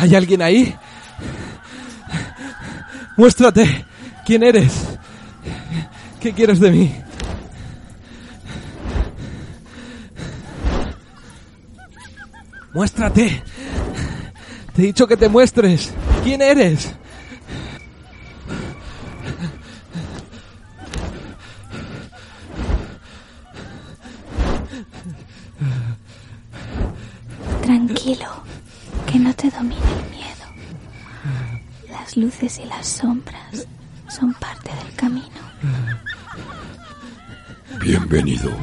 ¿Hay alguien ahí? Muéstrate. ¿Quién eres? ¿Qué quieres de mí? Muéstrate. Te he dicho que te muestres. ¿Quién eres? Bienvenido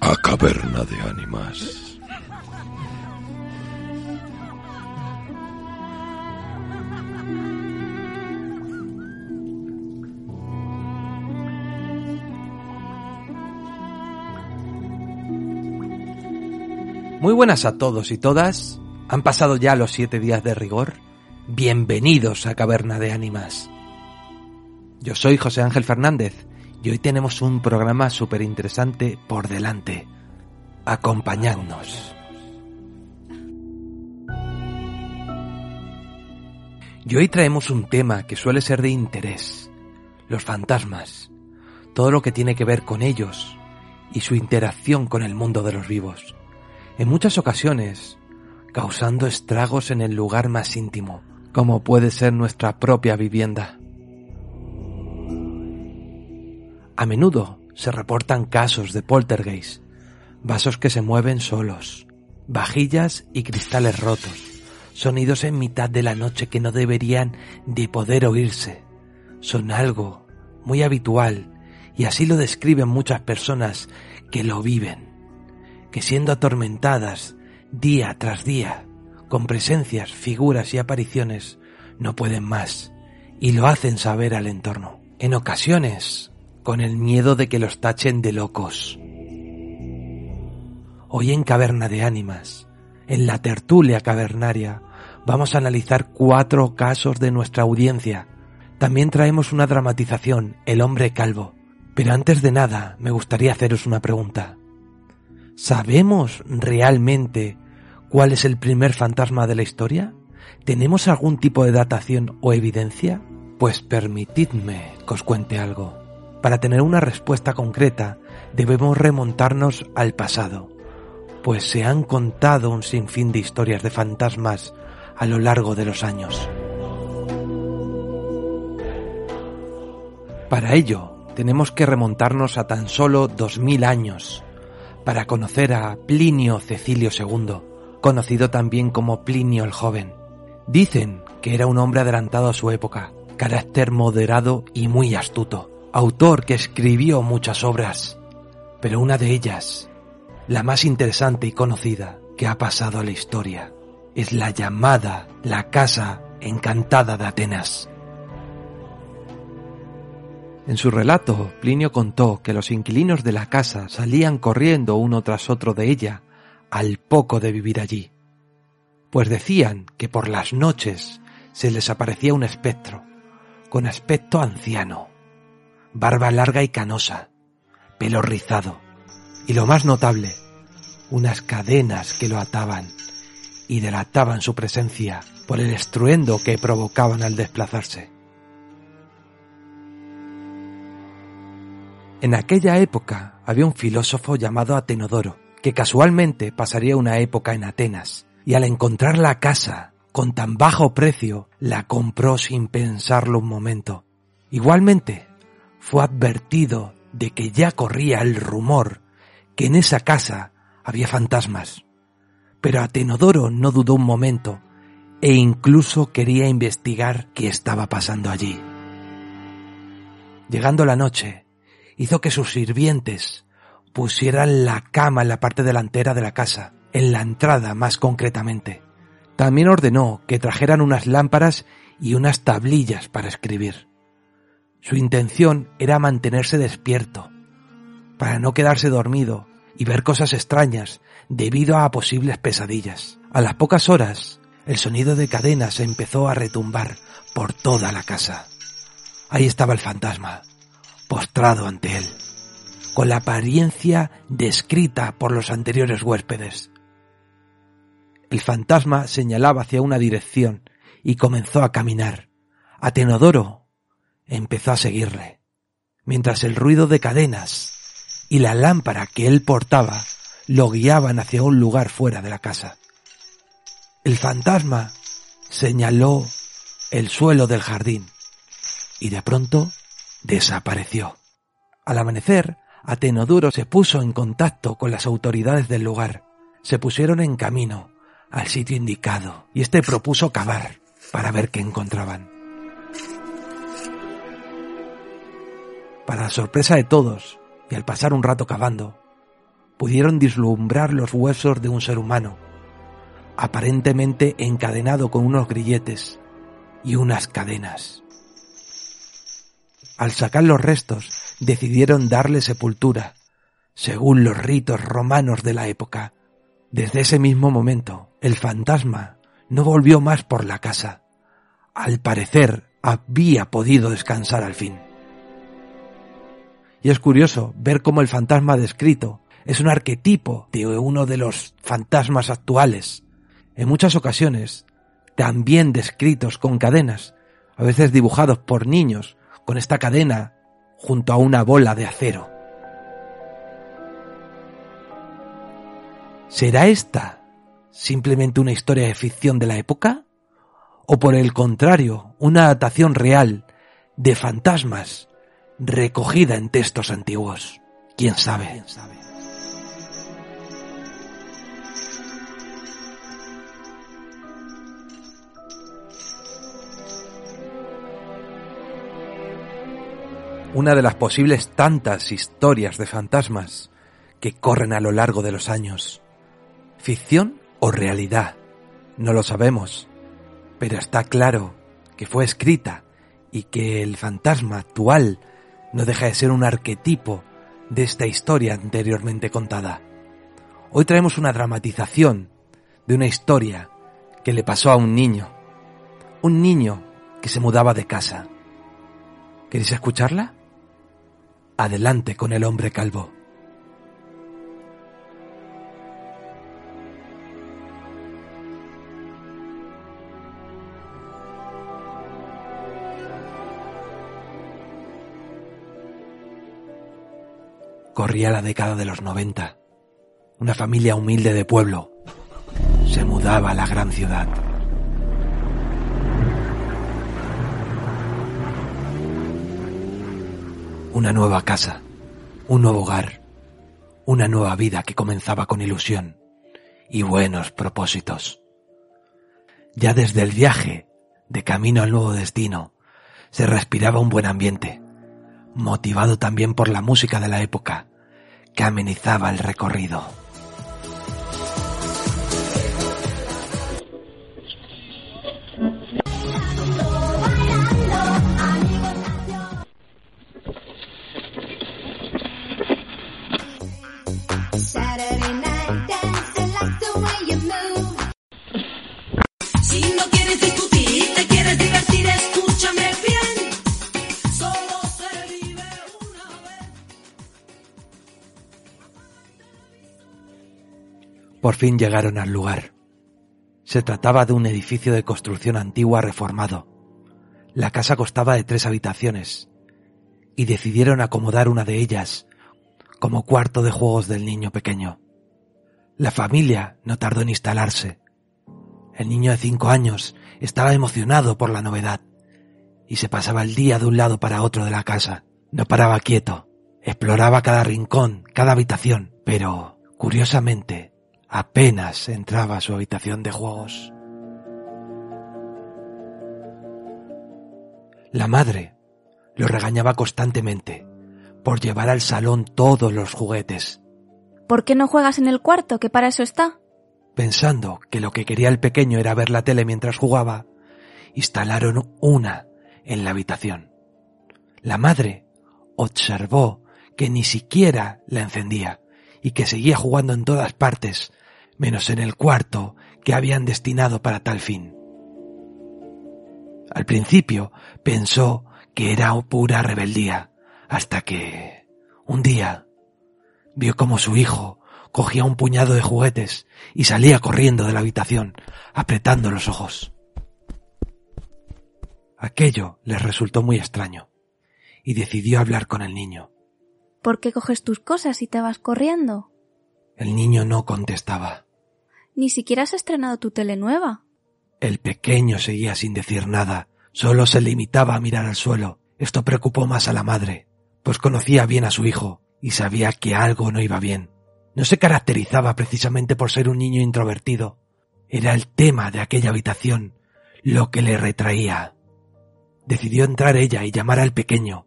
a Caverna de Ánimas. Muy buenas a todos y todas. Han pasado ya los siete días de rigor. Bienvenidos a Caverna de Ánimas. Yo soy José Ángel Fernández y hoy tenemos un programa súper interesante por delante. Acompañadnos. Y hoy traemos un tema que suele ser de interés. Los fantasmas. Todo lo que tiene que ver con ellos y su interacción con el mundo de los vivos en muchas ocasiones causando estragos en el lugar más íntimo, como puede ser nuestra propia vivienda. A menudo se reportan casos de poltergeist, vasos que se mueven solos, vajillas y cristales rotos, sonidos en mitad de la noche que no deberían de poder oírse. Son algo muy habitual y así lo describen muchas personas que lo viven que siendo atormentadas día tras día, con presencias, figuras y apariciones, no pueden más y lo hacen saber al entorno. En ocasiones, con el miedo de que los tachen de locos. Hoy en Caverna de Ánimas, en la tertulia cavernaria, vamos a analizar cuatro casos de nuestra audiencia. También traemos una dramatización, El hombre calvo. Pero antes de nada, me gustaría haceros una pregunta. ¿Sabemos realmente cuál es el primer fantasma de la historia? ¿Tenemos algún tipo de datación o evidencia? Pues permitidme que os cuente algo. Para tener una respuesta concreta debemos remontarnos al pasado, pues se han contado un sinfín de historias de fantasmas a lo largo de los años. Para ello, tenemos que remontarnos a tan solo 2000 años, para conocer a Plinio Cecilio II, conocido también como Plinio el Joven. Dicen que era un hombre adelantado a su época, carácter moderado y muy astuto, autor que escribió muchas obras, pero una de ellas, la más interesante y conocida que ha pasado a la historia, es la llamada La Casa Encantada de Atenas. En su relato, Plinio contó que los inquilinos de la casa salían corriendo uno tras otro de ella al poco de vivir allí, pues decían que por las noches se les aparecía un espectro, con aspecto anciano, barba larga y canosa, pelo rizado, y lo más notable, unas cadenas que lo ataban y delataban su presencia por el estruendo que provocaban al desplazarse. En aquella época había un filósofo llamado Atenodoro, que casualmente pasaría una época en Atenas, y al encontrar la casa con tan bajo precio, la compró sin pensarlo un momento. Igualmente, fue advertido de que ya corría el rumor que en esa casa había fantasmas. Pero Atenodoro no dudó un momento e incluso quería investigar qué estaba pasando allí. Llegando la noche, hizo que sus sirvientes pusieran la cama en la parte delantera de la casa, en la entrada más concretamente. También ordenó que trajeran unas lámparas y unas tablillas para escribir. Su intención era mantenerse despierto, para no quedarse dormido y ver cosas extrañas debido a posibles pesadillas. A las pocas horas, el sonido de cadenas empezó a retumbar por toda la casa. Ahí estaba el fantasma, postrado ante él, con la apariencia descrita por los anteriores huéspedes. El fantasma señalaba hacia una dirección y comenzó a caminar. Atenodoro empezó a seguirle, mientras el ruido de cadenas y la lámpara que él portaba lo guiaban hacia un lugar fuera de la casa. El fantasma señaló el suelo del jardín y de pronto desapareció. Al amanecer, Atenoduro se puso en contacto con las autoridades del lugar. Se pusieron en camino al sitio indicado y este propuso cavar para ver qué encontraban. Para la sorpresa de todos, y al pasar un rato cavando, pudieron vislumbrar los huesos de un ser humano, aparentemente encadenado con unos grilletes y unas cadenas. Al sacar los restos, decidieron darle sepultura, según los ritos romanos de la época. Desde ese mismo momento, el fantasma no volvió más por la casa. Al parecer, había podido descansar al fin. Y es curioso ver cómo el fantasma descrito es un arquetipo de uno de los fantasmas actuales. En muchas ocasiones, también descritos con cadenas, a veces dibujados por niños, con esta cadena junto a una bola de acero. ¿Será esta simplemente una historia de ficción de la época? ¿O por el contrario, una adaptación real de fantasmas recogida en textos antiguos? ¿Quién sabe? ¿Quién sabe? una de las posibles tantas historias de fantasmas que corren a lo largo de los años. ¿Ficción o realidad? No lo sabemos, pero está claro que fue escrita y que el fantasma actual no deja de ser un arquetipo de esta historia anteriormente contada. Hoy traemos una dramatización de una historia que le pasó a un niño, un niño que se mudaba de casa. ¿Queréis escucharla? Adelante con el hombre calvo. Corría la década de los 90. Una familia humilde de pueblo se mudaba a la gran ciudad. Una nueva casa, un nuevo hogar, una nueva vida que comenzaba con ilusión y buenos propósitos. Ya desde el viaje, de camino al nuevo destino, se respiraba un buen ambiente, motivado también por la música de la época, que amenizaba el recorrido. Por fin llegaron al lugar. Se trataba de un edificio de construcción antigua reformado. La casa constaba de tres habitaciones y decidieron acomodar una de ellas como cuarto de juegos del niño pequeño. La familia no tardó en instalarse. El niño de cinco años estaba emocionado por la novedad y se pasaba el día de un lado para otro de la casa. No paraba quieto, exploraba cada rincón, cada habitación, pero, curiosamente, apenas entraba a su habitación de juegos. La madre lo regañaba constantemente por llevar al salón todos los juguetes. ¿Por qué no juegas en el cuarto, que para eso está? Pensando que lo que quería el pequeño era ver la tele mientras jugaba, instalaron una en la habitación. La madre observó que ni siquiera la encendía y que seguía jugando en todas partes, menos en el cuarto que habían destinado para tal fin. Al principio pensó que era pura rebeldía, hasta que, un día, vio como su hijo cogía un puñado de juguetes y salía corriendo de la habitación, apretando los ojos. Aquello les resultó muy extraño y decidió hablar con el niño. ¿Por qué coges tus cosas y te vas corriendo? El niño no contestaba. Ni siquiera has estrenado tu tele nueva. El pequeño seguía sin decir nada, solo se limitaba a mirar al suelo. Esto preocupó más a la madre, pues conocía bien a su hijo y sabía que algo no iba bien. No se caracterizaba precisamente por ser un niño introvertido. Era el tema de aquella habitación lo que le retraía. Decidió entrar ella y llamar al pequeño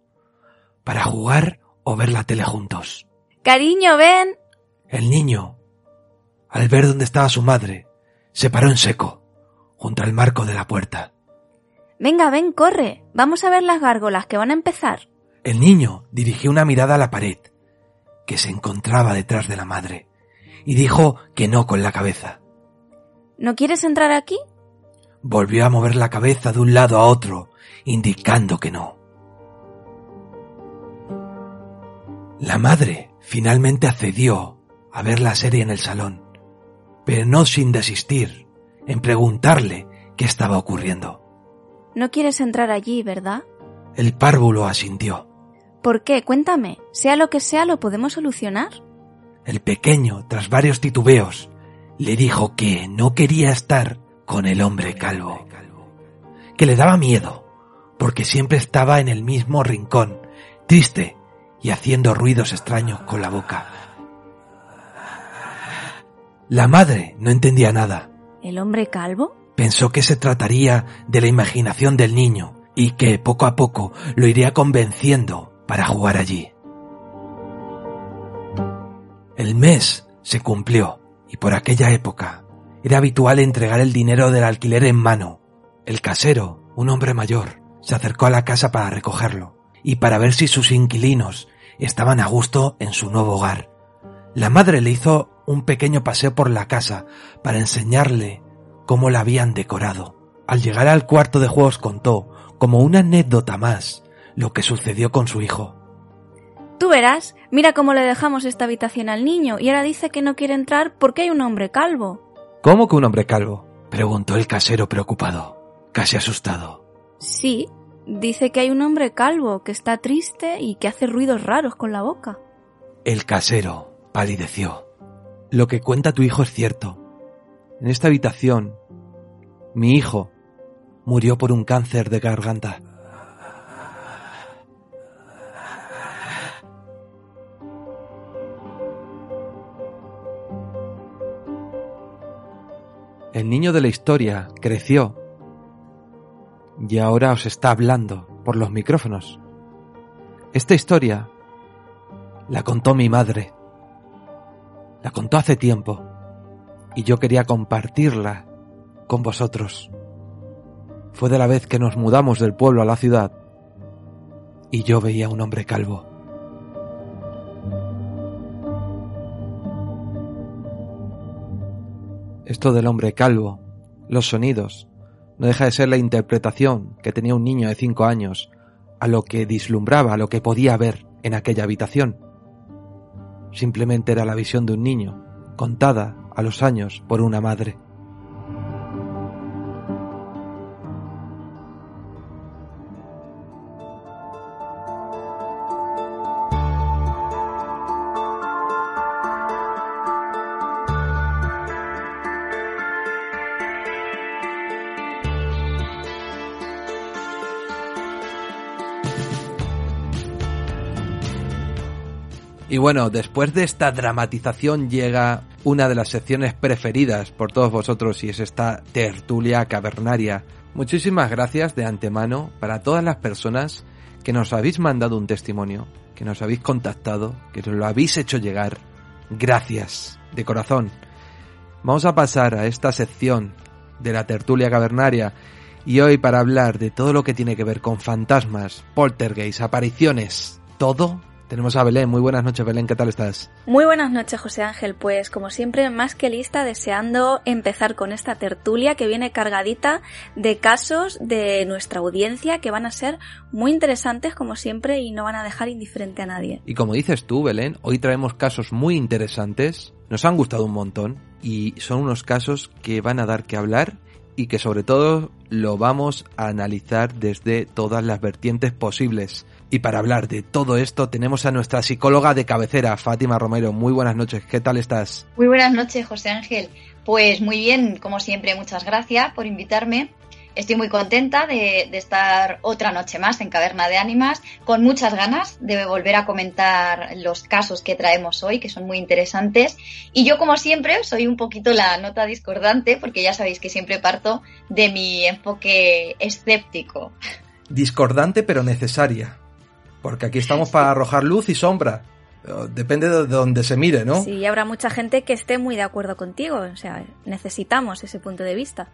para jugar o ver la tele juntos. Cariño, ven. El niño, al ver dónde estaba su madre, se paró en seco, junto al marco de la puerta. Venga, ven, corre. Vamos a ver las gárgolas que van a empezar. El niño dirigió una mirada a la pared, que se encontraba detrás de la madre, y dijo que no con la cabeza. ¿No quieres entrar aquí? Volvió a mover la cabeza de un lado a otro, indicando que no. La madre finalmente accedió a ver la serie en el salón, pero no sin desistir en preguntarle qué estaba ocurriendo. No quieres entrar allí, ¿verdad? El párvulo asintió. ¿Por qué? Cuéntame. Sea lo que sea, lo podemos solucionar. El pequeño, tras varios titubeos, le dijo que no quería estar con el hombre calvo, que le daba miedo, porque siempre estaba en el mismo rincón, triste y haciendo ruidos extraños con la boca. La madre no entendía nada. ¿El hombre calvo? Pensó que se trataría de la imaginación del niño y que poco a poco lo iría convenciendo para jugar allí. El mes se cumplió y por aquella época era habitual entregar el dinero del alquiler en mano. El casero, un hombre mayor, se acercó a la casa para recogerlo y para ver si sus inquilinos estaban a gusto en su nuevo hogar. La madre le hizo un pequeño paseo por la casa para enseñarle cómo la habían decorado. Al llegar al cuarto de juegos contó, como una anécdota más, lo que sucedió con su hijo. Tú verás, mira cómo le dejamos esta habitación al niño y ahora dice que no quiere entrar porque hay un hombre calvo. ¿Cómo que un hombre calvo? preguntó el casero preocupado, casi asustado. Sí, dice que hay un hombre calvo que está triste y que hace ruidos raros con la boca. El casero palideció. Lo que cuenta tu hijo es cierto. En esta habitación, mi hijo murió por un cáncer de garganta. El niño de la historia creció y ahora os está hablando por los micrófonos. Esta historia la contó mi madre. La contó hace tiempo y yo quería compartirla con vosotros. Fue de la vez que nos mudamos del pueblo a la ciudad y yo veía un hombre calvo. Esto del hombre calvo, los sonidos, no deja de ser la interpretación que tenía un niño de cinco años a lo que dislumbraba, a lo que podía ver en aquella habitación. Simplemente era la visión de un niño, contada a los años por una madre. Bueno, después de esta dramatización llega una de las secciones preferidas por todos vosotros y es esta tertulia cavernaria. Muchísimas gracias de antemano para todas las personas que nos habéis mandado un testimonio, que nos habéis contactado, que nos lo habéis hecho llegar. Gracias, de corazón. Vamos a pasar a esta sección de la tertulia cavernaria y hoy para hablar de todo lo que tiene que ver con fantasmas, poltergeist, apariciones, todo tenemos a Belén. Muy buenas noches, Belén. ¿Qué tal estás? Muy buenas noches, José Ángel. Pues como siempre, más que lista, deseando empezar con esta tertulia que viene cargadita de casos de nuestra audiencia que van a ser muy interesantes como siempre y no van a dejar indiferente a nadie. Y como dices tú, Belén, hoy traemos casos muy interesantes Nos han gustado un montón y son unos casos que van a dar que hablar y que sobre todo lo vamos a analizar desde todas las vertientes posibles. Y para hablar de todo esto tenemos a nuestra psicóloga de cabecera, Fátima Romero. Muy buenas noches, ¿qué tal estás? Muy buenas noches, José Ángel. Pues muy bien, como siempre, muchas gracias por invitarme. Estoy muy contenta de, estar otra noche más en Caverna de Ánimas, con muchas ganas de volver a comentar los casos que traemos hoy, que son muy interesantes. Y yo, como siempre, soy un poquito la nota discordante, porque ya sabéis que siempre parto de mi enfoque escéptico. Discordante, pero necesaria. Porque aquí estamos para arrojar luz y sombra. Depende de donde se mire, ¿no? Sí, habrá mucha gente que esté muy de acuerdo contigo. O sea, necesitamos ese punto de vista.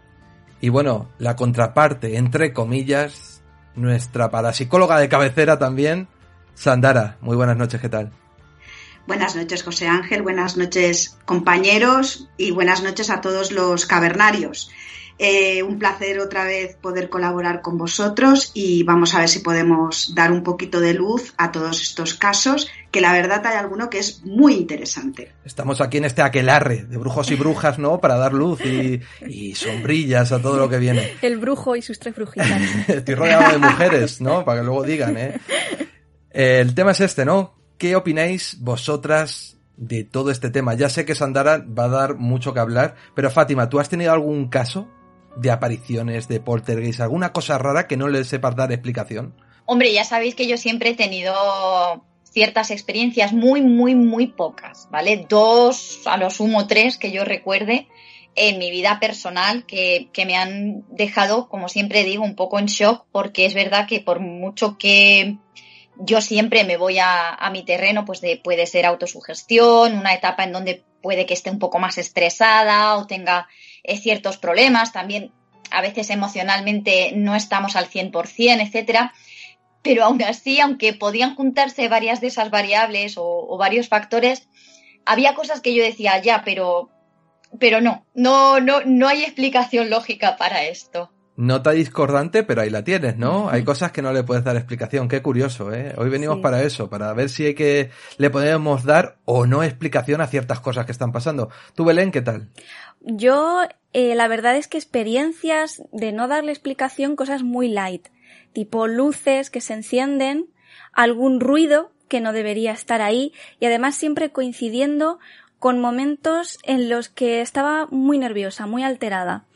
Y bueno, la contraparte, entre comillas, nuestra parapsicóloga de cabecera también, Sandara. Muy buenas noches, ¿qué tal? Buenas noches, José Ángel. Buenas noches, compañeros. Y buenas noches a todos los cavernarios. Eh, un placer otra vez poder colaborar con vosotros y vamos a ver si podemos dar un poquito de luz a todos estos casos, que la verdad hay alguno que es muy interesante. Estamos aquí en este aquelarre de brujos y brujas, ¿no? Para dar luz y, sombrillas a todo lo que viene. El brujo y sus tres brujitas. Estoy rodeado de mujeres, ¿no? Para que luego digan, ¿eh? El tema es este, ¿no? ¿Qué opináis vosotras de todo este tema? Ya sé que Sandara va a dar mucho que hablar, pero Fátima, ¿tú has tenido algún caso de apariciones, de poltergeist, alguna cosa rara que no le sepas dar explicación? Hombre, ya sabéis que yo siempre he tenido ciertas experiencias muy, muy, muy pocas, ¿vale? Dos, a lo sumo tres que yo recuerde en mi vida personal que, que, me han dejado, como siempre digo, un poco en shock porque es verdad que por mucho que yo siempre me voy a, a mi terreno, pues de, puede ser autosugestión, una etapa en donde puede que esté un poco más estresada o tenga ciertos problemas, también a veces emocionalmente no estamos al 100%, etcétera. Pero aún así, aunque podían juntarse varias de esas variables o, varios factores, había cosas que yo decía ya, pero, pero no, no, no, no hay explicación lógica para esto. Nota discordante, pero ahí la tienes, ¿no? Hay cosas que no le puedes dar explicación. Qué curioso, ¿eh? Hoy venimos para eso, para ver si hay que le podemos dar o no explicación a ciertas cosas que están pasando. Tú, Belén, ¿qué tal? Yo, eh, la verdad es que experiencias de no darle explicación, cosas muy light, tipo luces que se encienden, algún ruido que no debería estar ahí y además siempre coincidiendo con momentos en los que estaba muy nerviosa, muy alterada.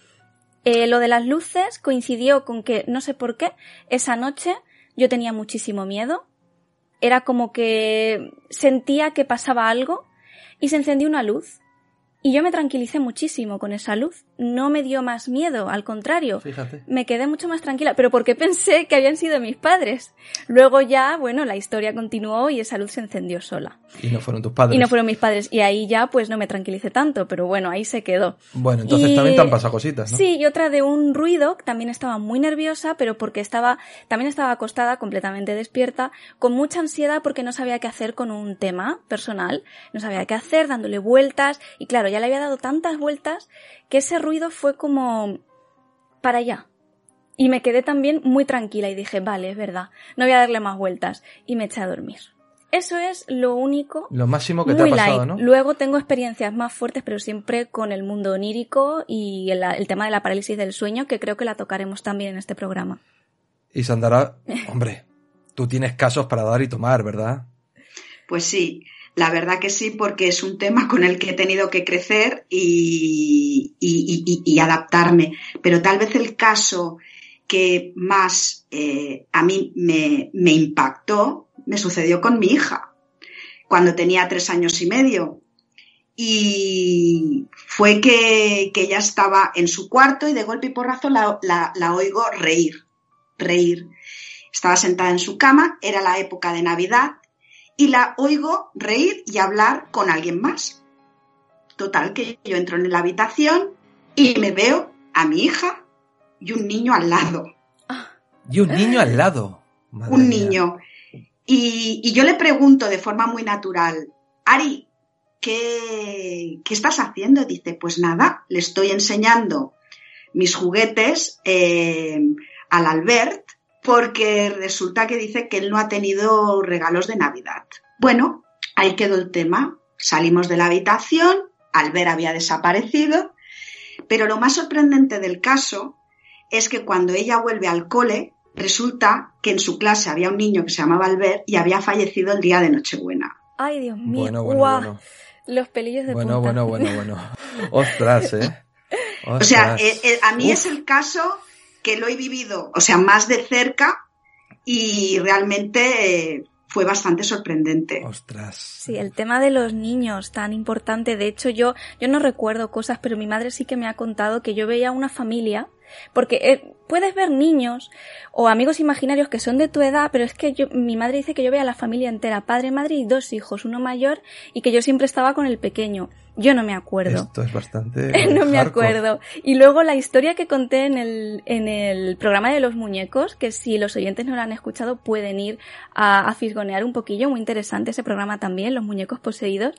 Eh, lo de las luces coincidió con que, no sé por qué, esa noche yo tenía muchísimo miedo. Era como que sentía que pasaba algo y se encendió una luz y yo me tranquilicé muchísimo con esa luz. No me dio más miedo, al contrario. Fíjate. Me quedé mucho más tranquila, pero porque pensé que habían sido mis padres. Luego ya, bueno, la historia continuó y esa luz se encendió sola. Y no fueron tus padres. Y no fueron mis padres. Y ahí ya, pues no me tranquilicé tanto, pero bueno, ahí se quedó. Bueno, entonces también te han pasado cositas, ¿no? Sí, y otra de un ruido, también estaba muy nerviosa, pero porque estaba, también estaba acostada, completamente despierta, con mucha ansiedad porque no sabía qué hacer con un tema personal. No sabía qué hacer, dándole vueltas. Y claro, ya ya le había dado tantas vueltas que ese ruido fue como para allá. Y me quedé también muy tranquila y dije, vale, es verdad, no voy a darle más vueltas. Y me eché a dormir. Eso es lo único. Lo máximo que te ha pasado, ¿no? Luego tengo experiencias más fuertes, pero siempre con el mundo onírico y el, el, tema de la parálisis del sueño, que creo que la tocaremos también en este programa. Y Sandara, hombre, tú tienes casos para dar y tomar, ¿verdad? Pues sí. La verdad que sí, porque es un tema con el que he tenido que crecer y, adaptarme. Pero tal vez el caso que más eh, a mí me, impactó me sucedió con mi hija, cuando tenía tres años y medio. Y fue que, ella estaba en su cuarto y de golpe y porrazo la oigo reír, reír. Estaba sentada en su cama, era la época de Navidad y la oigo reír y hablar con alguien más. Total, que yo entro en la habitación y me veo a mi hija y un niño al lado. Y un niño al lado. un niño. Y, yo le pregunto de forma muy natural, Ari, ¿qué, ¿qué, estás haciendo? Dice, pues nada, le estoy enseñando mis juguetes eh, al Albert porque resulta que dice que él no ha tenido regalos de Navidad. Bueno, ahí quedó el tema. Salimos de la habitación, Albert había desaparecido, pero lo más sorprendente del caso es que cuando ella vuelve al cole, resulta que en su clase había un niño que se llamaba Albert y había fallecido el día de Nochebuena. Ay, Dios mío. Bueno, bueno, Guau. bueno. Los pelillos de Bueno, punta. bueno, bueno, bueno. Ostras, ¿eh? O sea, eh, eh, a mí Uf. es el caso que lo he vivido, o sea, más de cerca y realmente eh, fue bastante sorprendente. Ostras. Sí, el tema de los niños, tan importante. De hecho, yo, yo no recuerdo cosas, pero mi madre sí que me ha contado que yo veía una familia, porque eh, puedes ver niños o amigos imaginarios que son de tu edad, pero es que yo, mi madre dice que yo veía a la familia entera, padre, madre y dos hijos, uno mayor, y que yo siempre estaba con el pequeño. Yo no me acuerdo. Esto es bastante. no me hardcore. acuerdo. Y luego la historia que conté en el, en el programa de los muñecos, que si los oyentes no lo han escuchado pueden ir a, a fisgonear un poquillo, muy interesante ese programa también, los muñecos poseídos.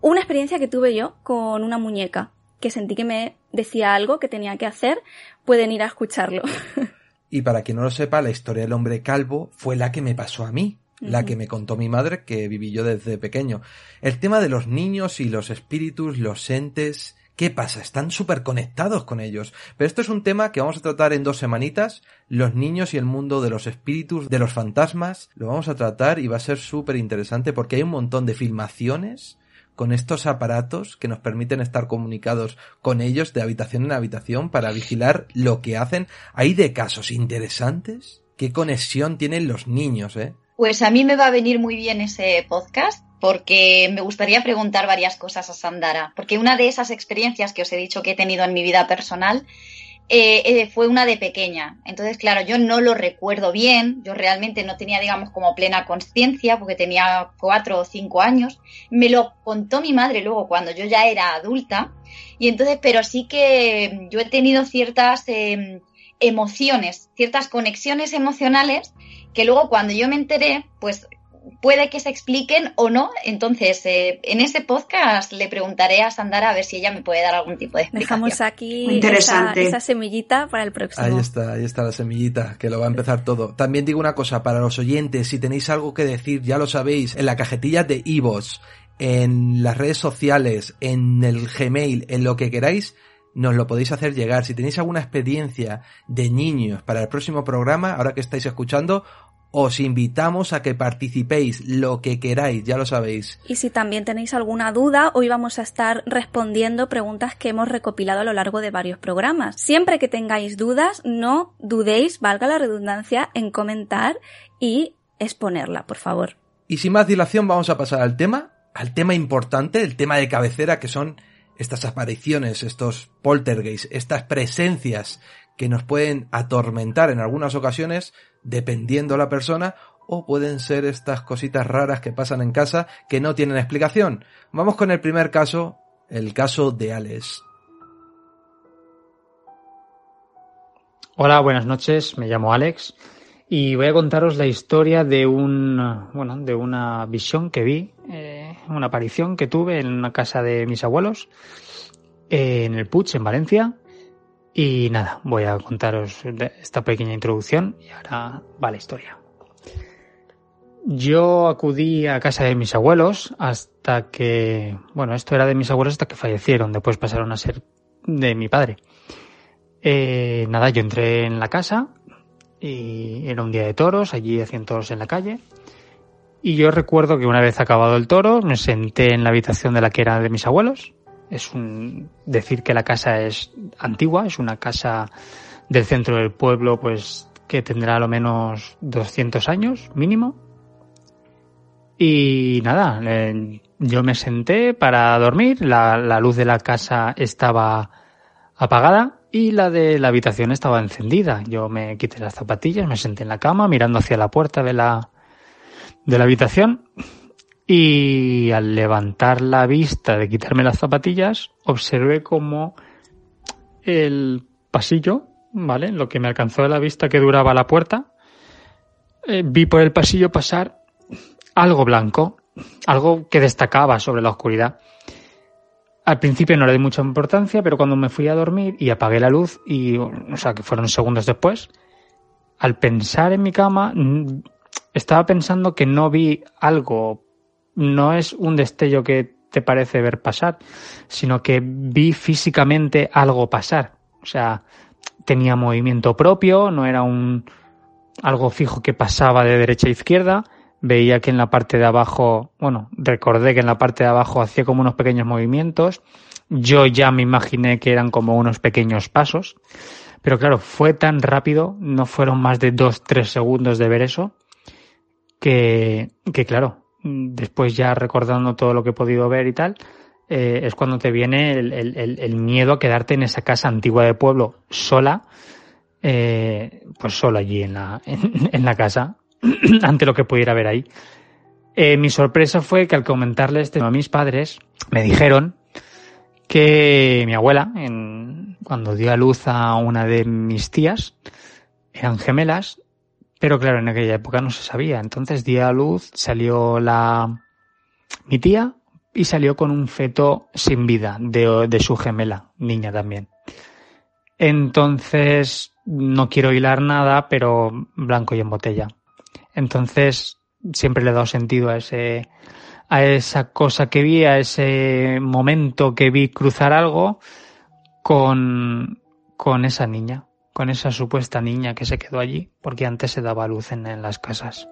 Una experiencia que tuve yo con una muñeca, que sentí que me decía algo que tenía que hacer, pueden ir a escucharlo. Y para quien no lo sepa, la historia del hombre calvo fue la que me pasó a mí, la que me contó mi madre, que viví yo desde pequeño. El tema de los niños y los espíritus, los entes, ¿qué pasa? Están súper conectados con ellos. Pero esto es un tema que vamos a tratar en dos semanitas, los niños y el mundo de los espíritus, de los fantasmas, lo vamos a tratar y va a ser súper interesante porque hay un montón de filmaciones con estos aparatos que nos permiten estar comunicados con ellos de habitación en habitación para vigilar lo que hacen. Hay de casos interesantes. ¿Qué conexión tienen los niños, eh? Pues a mí me va a venir muy bien ese podcast porque me gustaría preguntar varias cosas a Sandara, porque una de esas experiencias que os he dicho que he tenido en mi vida personal eh, eh, fue una de pequeña. Entonces, claro, yo no lo recuerdo bien, yo realmente no tenía, digamos, como plena conciencia porque tenía cuatro o cinco años. Me lo contó mi madre luego cuando yo ya era adulta y entonces, pero sí que yo he tenido ciertas eh, emociones, ciertas conexiones emocionales que luego cuando yo me enteré, pues puede que se expliquen o no. Entonces, eh, en ese podcast le preguntaré a Sandara a ver si ella me puede dar algún tipo de explicación. Dejamos aquí interesante. Esa, esa semillita para el próximo. Ahí está, ahí está la semillita, que lo va a empezar todo. También digo una cosa, para los oyentes, si tenéis algo que decir, ya lo sabéis, en la cajetilla de Ivos, en las redes sociales, en el Gmail, en lo que queráis, nos lo podéis hacer llegar. Si tenéis alguna experiencia de niños para el próximo programa, ahora que estáis escuchando, os invitamos a que participéis lo que queráis, ya lo sabéis. Y si también tenéis alguna duda, hoy vamos a estar respondiendo preguntas que hemos recopilado a lo largo de varios programas. Siempre que tengáis dudas, no dudéis, valga la redundancia, en comentar y exponerla, por favor. Y sin más dilación vamos a pasar al tema, al tema importante, el tema de cabecera que son estas apariciones, estos poltergeists, estas presencias que nos pueden atormentar en algunas ocasiones dependiendo la persona o pueden ser estas cositas raras que pasan en casa que no tienen explicación. Vamos con el primer caso, el caso de Alex. Hola, buenas noches. Me llamo Alex y voy a contaros la historia de un, bueno, de una visión que vi, eh, una aparición que tuve en una casa de mis abuelos eh, en el Puig, en Valencia. Y nada, voy a contaros esta pequeña introducción y ahora va la historia. Yo acudí a casa de mis abuelos hasta que, bueno, esto era de mis abuelos hasta que fallecieron, después pasaron a ser de mi padre. Eh, nada, yo entré en la casa y era un día de toros, allí hacían toros en la calle. Y yo recuerdo que una vez acabado el toro, me senté en la habitación de la que era de mis abuelos. Es un decir que la casa es antigua, es una casa del centro del pueblo, pues que tendrá a lo menos 200 años mínimo. Y nada, eh, yo me senté para dormir, la, la luz de la casa estaba apagada y la de la habitación estaba encendida. Yo me quité las zapatillas, me senté en la cama mirando hacia la puerta de la, de la habitación y al levantar la vista de quitarme las zapatillas observé como el pasillo, ¿vale? Lo que me alcanzó de la vista que duraba la puerta, eh, vi por el pasillo pasar algo blanco, algo que destacaba sobre la oscuridad. Al principio no le di mucha importancia, pero cuando me fui a dormir y apagué la luz, y, o sea, que fueron segundos después, al pensar en mi cama, estaba pensando que no vi algo, no es un destello que te parece ver pasar, sino que vi físicamente algo pasar. O sea, tenía movimiento propio, no era un algo fijo que pasaba de derecha a izquierda. Veía que en la parte de abajo, bueno, recordé que en la parte de abajo hacía como unos pequeños movimientos. Yo ya me imaginé que eran como unos pequeños pasos. Pero claro, fue tan rápido, no fueron más de dos, tres segundos de ver eso, que, que claro, después ya recordando todo lo que he podido ver y tal, eh, es cuando te viene el, el, el, miedo a quedarte en esa casa antigua de pueblo sola, eh, pues sola allí en la, en, la casa, ante lo que pudiera ver ahí. Eh, mi sorpresa fue que al comentarle esto a mis padres, me dijeron que mi abuela, en, cuando dio a luz a una de mis tías, eran gemelas, pero claro, en aquella época no se sabía. Entonces dio a luz, salió la mi tía y salió con un feto sin vida de, de su gemela, niña también. Entonces, no quiero hilar nada, pero blanco y en botella. Entonces, siempre le he dado sentido a ese, a esa cosa que vi, a ese momento que vi cruzar algo con, con esa niña, con esa supuesta niña que se quedó allí, porque antes se daba luz en, las casas.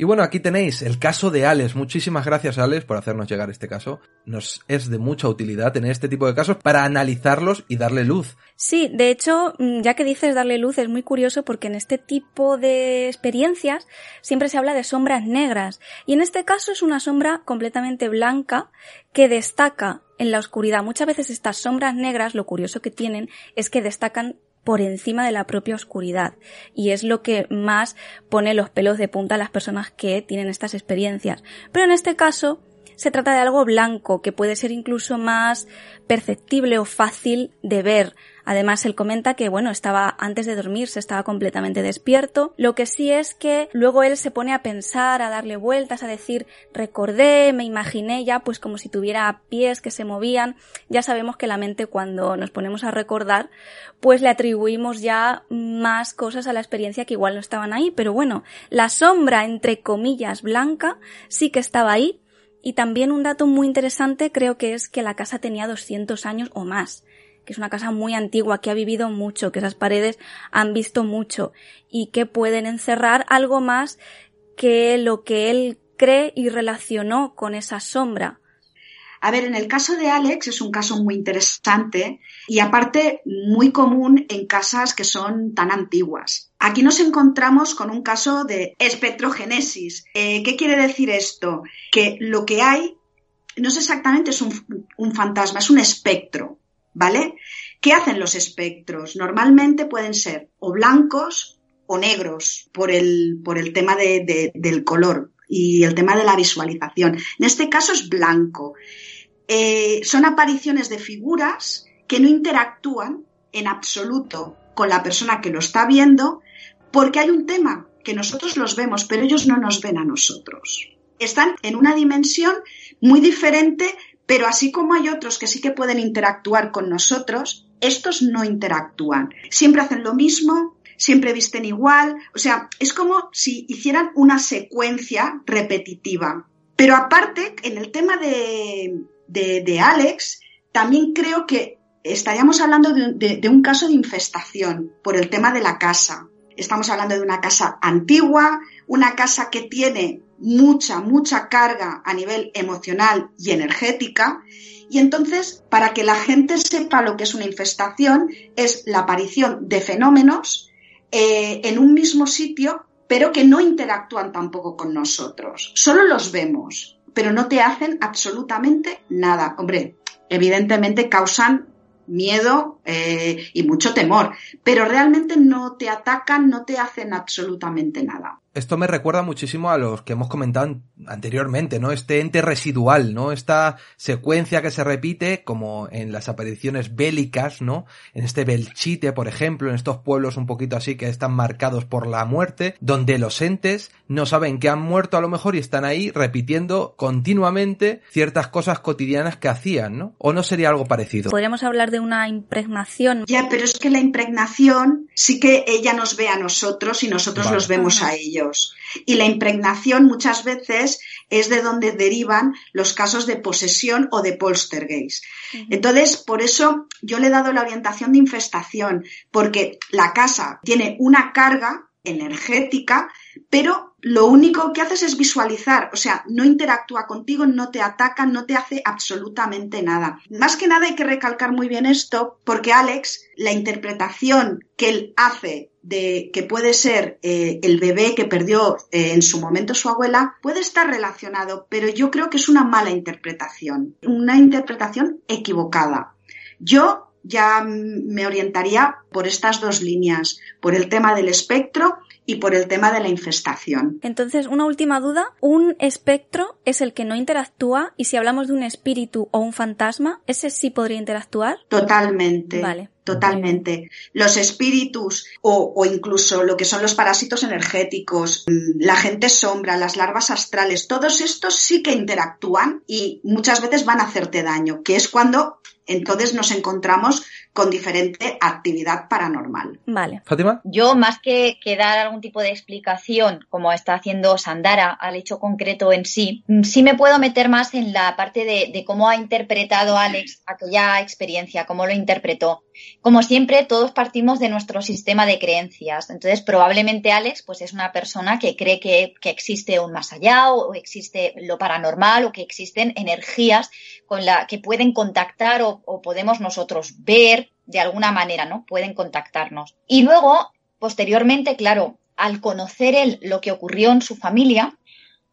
Y bueno, aquí tenéis el caso de Alex. Muchísimas gracias, Alex, por hacernos llegar este caso. Nos es de mucha utilidad tener este tipo de casos para analizarlos y darle luz. Sí, de hecho, mm, ya que dices darle luz, es muy curioso porque en este tipo de experiencias siempre se habla de sombras negras. Y en este caso es una sombra completamente blanca que destaca en la oscuridad. Muchas veces estas sombras negras, lo curioso que tienen es que destacan por encima de la propia oscuridad. Y es lo que más pone los pelos de punta a las personas que tienen estas experiencias. Pero en este caso, se trata de algo blanco que puede ser incluso más perceptible o fácil de ver. Además, él comenta que, bueno, estaba antes de dormirse, estaba completamente despierto. Lo que sí es que luego él se pone a pensar, a darle vueltas, a decir, recordé, me imaginé ya, pues como si tuviera pies que se movían. Ya sabemos que la mente cuando nos ponemos a recordar, pues le atribuimos ya más cosas a la experiencia que igual no estaban ahí. Pero bueno, la sombra, entre comillas, blanca, sí que estaba ahí. Y también un dato muy interesante creo que es que la casa tenía 200 años o más que es una casa muy antigua, que ha vivido mucho, que esas paredes han visto mucho y que pueden encerrar algo más que lo que él cree y relacionó con esa sombra. A ver, en el caso de Alex es un caso muy interesante y aparte muy común en casas que son tan antiguas. Aquí nos encontramos con un caso de espectrogénesis. Eh, ¿Qué quiere decir esto? Que lo que hay no es exactamente es un fantasma, es un espectro. ¿Vale? ¿Qué hacen los espectros? Normalmente pueden ser o blancos o negros por el, por el tema del color y el tema de la visualización. En este caso es blanco. Eh, son apariciones de figuras que no interactúan en absoluto con la persona que lo está viendo porque hay un tema que nosotros los vemos, pero ellos no nos ven a nosotros. Están en una dimensión muy diferente pero así como hay otros que sí que pueden interactuar con nosotros, estos no interactúan. Siempre hacen lo mismo, siempre visten igual. O sea, es como si hicieran una secuencia repetitiva. Pero aparte, en el tema de, de, Alex, también creo que estaríamos hablando de, de un caso de infestación por el tema de la casa. Estamos hablando de una casa antigua, una casa que tiene mucha, mucha carga a nivel emocional y energética. Y entonces, para que la gente sepa lo que es una infestación, es la aparición de fenómenos eh, en un mismo sitio, pero que no interactúan tampoco con nosotros. Solo los vemos, pero no te hacen absolutamente nada. Hombre, evidentemente causan miedo eh, y mucho temor, pero realmente no te atacan, no te hacen absolutamente nada. Esto me recuerda muchísimo a los que hemos comentado anteriormente, ¿no? Este ente residual, ¿no? Esta secuencia que se repite como en las apariciones bélicas, ¿no? En este Belchite, por ejemplo, en estos pueblos un poquito así que están marcados por la muerte, donde los entes no saben que han muerto a lo mejor y están ahí repitiendo continuamente ciertas cosas cotidianas que hacían, ¿no? ¿O no sería algo parecido? Podríamos hablar de una impregnación. Ya, pero es que la impregnación sí que ella nos ve a nosotros y nosotros Vale. los vemos a ellos. Y la impregnación muchas veces es de donde derivan los casos de posesión o de poltergeist. Entonces, por eso yo le he dado la orientación de infestación, porque la casa tiene una carga energética, pero lo único que haces es visualizar, o sea, no interactúa contigo, no te ataca, no te hace absolutamente nada. Más que nada hay que recalcar muy bien esto, porque Alex, la interpretación que él hace de que puede ser eh, el bebé que perdió eh, en su momento su abuela, puede estar relacionado, pero yo creo que es una mala interpretación, una interpretación equivocada. Yo ya me orientaría por estas dos líneas, por el tema del espectro y por el tema de la infestación. Entonces, una última duda. Un espectro es el que no interactúa y si hablamos de un espíritu o un fantasma, ¿ese sí podría interactuar? Totalmente. Vale. Totalmente. Los espíritus o, o incluso lo que son los parásitos energéticos, mm, la gente sombra, las larvas astrales, todos estos sí que interactúan y muchas veces van a hacerte daño, que es cuando entonces nos encontramos con diferente actividad paranormal. Vale. Fátima. Yo, más que, que dar algún tipo de explicación, como está haciendo Sandara al hecho concreto en sí, sí me puedo meter más en la parte de, de cómo ha interpretado Alex aquella experiencia, cómo lo interpretó. Como siempre, todos partimos de nuestro sistema de creencias. Entonces, probablemente Alex, pues es una persona que cree que, que existe un más allá o, o existe lo paranormal o que existen energías con la que pueden contactar o, o podemos nosotros ver de alguna manera, ¿no? Pueden contactarnos. Y luego, posteriormente, claro, al conocer él lo que ocurrió en su familia,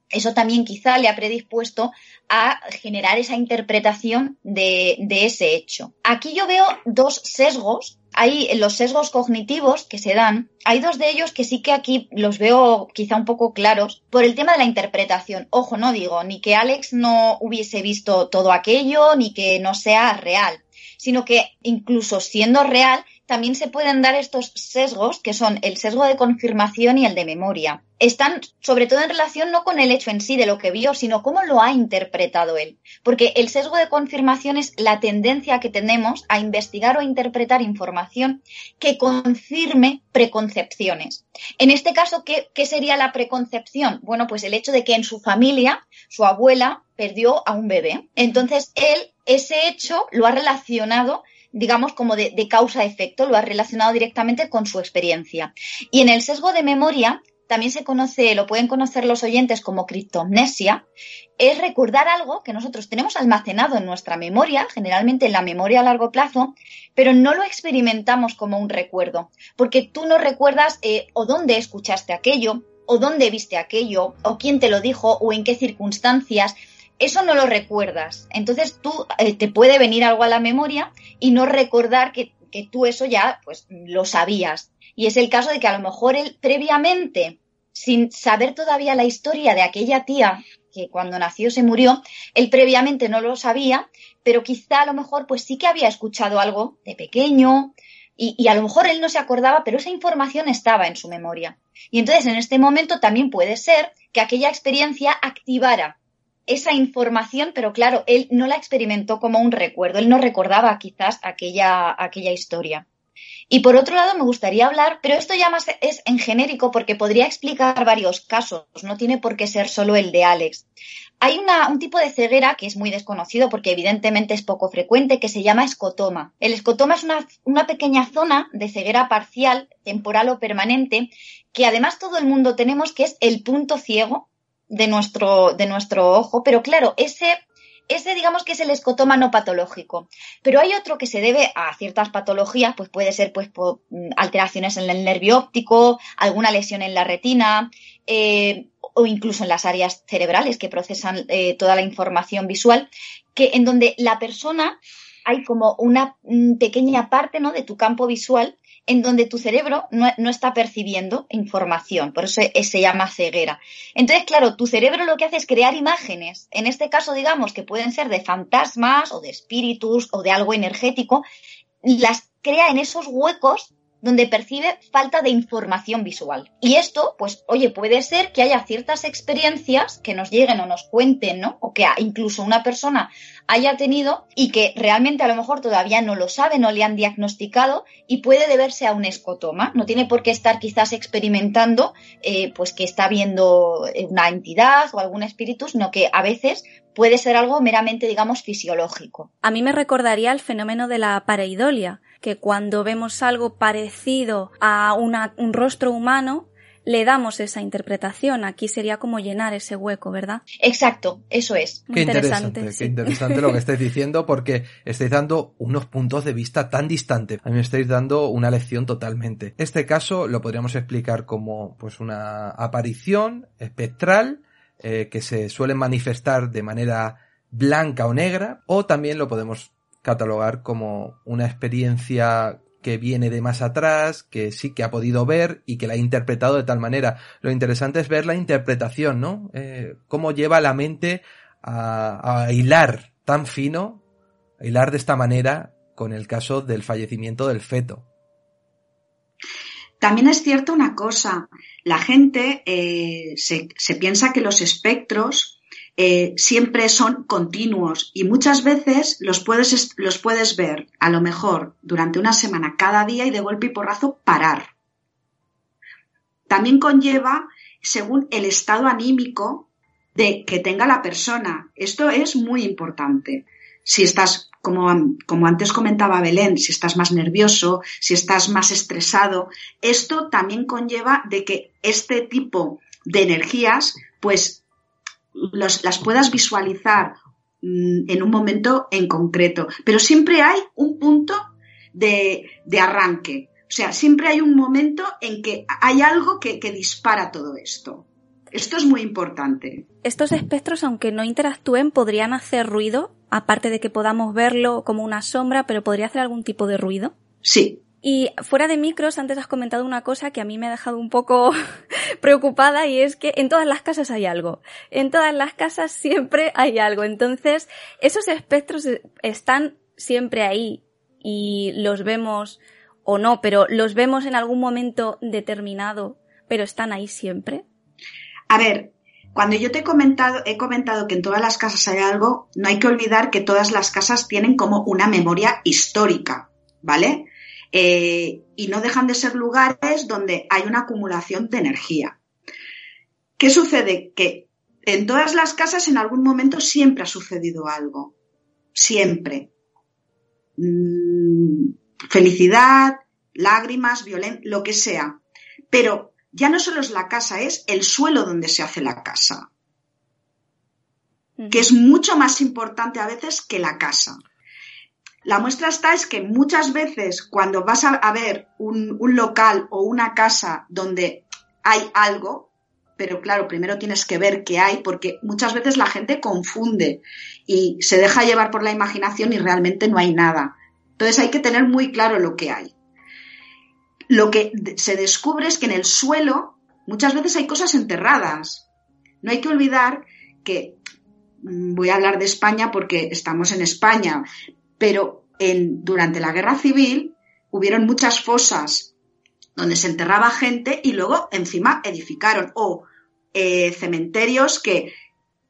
eso también quizá le ha predispuesto a generar esa interpretación de, de, ese hecho. Aquí yo veo dos sesgos. Hay los sesgos cognitivos que se dan. Hay dos de ellos que sí que aquí los veo quizá un poco claros por el tema de la interpretación. Ojo, no digo ni que Alex no hubiese visto todo aquello, ni que no sea real, sino que incluso siendo real, también se pueden dar estos sesgos, que son el sesgo de confirmación y el de memoria. Están sobre todo en relación no con el hecho en sí de lo que vio, sino cómo lo ha interpretado él. Porque el sesgo de confirmación es la tendencia que tenemos a investigar o interpretar información que confirme preconcepciones. En este caso, ¿qué, sería la preconcepción? Bueno, pues el hecho de que en su familia, su abuela perdió a un bebé. Entonces, él ese hecho lo ha relacionado digamos, como de, causa-efecto, lo ha relacionado directamente con su experiencia. Y en el sesgo de memoria, también se conoce, lo pueden conocer los oyentes como criptomnesia, es recordar algo que nosotros tenemos almacenado en nuestra memoria, generalmente en la memoria a largo plazo, pero no lo experimentamos como un recuerdo, porque tú no recuerdas eh, o dónde escuchaste aquello, o dónde viste aquello, o quién te lo dijo, o en qué circunstancias eso no lo recuerdas. Entonces tú eh, te puede venir algo a la memoria y no recordar que, que, tú eso ya pues lo sabías. Y es el caso de que a lo mejor él previamente, sin saber todavía la historia de aquella tía que cuando nació se murió, él previamente no lo sabía, pero quizá a lo mejor pues sí que había escuchado algo de pequeño y, y a lo mejor él no se acordaba, pero esa información estaba en su memoria. Y entonces en este momento también puede ser que aquella experiencia activara esa información, pero claro, él no la experimentó como un recuerdo, él no recordaba quizás aquella, aquella historia. Y por otro lado, me gustaría hablar, pero esto ya más es en genérico porque podría explicar varios casos, no tiene por qué ser solo el de Alex. Hay una, un tipo de ceguera que es muy desconocido porque evidentemente es poco frecuente que se llama escotoma. El escotoma es una, una pequeña zona de ceguera parcial, temporal o permanente, que además todo el mundo tenemos que es el punto ciego de nuestro, de nuestro ojo, pero claro, ese, ese digamos que es el escotoma no patológico. Pero hay otro que se debe a ciertas patologías, pues puede ser pues por alteraciones en el nervio óptico, alguna lesión en la retina, eh, o incluso en las áreas cerebrales que procesan eh, toda la información visual, que en donde la persona hay como una pequeña parte ¿no? de tu campo visual en donde tu cerebro no, está percibiendo información, por eso se llama ceguera. Entonces, claro, tu cerebro lo que hace es crear imágenes, en este caso digamos que pueden ser de fantasmas o de espíritus o de algo energético, las crea en esos huecos donde percibe falta de información visual. Y esto, pues, oye, puede ser que haya ciertas experiencias que nos lleguen o nos cuenten, ¿no? O que incluso una persona haya tenido y que realmente a lo mejor todavía no lo sabe, no le han diagnosticado y puede deberse a un escotoma. No tiene por qué estar quizás experimentando, eh, pues, que está viendo una entidad o algún espíritu, sino que a veces puede ser algo meramente, digamos, fisiológico. A mí me recordaría el fenómeno de la pareidolia, que cuando vemos algo parecido a un rostro humano, le damos esa interpretación. Aquí sería como llenar ese hueco, ¿verdad? Exacto, eso es. qué interesante, qué interesante lo que estáis diciendo porque estáis dando unos puntos de vista tan distantes. A mí me estáis dando una lección totalmente. Este caso lo podríamos explicar como pues una aparición espectral eh, que se suelen manifestar de manera blanca o negra, o también lo podemos catalogar como una experiencia que viene de más atrás, que sí que ha podido ver y que la ha interpretado de tal manera. Lo interesante es ver la interpretación, ¿no? Eh, cómo lleva la mente a, a hilar tan fino, a hilar de esta manera con el caso del fallecimiento del feto. También es cierto una cosa, la gente eh, se, piensa que los espectros eh, siempre son continuos y muchas veces los puedes, los puedes ver a lo mejor durante una semana cada día y de golpe y porrazo parar. También conlleva según el estado anímico de que tenga la persona. Esto es muy importante. Si estás como, antes comentaba Belén, si estás más nervioso, si estás más estresado, esto también conlleva de que este tipo de energías, pues las puedas visualizar mm, en un momento en concreto. Pero siempre hay un punto de, arranque. O sea, siempre hay un momento en que hay algo que dispara todo esto. Esto es muy importante. Estos espectros, aunque no interactúen, podrían hacer ruido aparte de que podamos verlo como una sombra, pero podría hacer algún tipo de ruido. Sí. Y fuera de micros, antes has comentado una cosa que a mí me ha dejado un poco preocupada y es que en todas las casas hay algo. En todas las casas siempre hay algo. Entonces, esos espectros están siempre ahí y los vemos o no, pero los vemos en algún momento determinado, pero están ahí siempre. A ver, cuando yo te he comentado, he comentado que en todas las casas hay algo, no hay que olvidar que todas las casas tienen como una memoria histórica, ¿vale? Eh, y no dejan de ser lugares donde hay una acumulación de energía. ¿Qué sucede? Que en todas las casas en algún momento siempre ha sucedido algo. Siempre. Mm, felicidad, lágrimas, violencia, lo que sea. Pero ya no solo es la casa, es el suelo donde se hace la casa, que es mucho más importante a veces que la casa. La muestra está es que muchas veces cuando vas a, ver un, local o una casa donde hay algo, pero claro, primero tienes que ver qué hay, porque muchas veces la gente confunde y se deja llevar por la imaginación y realmente no hay nada. Entonces hay que tener muy claro lo que hay lo que se descubre es que en el suelo muchas veces hay cosas enterradas. No hay que olvidar que, mm, voy a hablar de España porque estamos en España, pero en, durante la guerra civil hubieron muchas fosas donde se enterraba gente y luego encima edificaron o eh, cementerios que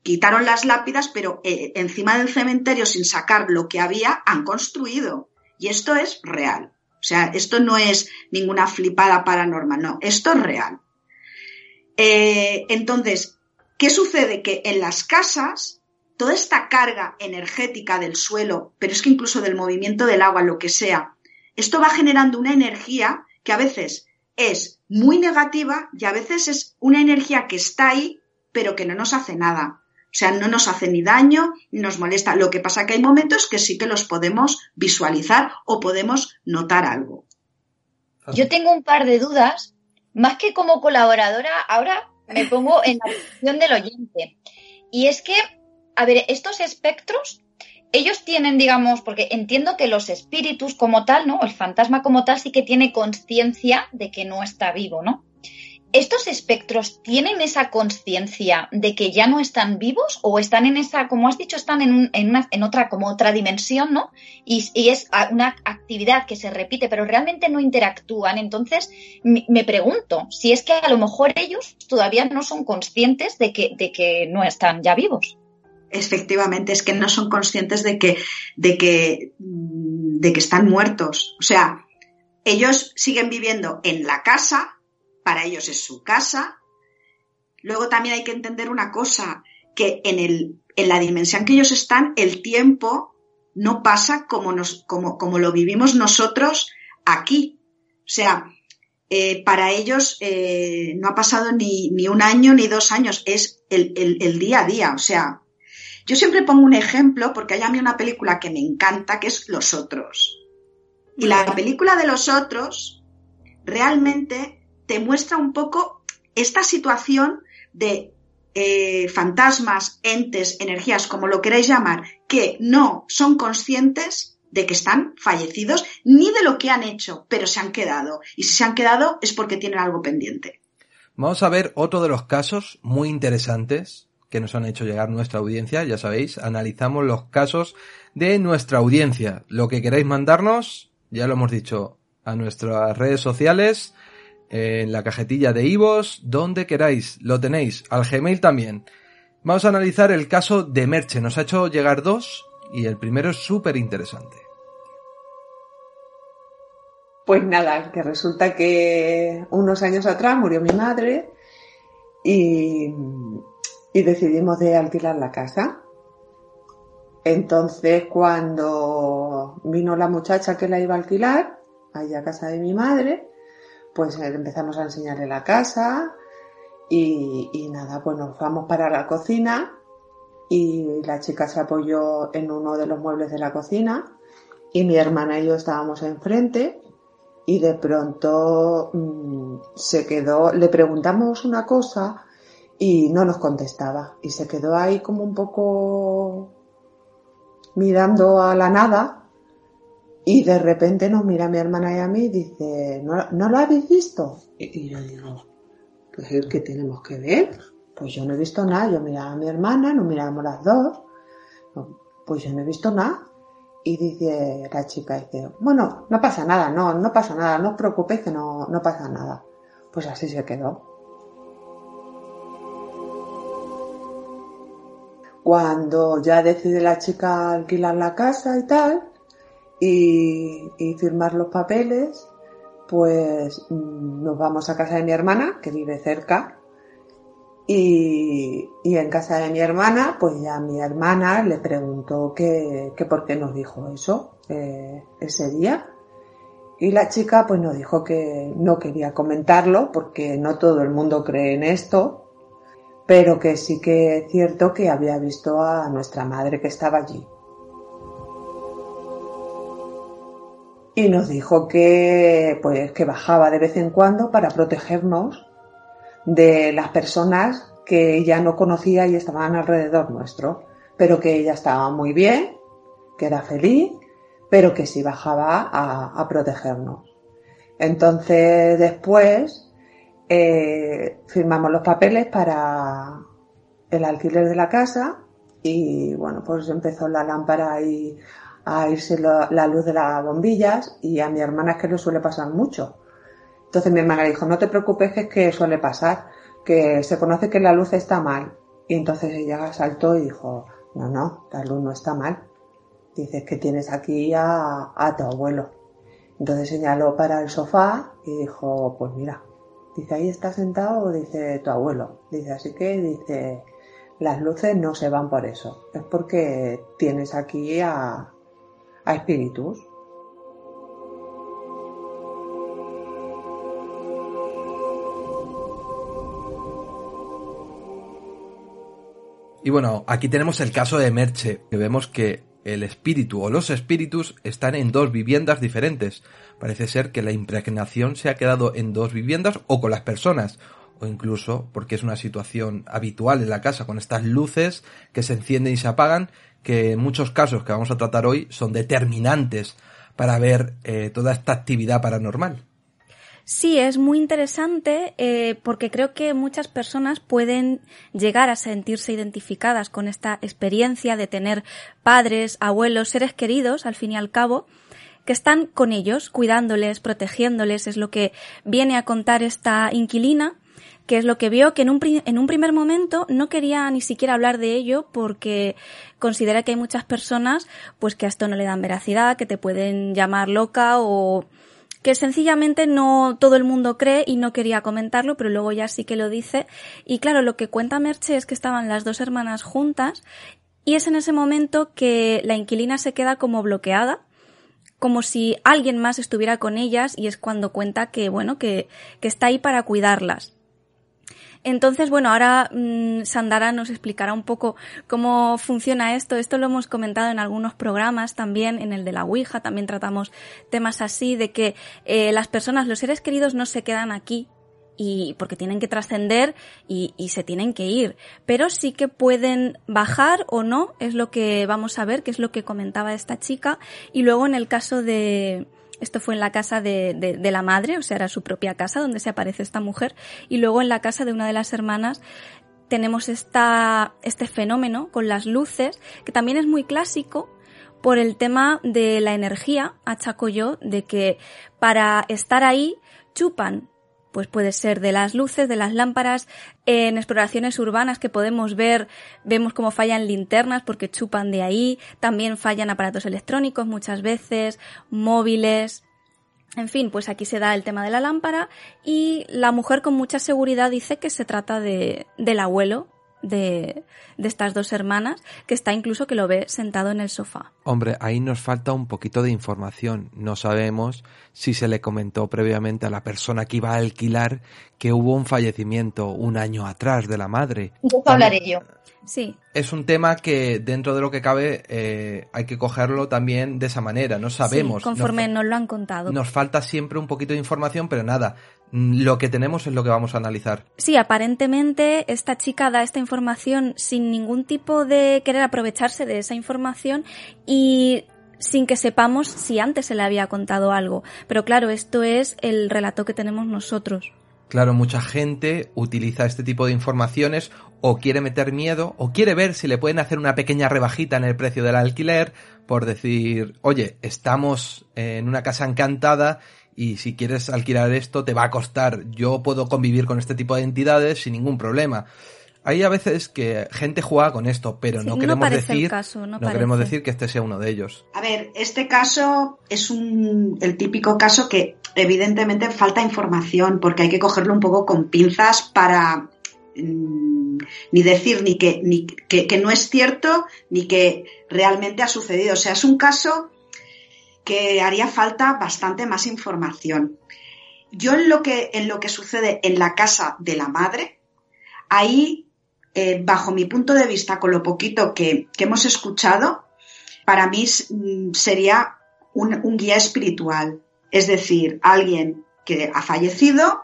quitaron las lápidas, pero eh, encima del cementerio sin sacar lo que había han construido. Y esto es real. O sea, esto no es ninguna flipada paranormal, no, esto es real. Eh, entonces, ¿qué sucede? Que en las casas, toda esta carga energética del suelo, pero es que incluso del movimiento del agua, lo que sea, esto va generando una energía que a veces es muy negativa y a veces es una energía que está ahí, pero que no nos hace nada. O sea, no nos hace ni daño ni nos molesta. Lo que pasa es que hay momentos que sí que los podemos visualizar o podemos notar algo. Yo tengo un par de dudas, más que como colaboradora, ahora me pongo en la posición del oyente. Y es que, a ver, estos espectros ellos tienen, digamos, porque entiendo que los espíritus como tal, ¿no? El fantasma como tal sí que tiene conciencia de que no está vivo, ¿no? ¿Estos espectros tienen esa conciencia de que ya no están vivos o están en esa, como has dicho, están en, una, en otra, como otra dimensión, ¿no? Y, es una actividad que se repite, pero realmente no interactúan. Entonces, me pregunto si es que a lo mejor ellos todavía no son conscientes de que, de que no están ya vivos efectivamente es que no son conscientes de que, de que, de que están muertos. O sea, ellos siguen viviendo en la casa, para ellos es su casa. Luego también hay que entender una cosa, que en, el, en la dimensión que ellos están, el tiempo no pasa como, nos, como, como lo vivimos nosotros aquí. O sea, eh, para ellos eh, no ha pasado ni, ni, un año ni dos años, es el, el, el, día a día. O sea, yo siempre pongo un ejemplo porque hay a mí una película que me encanta que es Los Otros. Y la película de Los Otros realmente te muestra un poco esta situación de eh, fantasmas, entes, energías, como lo queráis llamar, que no son conscientes de que están fallecidos ni de lo que han hecho, pero se han quedado. Y si se han quedado es porque tienen algo pendiente. Vamos a ver otro de los casos muy interesantes que nos han hecho llegar nuestra audiencia. Ya sabéis, analizamos los casos de nuestra audiencia. Lo que queráis mandarnos, ya lo hemos dicho, a nuestras redes sociales, en la cajetilla de Ivos, donde queráis, lo tenéis, al Gmail también. Vamos a analizar el caso de Merche. Nos ha hecho llegar dos y el primero es súper interesante. Pues nada, que resulta que unos años atrás murió mi madre y y decidimos de alquilar la casa. Entonces, cuando vino la muchacha que la iba a alquilar, allá a casa de mi madre, pues empezamos a enseñarle la casa y, nada, pues nos vamos para la cocina y la chica se apoyó en uno de los muebles de la cocina y mi hermana y yo estábamos enfrente y de pronto mm, se quedó, le preguntamos una cosa y no nos contestaba y se quedó ahí como un poco mirando a la nada y de repente nos mira mi hermana y a mí y dice, ¿no, lo habéis visto? Y, yo digo, pues es que tenemos que ver. Pues yo no he visto nada, yo miraba a mi hermana, nos mirábamos las dos, pues yo no he visto nada. Y dice la chica, dice, bueno, no pasa nada, no, no pasa nada, no os preocupéis que no, no pasa nada. Pues así se quedó. Cuando ya decide la chica alquilar la casa y tal, y, firmar los papeles, pues mm, nos vamos a casa de mi hermana, que vive cerca, y, en casa de mi hermana, pues ya mi hermana le preguntó que, por qué nos dijo eso eh, ese día. Y la chica pues nos dijo que no quería comentarlo porque no todo el mundo cree en esto pero que sí que es cierto que había visto a nuestra madre que estaba allí. Y nos dijo que, pues, que bajaba de vez en cuando para protegernos de las personas que ella no conocía y estaban alrededor nuestro, pero que ella estaba muy bien, que era feliz, pero que sí bajaba a, a protegernos. Entonces después eh, firmamos los papeles para el alquiler de la casa y bueno, pues empezó la lámpara y a irse la, luz de las bombillas y a mi hermana es que le suele pasar mucho. Entonces mi hermana dijo, no te preocupes que es que suele pasar, que se conoce que la luz está mal. Y entonces ella saltó y dijo, no, no, la luz no está mal. Dices que tienes aquí a, a tu abuelo. Entonces señaló para el sofá y dijo, pues mira, Dice, ahí está sentado, dice tu abuelo. Dice, así que, dice, las luces no se van por eso. Es porque tienes aquí a, a espíritus. Y bueno, aquí tenemos el caso de Merche, que vemos que el espíritu o los espíritus están en dos viviendas diferentes. Parece ser que la impregnación se ha quedado en dos viviendas o con las personas, o incluso porque es una situación habitual en la casa con estas luces que se encienden y se apagan, que en muchos casos que vamos a tratar hoy son determinantes para ver eh, toda esta actividad paranormal. Sí, es muy interesante eh, porque creo que muchas personas pueden llegar a sentirse identificadas con esta experiencia de tener padres, abuelos, seres queridos, al fin y al cabo, que están con ellos, cuidándoles, protegiéndoles, es lo que viene a contar esta inquilina que es lo que vio que en un, en un primer momento no quería ni siquiera hablar de ello porque considera que hay muchas personas pues que a esto no le dan veracidad, que te pueden llamar loca o que sencillamente no todo el mundo cree y no quería comentarlo, pero luego ya sí que lo dice. Y claro, lo que cuenta Merche es que estaban las dos hermanas juntas y es en ese momento que la inquilina se queda como bloqueada como si alguien más estuviera con ellas y es cuando cuenta que, bueno, que, que está ahí para cuidarlas. Entonces, bueno, ahora mm, Sandara nos explicará un poco cómo funciona esto. Esto lo hemos comentado en algunos programas también, en el de la Ouija, también tratamos temas así, de que eh, las personas, los seres queridos no se quedan aquí, y porque tienen que trascender y, y, se tienen que ir. Pero sí que pueden bajar o no, es lo que vamos a ver, que es lo que comentaba esta chica. Y luego en el caso de, esto fue en la casa de, de, la madre, o sea, era su propia casa donde se aparece esta mujer. Y luego en la casa de una de las hermanas tenemos esta, este fenómeno con las luces, que también es muy clásico por el tema de la energía, achaco yo, de que para estar ahí chupan pues puede ser de las luces, de las lámparas. En exploraciones urbanas que podemos ver, vemos cómo fallan linternas porque chupan de ahí. También fallan aparatos electrónicos muchas veces, móviles. En fin, pues aquí se da el tema de la lámpara y la mujer con mucha seguridad dice que se trata de, del abuelo de, de, estas dos hermanas, que está incluso que lo ve sentado en el sofá. Hombre, ahí nos falta un poquito de información. No sabemos si se le comentó previamente a la persona que iba a alquilar que hubo un fallecimiento un año atrás de la madre. Yo hablaré yo. Sí. Es un tema que dentro de lo que cabe eh, hay que cogerlo también de esa manera. No sabemos. Sí, conforme nos, nos, lo han contado. Nos falta siempre un poquito de información, pero nada. Mm, lo que tenemos es lo que vamos a analizar. Sí, aparentemente esta chica da esta información sin ningún tipo de querer aprovecharse de esa información y sin que sepamos si antes se le había contado algo. Pero claro, esto es el relato que tenemos nosotros. Claro, mucha gente utiliza este tipo de informaciones o quiere meter miedo o quiere ver si le pueden hacer una pequeña rebajita en el precio del alquiler por decir, oye, estamos en una casa encantada y si quieres alquilar esto te va a costar, yo puedo convivir con este tipo de entidades sin ningún problema. Hay a veces que gente juega con esto, pero sí, no queremos no decir caso, no, no queremos decir que este sea uno de ellos. A ver, este caso es un el típico caso que evidentemente falta información porque hay que cogerlo un poco con pinzas para mmm, ni decir ni que ni que, que no es cierto ni que realmente ha sucedido. O sea, es un caso que haría falta bastante más información. Yo en lo que, en lo que sucede en la casa de la madre, ahí, eh, bajo mi punto de vista, con lo poquito que, que hemos escuchado, para mí mm, sería un, un, guía espiritual. Es decir, alguien que ha fallecido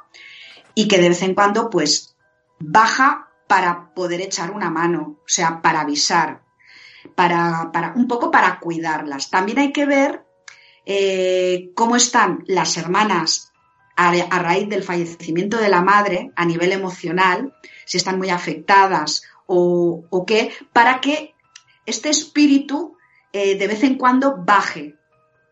y que de vez en cuando, pues, baja para poder echar una mano, o sea, para avisar, para, para un poco para cuidarlas. También hay que ver eh, cómo están las hermanas a, raíz del fallecimiento de la madre a nivel emocional, si están muy afectadas o, qué, para que este espíritu eh, de vez en cuando baje.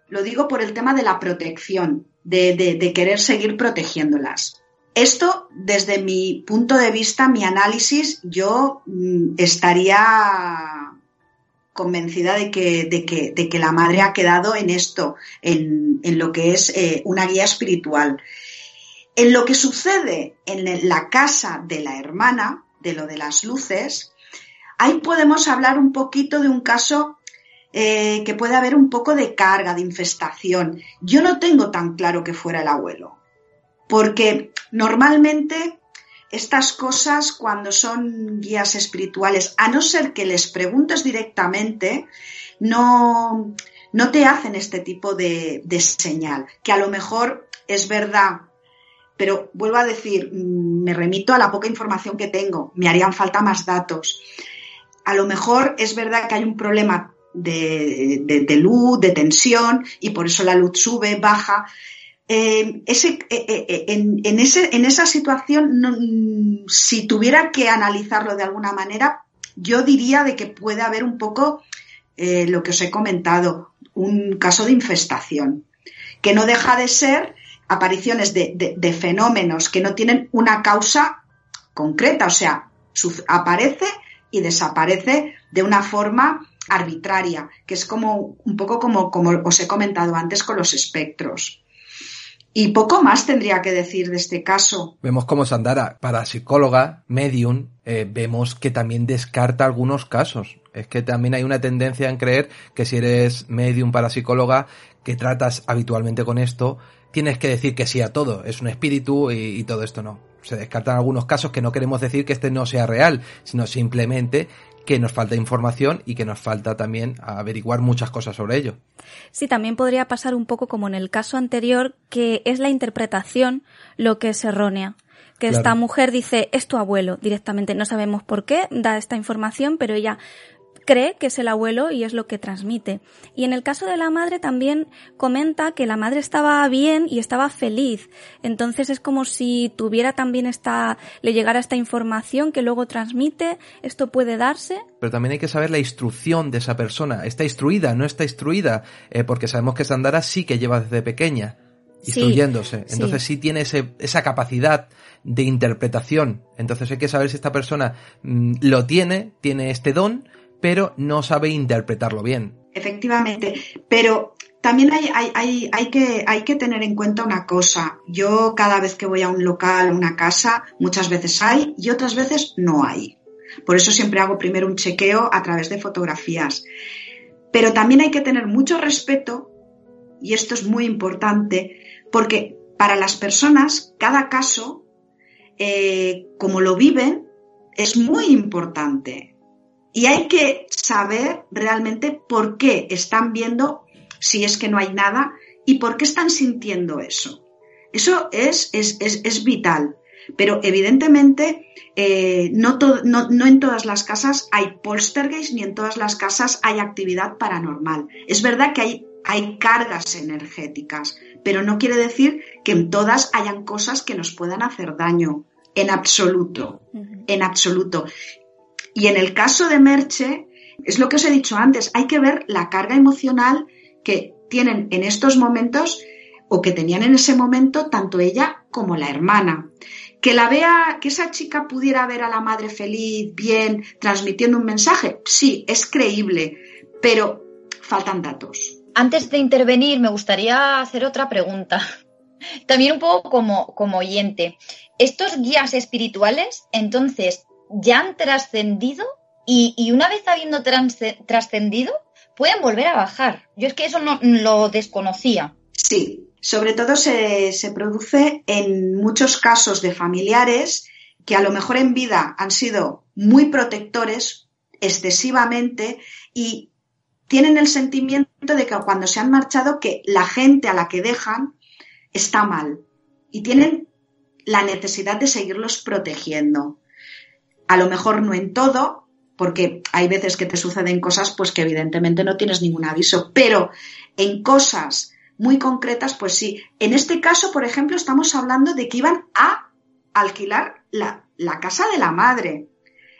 Lo digo por el tema de la protección, de querer seguir protegiéndolas. Esto, desde mi punto de vista, mi análisis, yo mm, estaría convencida de que, de que, de que la madre ha quedado en esto, en, en lo que es eh, una guía espiritual. En lo que sucede en la casa de la hermana, de lo de las luces, ahí podemos hablar un poquito de un caso eh, que puede haber un poco de carga, de infestación. Yo no tengo tan claro que fuera el abuelo, porque normalmente estas cosas cuando son guías espirituales, a no ser que les preguntes directamente, no, no te hacen este tipo de, de señal, que a lo mejor es verdad pero vuelvo a decir, mm, me remito a la poca información que tengo, me harían falta más datos. A lo mejor es verdad que hay un problema de, luz, de tensión, y por eso la luz sube, baja. Eh, eh, eh, en, esa situación, mm, si tuviera que analizarlo de alguna manera, yo diría de que puede haber un poco lo que os he comentado, un caso de infestación, que no deja de ser apariciones de, fenómenos que no tienen una causa concreta, o sea, aparece y desaparece de una forma arbitraria, que es como un poco como os he comentado antes con los espectros. Y poco más tendría que decir de este caso. Vemos como Sandara, para psicóloga, medium, eh, vemos que también descarta algunos casos. Es que también hay una tendencia en creer que si eres medium para psicóloga, que tratas habitualmente con esto, tienes que decir que sí a todo. Es un espíritu y todo esto no. Se descartan algunos casos que no queremos decir que este no sea real, sino simplemente que nos falta información y que nos falta también averiguar muchas cosas sobre ello. Sí, también podría pasar un poco como en el caso anterior, que es la interpretación lo que es errónea que esta mujer dice es tu abuelo directamente. No sabemos por qué da esta información, pero ella cree que es el abuelo y es lo que transmite. Y en el caso de la madre también comenta que la madre estaba bien y estaba feliz. Entonces es como si tuviera también esta, le llegara esta información que luego transmite. Esto puede darse. Pero también hay que saber la instrucción de esa persona. ¿Está instruida? ¿No está instruida? Eh, porque sabemos que Sandara sí que lleva desde pequeña instruyéndose. Entonces sí, tiene esa capacidad de interpretación. Entonces hay que saber si esta persona mm, lo tiene, tiene este don, pero no sabe interpretarlo bien. Efectivamente, pero también hay, hay, hay, que, hay que tener en cuenta una cosa. Yo cada vez que voy a un local, una casa, muchas veces hay y otras veces no hay. Por eso siempre hago primero un chequeo a través de fotografías. Pero también hay que tener mucho respeto, y esto es muy importante, porque para las personas cada caso, eh, como lo viven, es muy importante. Y hay que saber realmente por qué están viendo, si es que no hay nada, y por qué están sintiendo eso. Eso es, es, vital. Pero evidentemente eh, no, no, en todas las casas hay poltergeist ni en todas las casas hay actividad paranormal. Es verdad que hay, hay cargas energéticas, pero no quiere decir que en todas hayan cosas que nos puedan hacer daño. En absoluto, en absoluto. Y en el caso de Merche, es lo que os he dicho antes, hay que ver la carga emocional que tienen en estos momentos o que tenían en ese momento tanto ella como la hermana. Que la vea, que esa chica pudiera ver a la madre feliz, bien, transmitiendo un mensaje, sí, es creíble, pero faltan datos. Antes de intervenir, me gustaría hacer otra pregunta. También un poco como, como oyente. Estos guías espirituales, entonces, ya han trascendido y, una vez habiendo trascendido, pueden volver a bajar. Yo es que eso no lo desconocía. Sí, sobre todo se, se produce en muchos casos de familiares que a lo mejor en vida han sido muy protectores excesivamente y tienen el sentimiento de que cuando se han marchado que la gente a la que dejan está mal y tienen la necesidad de seguirlos protegiendo a lo mejor no en todo, porque hay veces que te suceden cosas pues que evidentemente no tienes ningún aviso, pero en cosas muy concretas, pues sí. En este caso, por ejemplo, estamos hablando de que iban a alquilar la, la casa de la madre.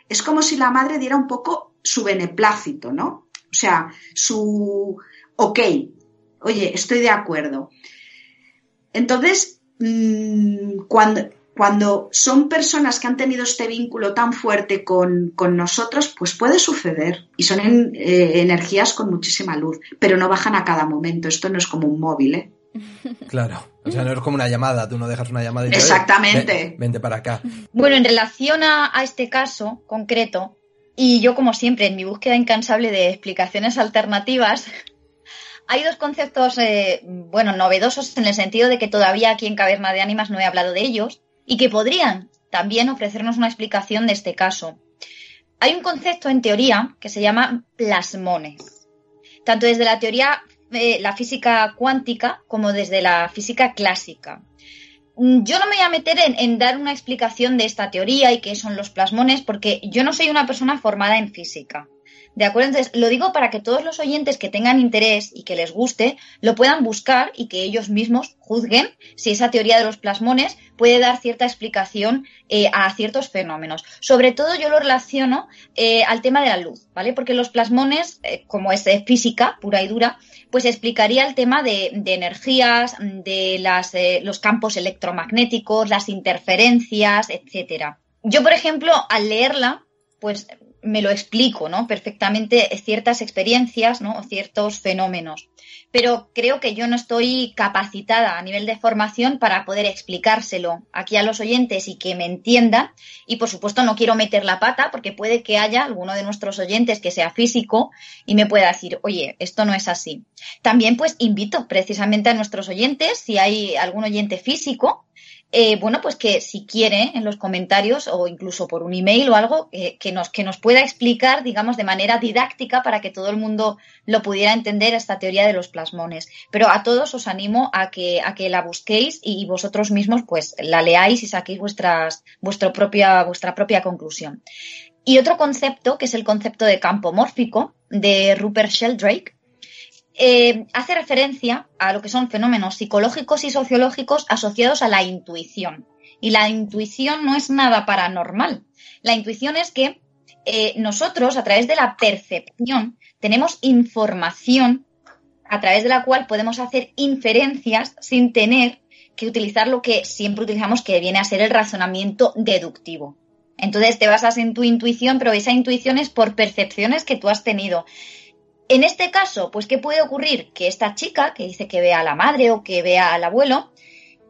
Es como si la madre diera un poco su beneplácito, ¿no? O sea, su, ok, oye, estoy de acuerdo. Entonces, mm, cuando, cuando son personas que han tenido este vínculo tan fuerte con, nosotros, pues puede suceder. Y son eh, energías con muchísima luz, pero no bajan a cada momento. Esto no es como un móvil, ¿eh? Claro, o sea, no es como una llamada, tú no dejas una llamada y Exactamente. vente para acá. Bueno, en relación a, este caso concreto, y yo como siempre en mi búsqueda incansable de explicaciones alternativas, hay dos conceptos, eh, bueno, novedosos en el sentido de que todavía aquí en Caverna de Ánimas no he hablado de ellos, y que podrían también ofrecernos una explicación de este caso. Hay un concepto en teoría que se llama plasmones, tanto desde la teoría, de la física cuántica como desde la física clásica. mm, yo no me voy a meter en, en, dar una explicación de esta teoría y qué son los plasmones, porque yo no soy una persona formada en física. ¿De acuerdo? Entonces, lo digo para que todos los oyentes que tengan interés y que les guste lo puedan buscar y que ellos mismos juzguen si esa teoría de los plasmones puede dar cierta explicación eh, a ciertos fenómenos. Sobre todo yo lo relaciono eh, al tema de la luz, ¿vale? Porque los plasmones, eh, como es física pura y dura, pues explicaría el tema de, energías, de los campos electromagnéticos, las interferencias, etcétera. Yo, por ejemplo, al leerla, pues me lo explico, ¿no? Perfectamente ciertas experiencias, ¿no? O ciertos fenómenos. Pero creo que yo no estoy capacitada a nivel de formación para poder explicárselo aquí a los oyentes y que me entiendan. Y por supuesto no quiero meter la pata porque puede que haya alguno de nuestros oyentes que sea físico y me pueda decir, oye, esto no es así. También pues invito precisamente a nuestros oyentes, si hay algún oyente físico, eh, bueno, pues que si quiere en los comentarios o incluso por un email o algo, eh, que, nos, que nos pueda explicar, digamos, de manera didáctica para que todo el mundo lo pudiera entender esta teoría de los plasmones. Pero a todos os animo a que, a que la busquéis y vosotros mismos pues la leáis y saquéis vuestras, vuestro propia, vuestra propia conclusión. Y otro concepto, que es el concepto de campo mórfico de Rupert Sheldrake, eh, hace referencia a lo que son fenómenos psicológicos y sociológicos asociados a la intuición. Y la intuición no es nada paranormal. La intuición es que eh, nosotros, a través de la percepción, tenemos información a través de la cual podemos hacer inferencias sin tener que utilizar lo que siempre utilizamos, que viene a ser el razonamiento deductivo. Entonces te basas en tu intuición, pero esa intuición es por percepciones que tú has tenido. En este caso, pues, ¿qué puede ocurrir? Que esta chica, que dice que vea a la madre o que vea al abuelo,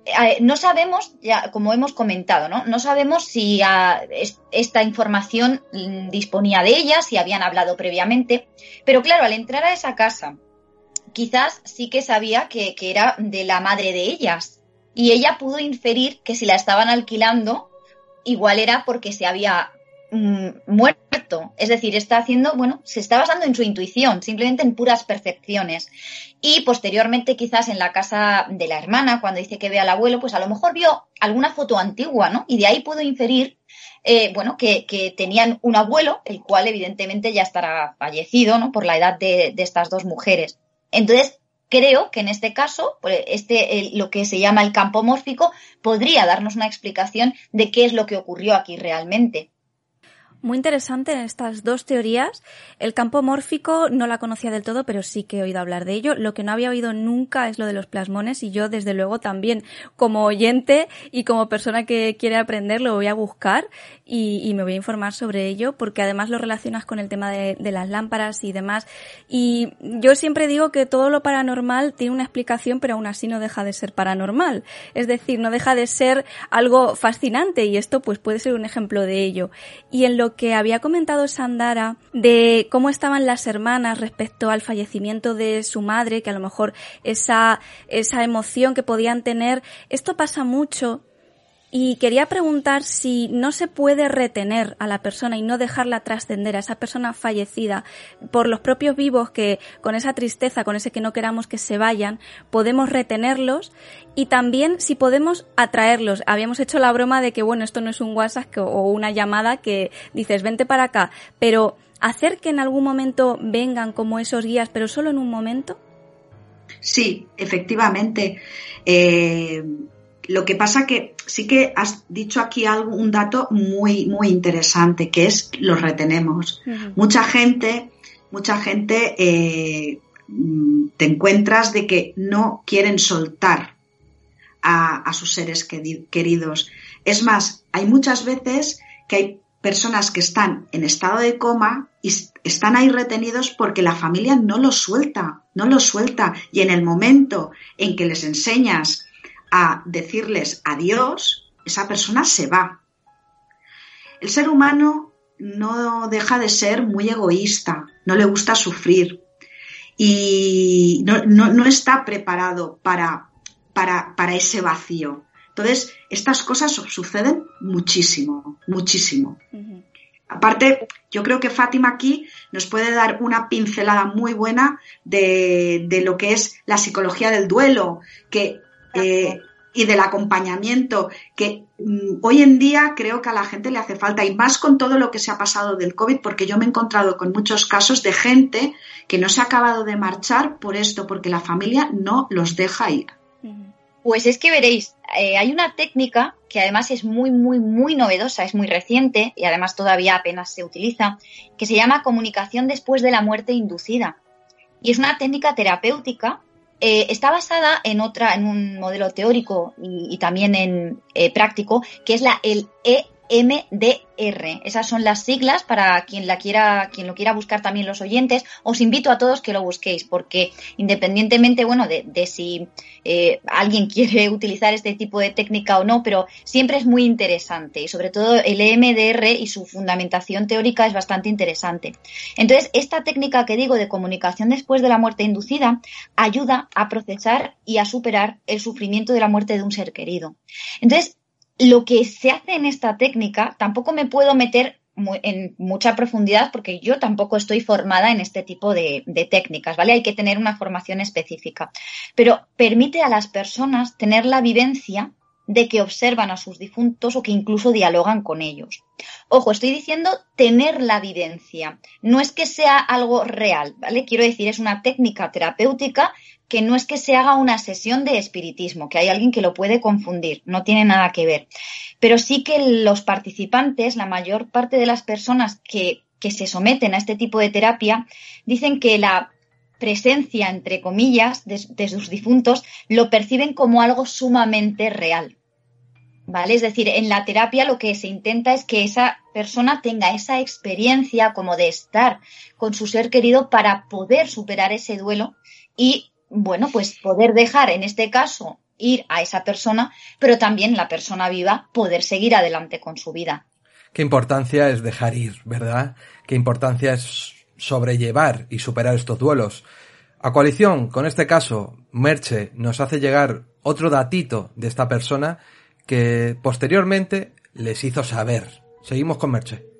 eh, no sabemos, ya como hemos comentado, ¿no? No sabemos si a, esta información mm, disponía de ella, si habían hablado previamente, pero claro, al entrar a esa casa, quizás sí que sabía que, que era de la madre de ellas, y ella pudo inferir que si la estaban alquilando, igual era porque se había Mm, muerto. Es decir, está haciendo, bueno, se está basando en su intuición, simplemente en puras percepciones. Y posteriormente, quizás en la casa de la hermana, cuando dice que ve al abuelo, pues a lo mejor vio alguna foto antigua, ¿no? Y de ahí pudo inferir, eh, bueno, que, tenían un abuelo, el cual evidentemente ya estará fallecido, ¿no? Por la edad de, estas dos mujeres. Entonces, creo que en este caso, pues, este, lo que se llama el campo mórfico, podría darnos una explicación de qué es lo que ocurrió aquí realmente muy interesante en estas dos teorías. El campo mórfico no la conocía del todo, pero sí que he oído hablar de ello. Lo que no había oído nunca es lo de los plasmones y yo desde luego también como oyente y como persona que quiere aprender lo voy a buscar y, me voy a informar sobre ello porque además lo relacionas con el tema de, de las lámparas y demás. Y yo siempre digo que todo lo paranormal tiene una explicación, pero aún así no deja de ser paranormal. Es decir, no deja de ser algo fascinante y esto pues puede ser un ejemplo de ello. Y en lo que había comentado Sandara de cómo estaban las hermanas respecto al fallecimiento de su madre, que a lo mejor esa, esa emoción que podían tener, esto pasa mucho y quería preguntar si no se puede retener a la persona y no dejarla trascender a esa persona fallecida por los propios vivos que con esa tristeza, con ese que no queramos que se vayan, podemos retenerlos y también si podemos atraerlos. Habíamos hecho la broma de que bueno, esto no es un WhatsApp o una llamada que dices vente para acá, pero hacer que en algún momento vengan como esos guías, pero solo en un momento. Sí, efectivamente. Eh lo que pasa que sí que has dicho aquí algo, un dato muy, muy interesante, que es los retenemos. Mucha gente, mucha gente eh, te encuentras de que no quieren soltar a, sus seres queridos. Es más, hay muchas veces que hay personas que están en estado de coma y están ahí retenidos porque la familia no los suelta, no los suelta. Y en el momento en que les enseñas a decirles adiós, esa persona se va. El ser humano no deja de ser muy egoísta, no le gusta sufrir y no, está preparado para, para, para ese vacío. Entonces, estas cosas suceden muchísimo, muchísimo. Aparte, yo creo que Fátima aquí nos puede dar una pincelada muy buena de, de lo que es la psicología del duelo, que eh, y del acompañamiento que mm, hoy en día creo que a la gente le hace falta y más con todo lo que se ha pasado del COVID porque yo me he encontrado con muchos casos de gente que no se ha acabado de marchar por esto porque la familia no los deja ir. Pues es que veréis, eh, hay una técnica que además es muy, muy, muy novedosa, es muy reciente y además todavía apenas se utiliza, que se llama comunicación después de la muerte inducida. Y es una técnica terapéutica eh, está basada en otra, en un modelo teórico y, también en eh, práctico, que es la el EMDR. Esas son las siglas para quien la quiera, quien lo quiera buscar también los oyentes. Os invito a todos que lo busquéis, porque independientemente, bueno, de, si eh, alguien quiere utilizar este tipo de técnica o no, pero siempre es muy interesante y sobre todo el EMDR y su fundamentación teórica es bastante interesante. Entonces, esta técnica que digo de comunicación después de la muerte inducida ayuda a procesar y a superar el sufrimiento de la muerte de un ser querido. Entonces, lo que se hace en esta técnica, tampoco me puedo meter en mucha profundidad porque yo tampoco estoy formada en este tipo de, técnicas, ¿vale? Hay que tener una formación específica. Pero permite a las personas tener la vivencia de que observan a sus difuntos o que incluso dialogan con ellos. Ojo, estoy diciendo tener la vivencia. No es que sea algo real, ¿vale? Quiero decir, es una técnica terapéutica que no es que se haga una sesión de espiritismo, que hay alguien que lo puede confundir, no tiene nada que ver. Pero sí que los participantes, la mayor parte de las personas que, se someten a este tipo de terapia, dicen que la presencia, entre comillas, de, sus difuntos, lo perciben como algo sumamente real. ¿Vale? Es decir, en la terapia lo que se intenta es que esa persona tenga esa experiencia como de estar con su ser querido para poder superar ese duelo y bueno, pues poder dejar en este caso ir a esa persona, pero también la persona viva poder seguir adelante con su vida. Qué importancia es dejar ir, ¿verdad? Qué importancia es sobrellevar y superar estos duelos. A coalición, con este caso, Merche nos hace llegar otro datito de esta persona que posteriormente les hizo saber. Seguimos con Merche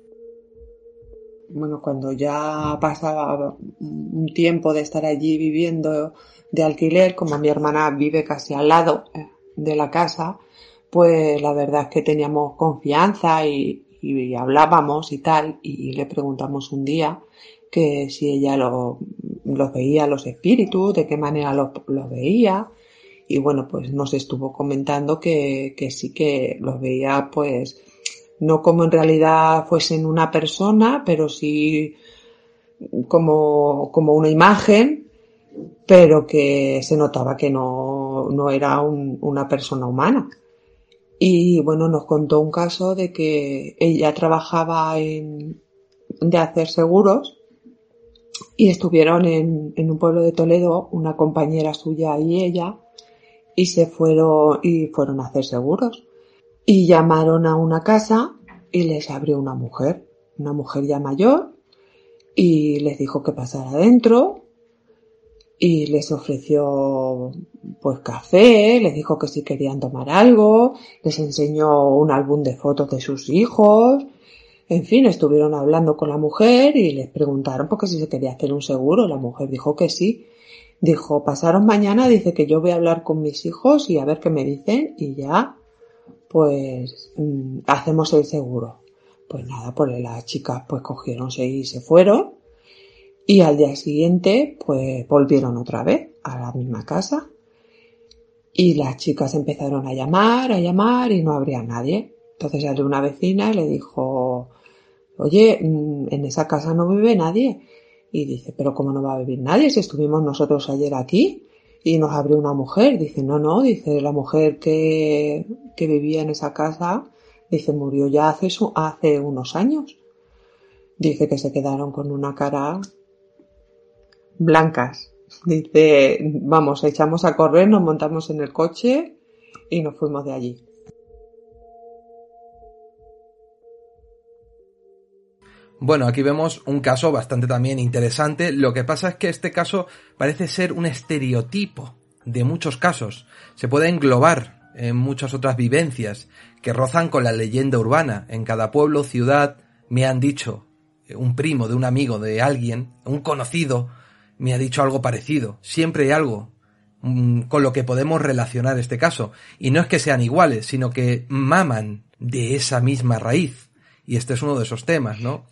bueno, cuando ya pasaba un tiempo de estar allí viviendo de alquiler, como mi hermana vive casi al lado eh, de la casa, pues la verdad es que teníamos confianza y, hablábamos y tal, y le preguntamos un día que si ella los veía los espíritus, de qué manera los, veía, y bueno, pues nos estuvo comentando que, que sí que los veía pues no como en realidad fuesen una persona, pero sí como, como una imagen, pero que se notaba que no, no era una persona humana. Y bueno, nos contó un caso de que ella trabajaba en, de hacer seguros y estuvieron en, en un pueblo de Toledo, una compañera suya y ella, y se fueron, y fueron a hacer seguros y llamaron a una casa y les abrió una mujer, una mujer ya mayor, y les dijo que pasara adentro y les ofreció pues café, les dijo que si querían tomar algo, les enseñó un álbum de fotos de sus hijos, en fin, estuvieron hablando con la mujer y les preguntaron porque si se quería hacer un seguro, la mujer dijo que sí. Dijo, pasaron mañana, dice que yo voy a hablar con mis hijos y a ver qué me dicen y ya pues mm, hacemos el seguro. Pues nada, pues las chicas pues cogieron y se fueron y al día siguiente pues volvieron otra vez a la misma casa y las chicas empezaron a llamar, a llamar y no habría nadie. Entonces salió una vecina y le dijo, oye, mm, en esa casa no vive nadie. Y dice, pero ¿cómo no va a vivir nadie si estuvimos nosotros ayer aquí? y nos abrió una mujer. Dice, no, no, dice, la mujer que, que vivía en esa casa, dice, murió ya hace, hace unos años. Dice que se quedaron con una cara blancas. Dice, vamos, echamos a correr, nos montamos en el coche y nos fuimos de allí. Bueno, aquí vemos un caso bastante también interesante. Lo que pasa es que este caso parece ser un estereotipo de muchos casos. Se puede englobar en muchas otras vivencias que rozan con la leyenda urbana. En cada pueblo, ciudad, me han dicho, un primo de un amigo de alguien, un conocido, me ha dicho algo parecido. Siempre hay algo mm, con lo que podemos relacionar este caso. Y no es que sean iguales, sino que maman de esa misma raíz. Y este es uno de esos temas, ¿no?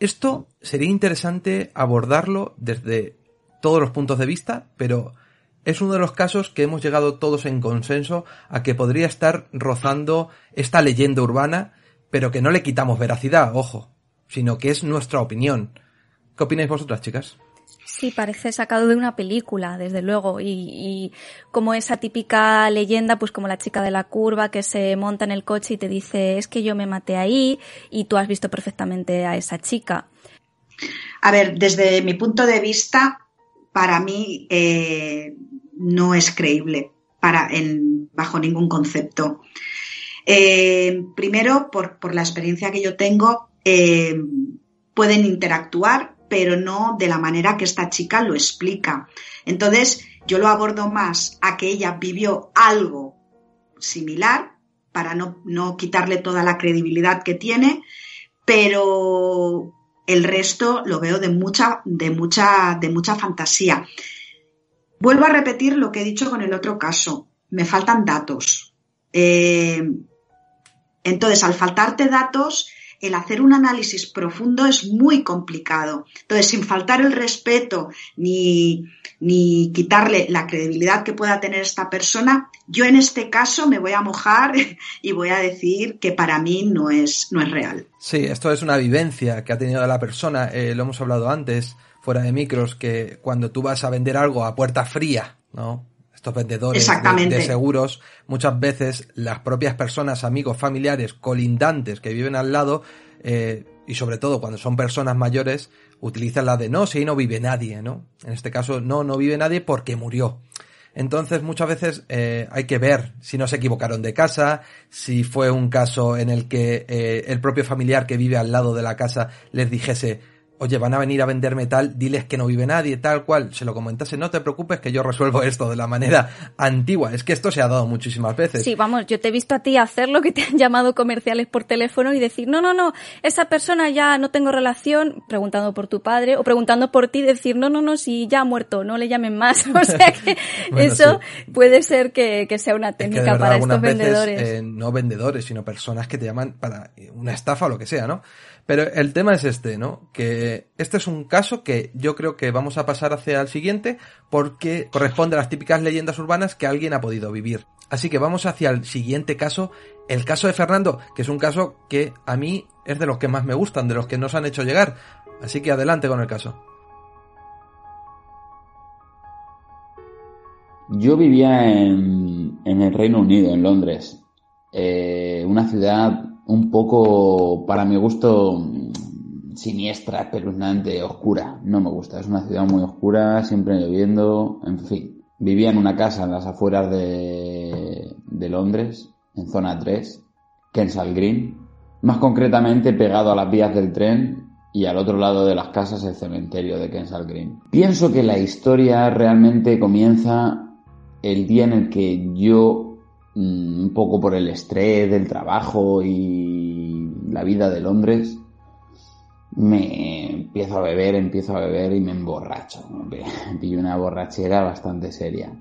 Esto sería interesante abordarlo desde todos los puntos de vista, pero es uno de los casos que hemos llegado todos en consenso a que podría estar rozando esta leyenda urbana, pero que no le quitamos veracidad, ojo, sino que es nuestra opinión. ¿Qué opináis vosotras, chicas? Sí, parece sacado de una película, desde luego, y, y, como esa típica leyenda, pues como la chica de la curva que se monta en el coche y te dice, es que yo me maté ahí y tú has visto perfectamente a esa chica. A ver, desde mi punto de vista, para mí eh, no es creíble para, bajo ningún concepto. Eh, primero, por, por, la experiencia que yo tengo, eh, pueden interactuar, pero no de la manera que esta chica lo explica. Entonces, yo lo abordo más a que ella vivió algo similar para no, no quitarle toda la credibilidad que tiene, pero el resto lo veo de mucha, de mucha, de mucha fantasía. Vuelvo a repetir lo que he dicho con el otro caso. Me faltan datos. Eh, entonces, al faltarte datos, el hacer un análisis profundo es muy complicado. Entonces, sin faltar el respeto ni, ni quitarle la credibilidad que pueda tener esta persona, yo en este caso me voy a mojar y voy a decir que para mí no es, no es real. Sí, esto es una vivencia que ha tenido la persona, eh, lo hemos hablado antes, fuera de micros, que cuando tú vas a vender algo a puerta fría, ¿no? Estos vendedores de, de, seguros, muchas veces las propias personas, amigos, familiares, colindantes que viven al lado, eh, y sobre todo cuando son personas mayores, utilizan la de no, si no vive nadie, ¿no? En este caso, no, no vive nadie porque murió. Entonces, muchas veces eh, hay que ver si no se equivocaron de casa, si fue un caso en el que eh, el propio familiar que vive al lado de la casa les dijese, oye, van a venir a venderme tal, diles que no vive nadie, tal cual, se lo comentase, no te preocupes que yo resuelvo esto de la manera antigua. Es que esto se ha dado muchísimas veces. Sí, vamos, yo te he visto a ti hacerlo, que te han llamado comerciales por teléfono y decir, no, no, no, esa persona ya no tengo relación, preguntando por tu padre, o preguntando por ti, decir, no, no, no, si ya ha muerto, no le llamen más. O sea que bueno, eso sí. puede ser que, que, sea una técnica es que verdad, para estos veces, vendedores. Eh, no vendedores, sino personas que te llaman para una estafa o lo que sea, ¿no? Pero el tema es este, ¿no? Que este es un caso que yo creo que vamos a pasar hacia el siguiente porque corresponde a las típicas leyendas urbanas que alguien ha podido vivir. Así que vamos hacia el siguiente caso, el caso de Fernando, que es un caso que a mí es de los que más me gustan, de los que nos han hecho llegar. Así que adelante con el caso. Yo vivía en, en el Reino Unido, en Londres, eh, una ciudad un poco, para mi gusto, siniestra, espeluznante, oscura. No me gusta. Es una ciudad muy oscura, siempre lloviendo, en fin. Vivía en una casa en las afueras de, de Londres, en zona 3, Kensal Green. Más concretamente pegado a las vías del tren y al otro lado de las casas el cementerio de Kensal Green. Pienso que la historia realmente comienza el día en el que yo un poco por el estrés del trabajo y la vida de Londres, me empiezo a beber, empiezo a beber y me emborracho. Pillo una borrachera bastante seria.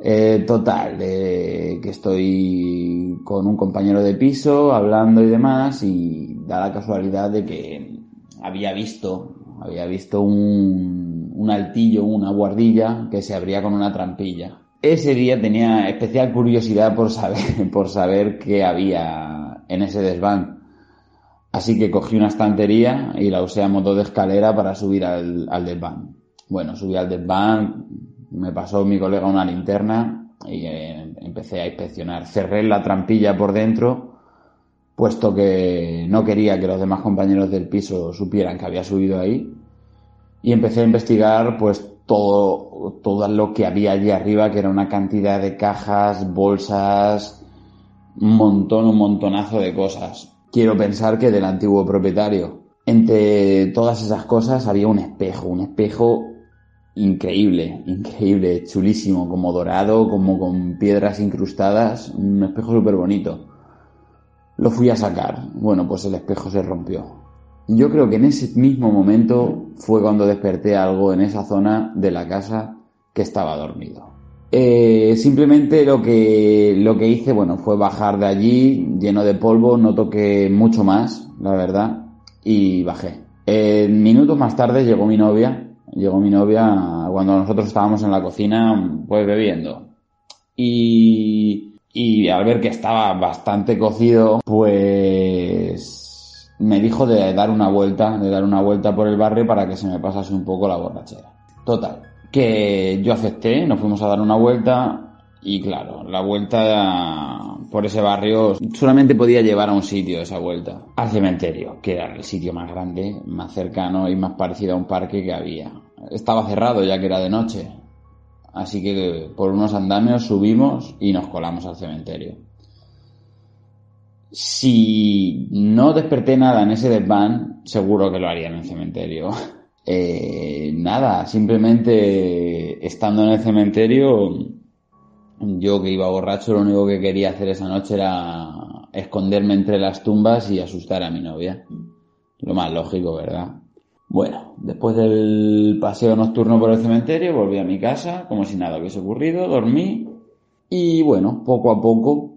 Eh, total, eh, que estoy con un compañero de piso hablando y demás y da la casualidad de que había visto, había visto un, un altillo, una guardilla que se abría con una trampilla ese día tenía especial curiosidad por saber, por saber qué había en ese desván. Así que cogí una estantería y la usé a modo de escalera para subir al, al desván. Bueno, subí al desván, me pasó mi colega una linterna y eh, empecé a inspeccionar. Cerré la trampilla por dentro, puesto que no quería que los demás compañeros del piso supieran que había subido ahí. Y empecé a investigar, pues, todo, todo lo que había allí arriba, que era una cantidad de cajas, bolsas, un montón, un montonazo de cosas. Quiero pensar que del antiguo propietario. Entre todas esas cosas había un espejo, un espejo increíble, increíble, chulísimo, como dorado, como con piedras incrustadas, un espejo súper bonito. Lo fui a sacar. Bueno, pues el espejo se rompió. Yo creo que en ese mismo momento fue cuando desperté algo en esa zona de la casa que estaba dormido. Eh, simplemente lo que, lo que hice, bueno, fue bajar de allí lleno de polvo, no toqué mucho más, la verdad, y bajé. minutos más tarde llegó mi novia, llegó mi novia cuando nosotros estábamos en la cocina, pues bebiendo. Y, y al ver que estaba bastante cocido, pues me dijo de dar una vuelta, de dar una vuelta por el barrio para que se me pasase un poco la borrachera. Total, que yo acepté, nos fuimos a dar una vuelta y claro, la vuelta por ese barrio solamente podía llevar a un sitio esa vuelta, al cementerio, que era el sitio más grande, más cercano y más parecido a un parque que había. Estaba cerrado ya que era de noche, así que por unos andamios subimos y nos colamos al cementerio. Si no desperté nada en ese desván, seguro que lo haría en el cementerio. Eh, nada, simplemente estando en el cementerio, yo que iba borracho, lo único que quería hacer esa noche era esconderme entre las tumbas y asustar a mi novia. Lo más lógico, ¿verdad? Bueno, después del paseo nocturno por el cementerio, volví a mi casa, como si nada hubiese ocurrido, dormí y bueno, poco a poco,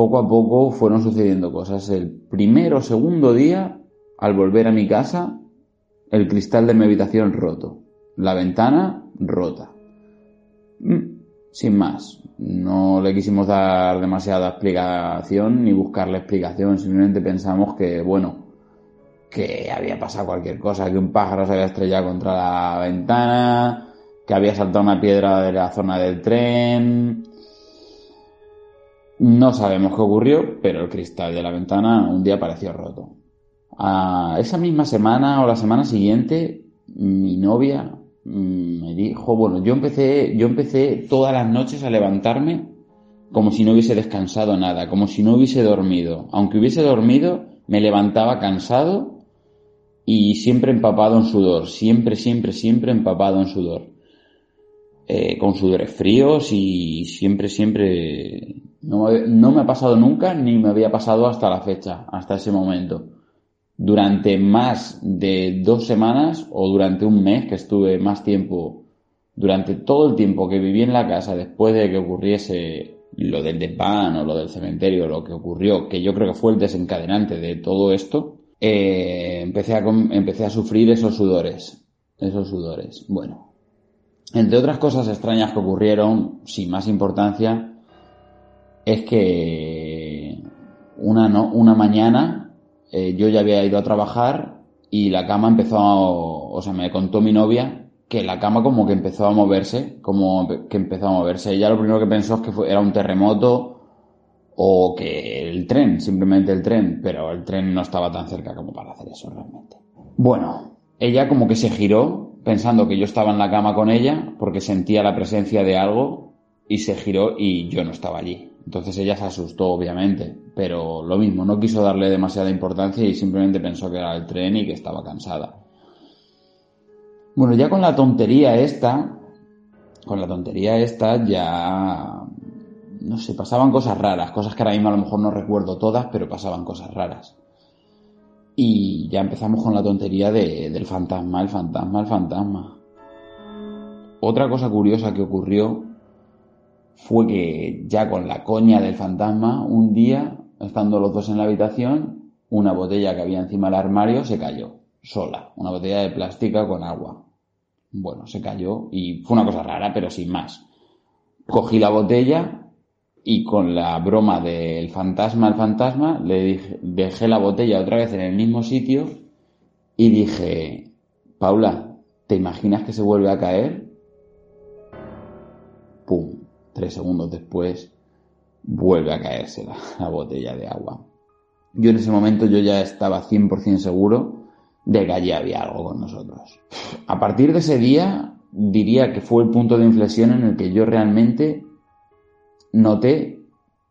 poco a poco fueron sucediendo cosas. El primero o segundo día, al volver a mi casa, el cristal de mi habitación roto. La ventana rota. Mm, sin más. No le quisimos dar demasiada explicación ni buscarle explicación. Simplemente pensamos que, bueno, que había pasado cualquier cosa, que un pájaro se había estrellado contra la ventana, que había saltado una piedra de la zona del tren. No sabemos qué ocurrió, pero el cristal de la ventana un día pareció roto esa misma semana o la semana siguiente, mi novia mm, me dijo, bueno, yo empecé, yo empecé todas las noches a levantarme como si no hubiese descansado nada, como si no hubiese dormido. Aunque hubiese dormido, me levantaba cansado y siempre empapado en sudor, siempre, siempre, siempre empapado en sudor. Eh, con sudores fríos y siempre, siempre... No, no me ha pasado nunca ni me había pasado hasta la fecha, hasta ese momento durante más de dos semanas o durante un mes que estuve más tiempo, durante todo el tiempo que viví en la casa después de que ocurriese lo del desván o lo del cementerio, lo que ocurrió, que yo creo que fue el desencadenante de todo esto, eh, empecé, a, empecé a sufrir esos sudores, esos sudores. Bueno, entre otras cosas extrañas que ocurrieron, sin más importancia, es que una, no, una mañana eh, yo ya había ido a trabajar y la cama empezó, a, o sea, me contó mi novia que la cama como que empezó a moverse, como que empezó a moverse. Ella lo primero que pensó es que era un terremoto o que el tren, simplemente el tren, pero el tren no estaba tan cerca como para hacer eso realmente. Bueno, ella como que se giró pensando que yo estaba en la cama con ella porque sentía la presencia de algo y se giró y yo no estaba allí. Entonces ella se asustó, obviamente, pero lo mismo, no quiso darle demasiada importancia y simplemente pensó que era el tren y que estaba cansada. Bueno, ya con la tontería esta, con la tontería esta ya, no sé, pasaban cosas raras, cosas que ahora mismo a lo mejor no recuerdo todas, pero pasaban cosas raras. Y ya empezamos con la tontería del fantasma, el fantasma, el fantasma. Otra cosa curiosa que ocurrió fue que ya con la coña del fantasma, un día, estando los dos en la habitación, una botella que había encima del armario se cayó, sola, una botella de plástica con agua. Bueno, se cayó y fue una cosa rara, pero sin más. Cogí la botella y con la broma del fantasma al fantasma le dije, dejé la botella otra vez en el mismo sitio y dije, Paula, ¿te imaginas que se vuelve a caer? ¡Pum! Tres segundos después vuelve a caerse la, botella de agua. Yo en ese momento yo ya estaba 100% seguro de que allí había algo con nosotros. A partir de ese día diría que fue el punto de inflexión en el que yo realmente noté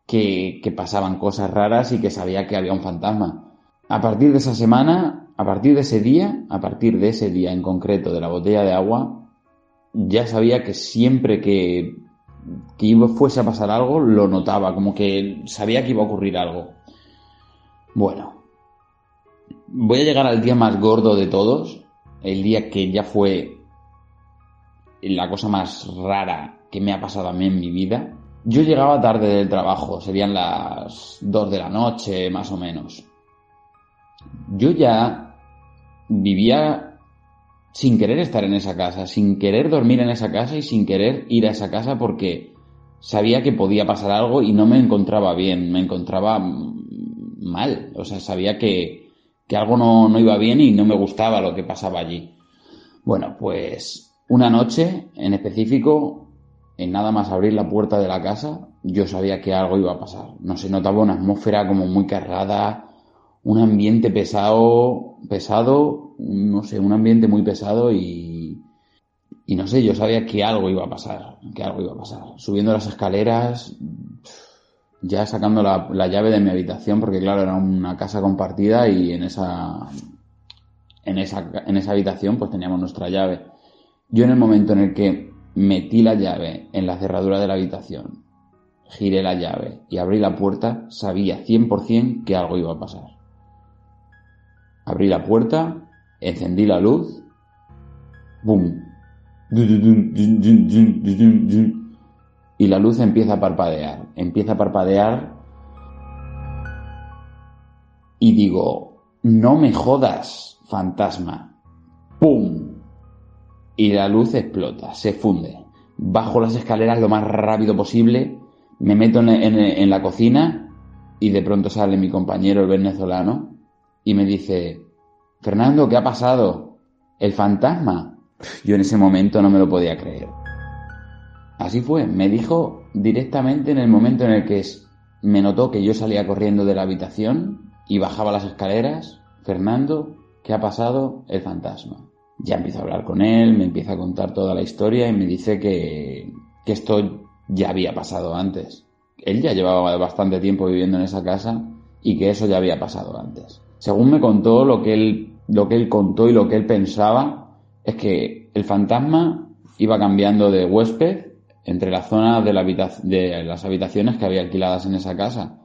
que, pasaban cosas raras y que sabía que había un fantasma. A partir de esa semana, a partir de ese día, a partir de ese día en concreto de la botella de agua, ya sabía que siempre que que fuese a pasar algo, lo notaba, como que sabía que iba a ocurrir algo. Bueno, voy a llegar al día más gordo de todos, el día que ya fue la cosa más rara que me ha pasado a mí en mi vida. Yo llegaba tarde del trabajo, serían las 2 de la noche más o menos. Yo ya vivía sin querer estar en esa casa, sin querer dormir en esa casa y sin querer ir a esa casa porque sabía que podía pasar algo y no me encontraba bien, me encontraba mal, o sea, sabía que, que algo no, no iba bien y no me gustaba lo que pasaba allí. Bueno, pues una noche en específico, en nada más abrir la puerta de la casa, yo sabía que algo iba a pasar. No se notaba una atmósfera como muy cargada, un ambiente pesado, pesado, no sé, un ambiente muy pesado y, y no sé, yo sabía que algo iba a pasar, que algo iba a pasar. Subiendo las escaleras, ya sacando la, la llave de mi habitación, porque claro, era una casa compartida y en esa, en esa, en esa habitación pues teníamos nuestra llave. Yo en el momento en el que metí la llave en la cerradura de la habitación, giré la llave y abrí la puerta, sabía 100% que algo iba a pasar. Abrí la puerta, encendí la luz, ¡boom! Y la luz empieza a parpadear, empieza a parpadear y digo, no me jodas, fantasma. ¡Pum! Y la luz explota, se funde. Bajo las escaleras lo más rápido posible, me meto en, en- la cocina y de pronto sale mi compañero, el venezolano, y me dice, Fernando, ¿qué ha pasado? ¿El fantasma? Yo en ese momento no me lo podía creer. Así fue, me dijo directamente en el momento en el que me notó que yo salía corriendo de la habitación y bajaba las escaleras, Fernando, ¿qué ha pasado? El fantasma. Ya empiezo a hablar con él, me empieza a contar toda la historia y me dice que, que esto ya había pasado antes. Él ya llevaba bastante tiempo viviendo en esa casa y que eso ya había pasado antes. Según me contó, lo que él, lo que él contó y lo que él pensaba es que el fantasma iba cambiando de huésped entre las zonas de, la de las habitaciones que había alquiladas en esa casa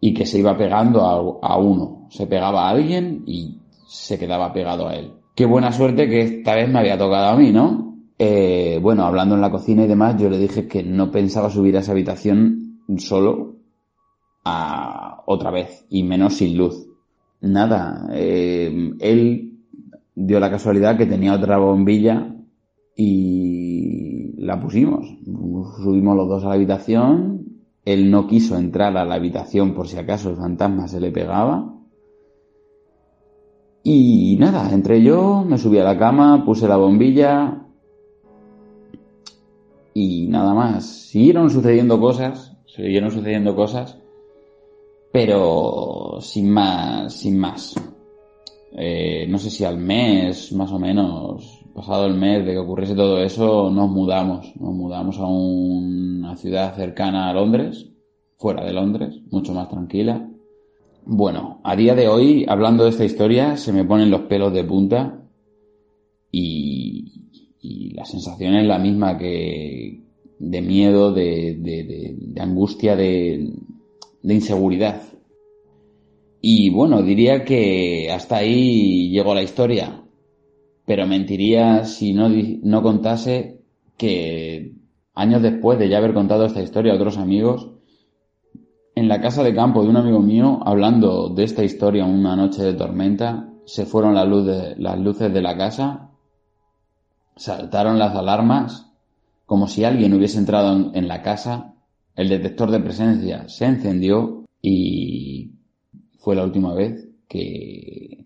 y que se iba pegando a uno. Se pegaba a alguien y se quedaba pegado a él. Qué buena suerte que esta vez me había tocado a mí, ¿no? Eh, bueno, hablando en la cocina y demás, yo le dije que no pensaba subir a esa habitación solo a otra vez y menos sin luz. Nada, eh, él dio la casualidad que tenía otra bombilla y la pusimos. Subimos los dos a la habitación. Él no quiso entrar a la habitación por si acaso el fantasma se le pegaba. Y nada, entré yo, me subí a la cama, puse la bombilla y nada más. Siguieron sucediendo cosas, siguieron sucediendo cosas, pero sin más, sin más. Eh, no sé si al mes, más o menos, pasado el mes de que ocurriese todo eso, nos mudamos. Nos mudamos a una ciudad cercana a Londres, fuera de Londres, mucho más tranquila. Bueno, a día de hoy, hablando de esta historia, se me ponen los pelos de punta y, y la sensación es la misma que de miedo, de, de, de, de angustia, de, inseguridad. Y bueno, diría que hasta ahí llegó la historia, pero mentiría si no, no contase que años después de ya haber contado esta historia a otros amigos, en la casa de campo de un amigo mío, hablando de esta historia una noche de tormenta, se fueron las, de- las luces de la casa, saltaron las alarmas, como si alguien hubiese entrado en, en la casa, el detector de presencia se encendió y fue la última vez que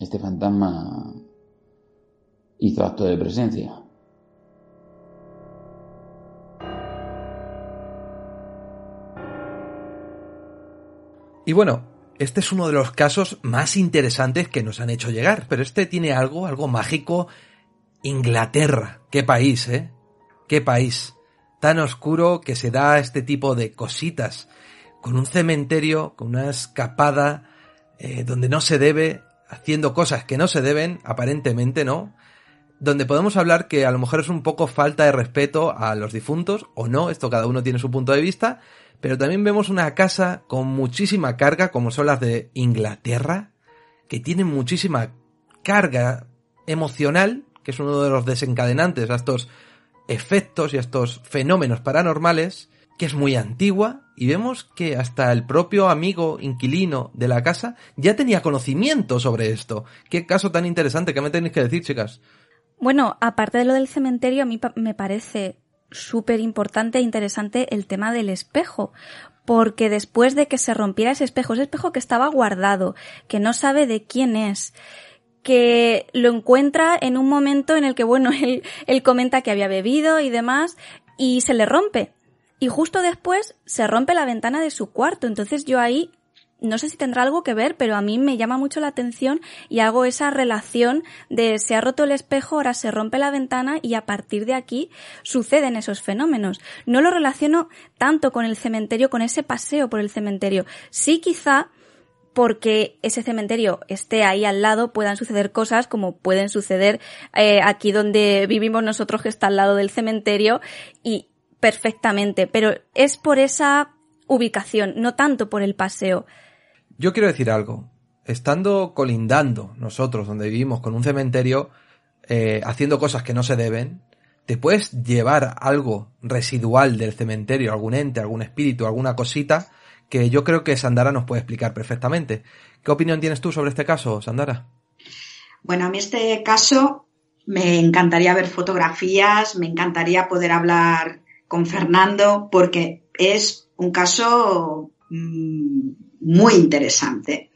este fantasma hizo acto de presencia. Y bueno, este es uno de los casos más interesantes que nos han hecho llegar, pero este tiene algo, algo mágico. Inglaterra, qué país, ¿eh? Qué país. Tan oscuro que se da este tipo de cositas. Con un cementerio, con una escapada, eh, donde no se debe, haciendo cosas que no se deben, aparentemente, ¿no? Donde podemos hablar que a lo mejor es un poco falta de respeto a los difuntos, o no, esto cada uno tiene su punto de vista, pero también vemos una casa con muchísima carga, como son las de Inglaterra, que tienen muchísima carga emocional, que es uno de los desencadenantes a estos efectos y a estos fenómenos paranormales, que es muy antigua, y vemos que hasta el propio amigo inquilino de la casa ya tenía conocimiento sobre esto. Qué caso tan interesante, ¿qué me tenéis que decir, chicas? Bueno, aparte de lo del cementerio, a mí me parece súper importante e interesante el tema del espejo, porque después de que se rompiera ese espejo, ese espejo que estaba guardado, que no sabe de quién es, que lo encuentra en un momento en el que, bueno, él, él comenta que había bebido y demás, y se le rompe. Y justo después se rompe la ventana de su cuarto. Entonces yo ahí no sé si tendrá algo que ver, pero a mí me llama mucho la atención y hago esa relación de se ha roto el espejo, ahora se rompe la ventana y a partir de aquí suceden esos fenómenos. No lo relaciono tanto con el cementerio, con ese paseo por el cementerio. Sí quizá porque ese cementerio esté ahí al lado puedan suceder cosas como pueden suceder eh, aquí donde vivimos nosotros que está al lado del cementerio y perfectamente, pero es por esa ubicación, no tanto por el paseo. Yo quiero decir algo. Estando colindando nosotros donde vivimos con un cementerio, eh, haciendo cosas que no se deben, te puedes llevar algo residual del cementerio, algún ente, algún espíritu, alguna cosita, que yo creo que Sandara nos puede explicar perfectamente. ¿Qué opinión tienes tú sobre este caso, Sandara? Bueno, a mí este caso me encantaría ver fotografías, me encantaría poder hablar con Fernando, porque es un caso mm, muy interesante.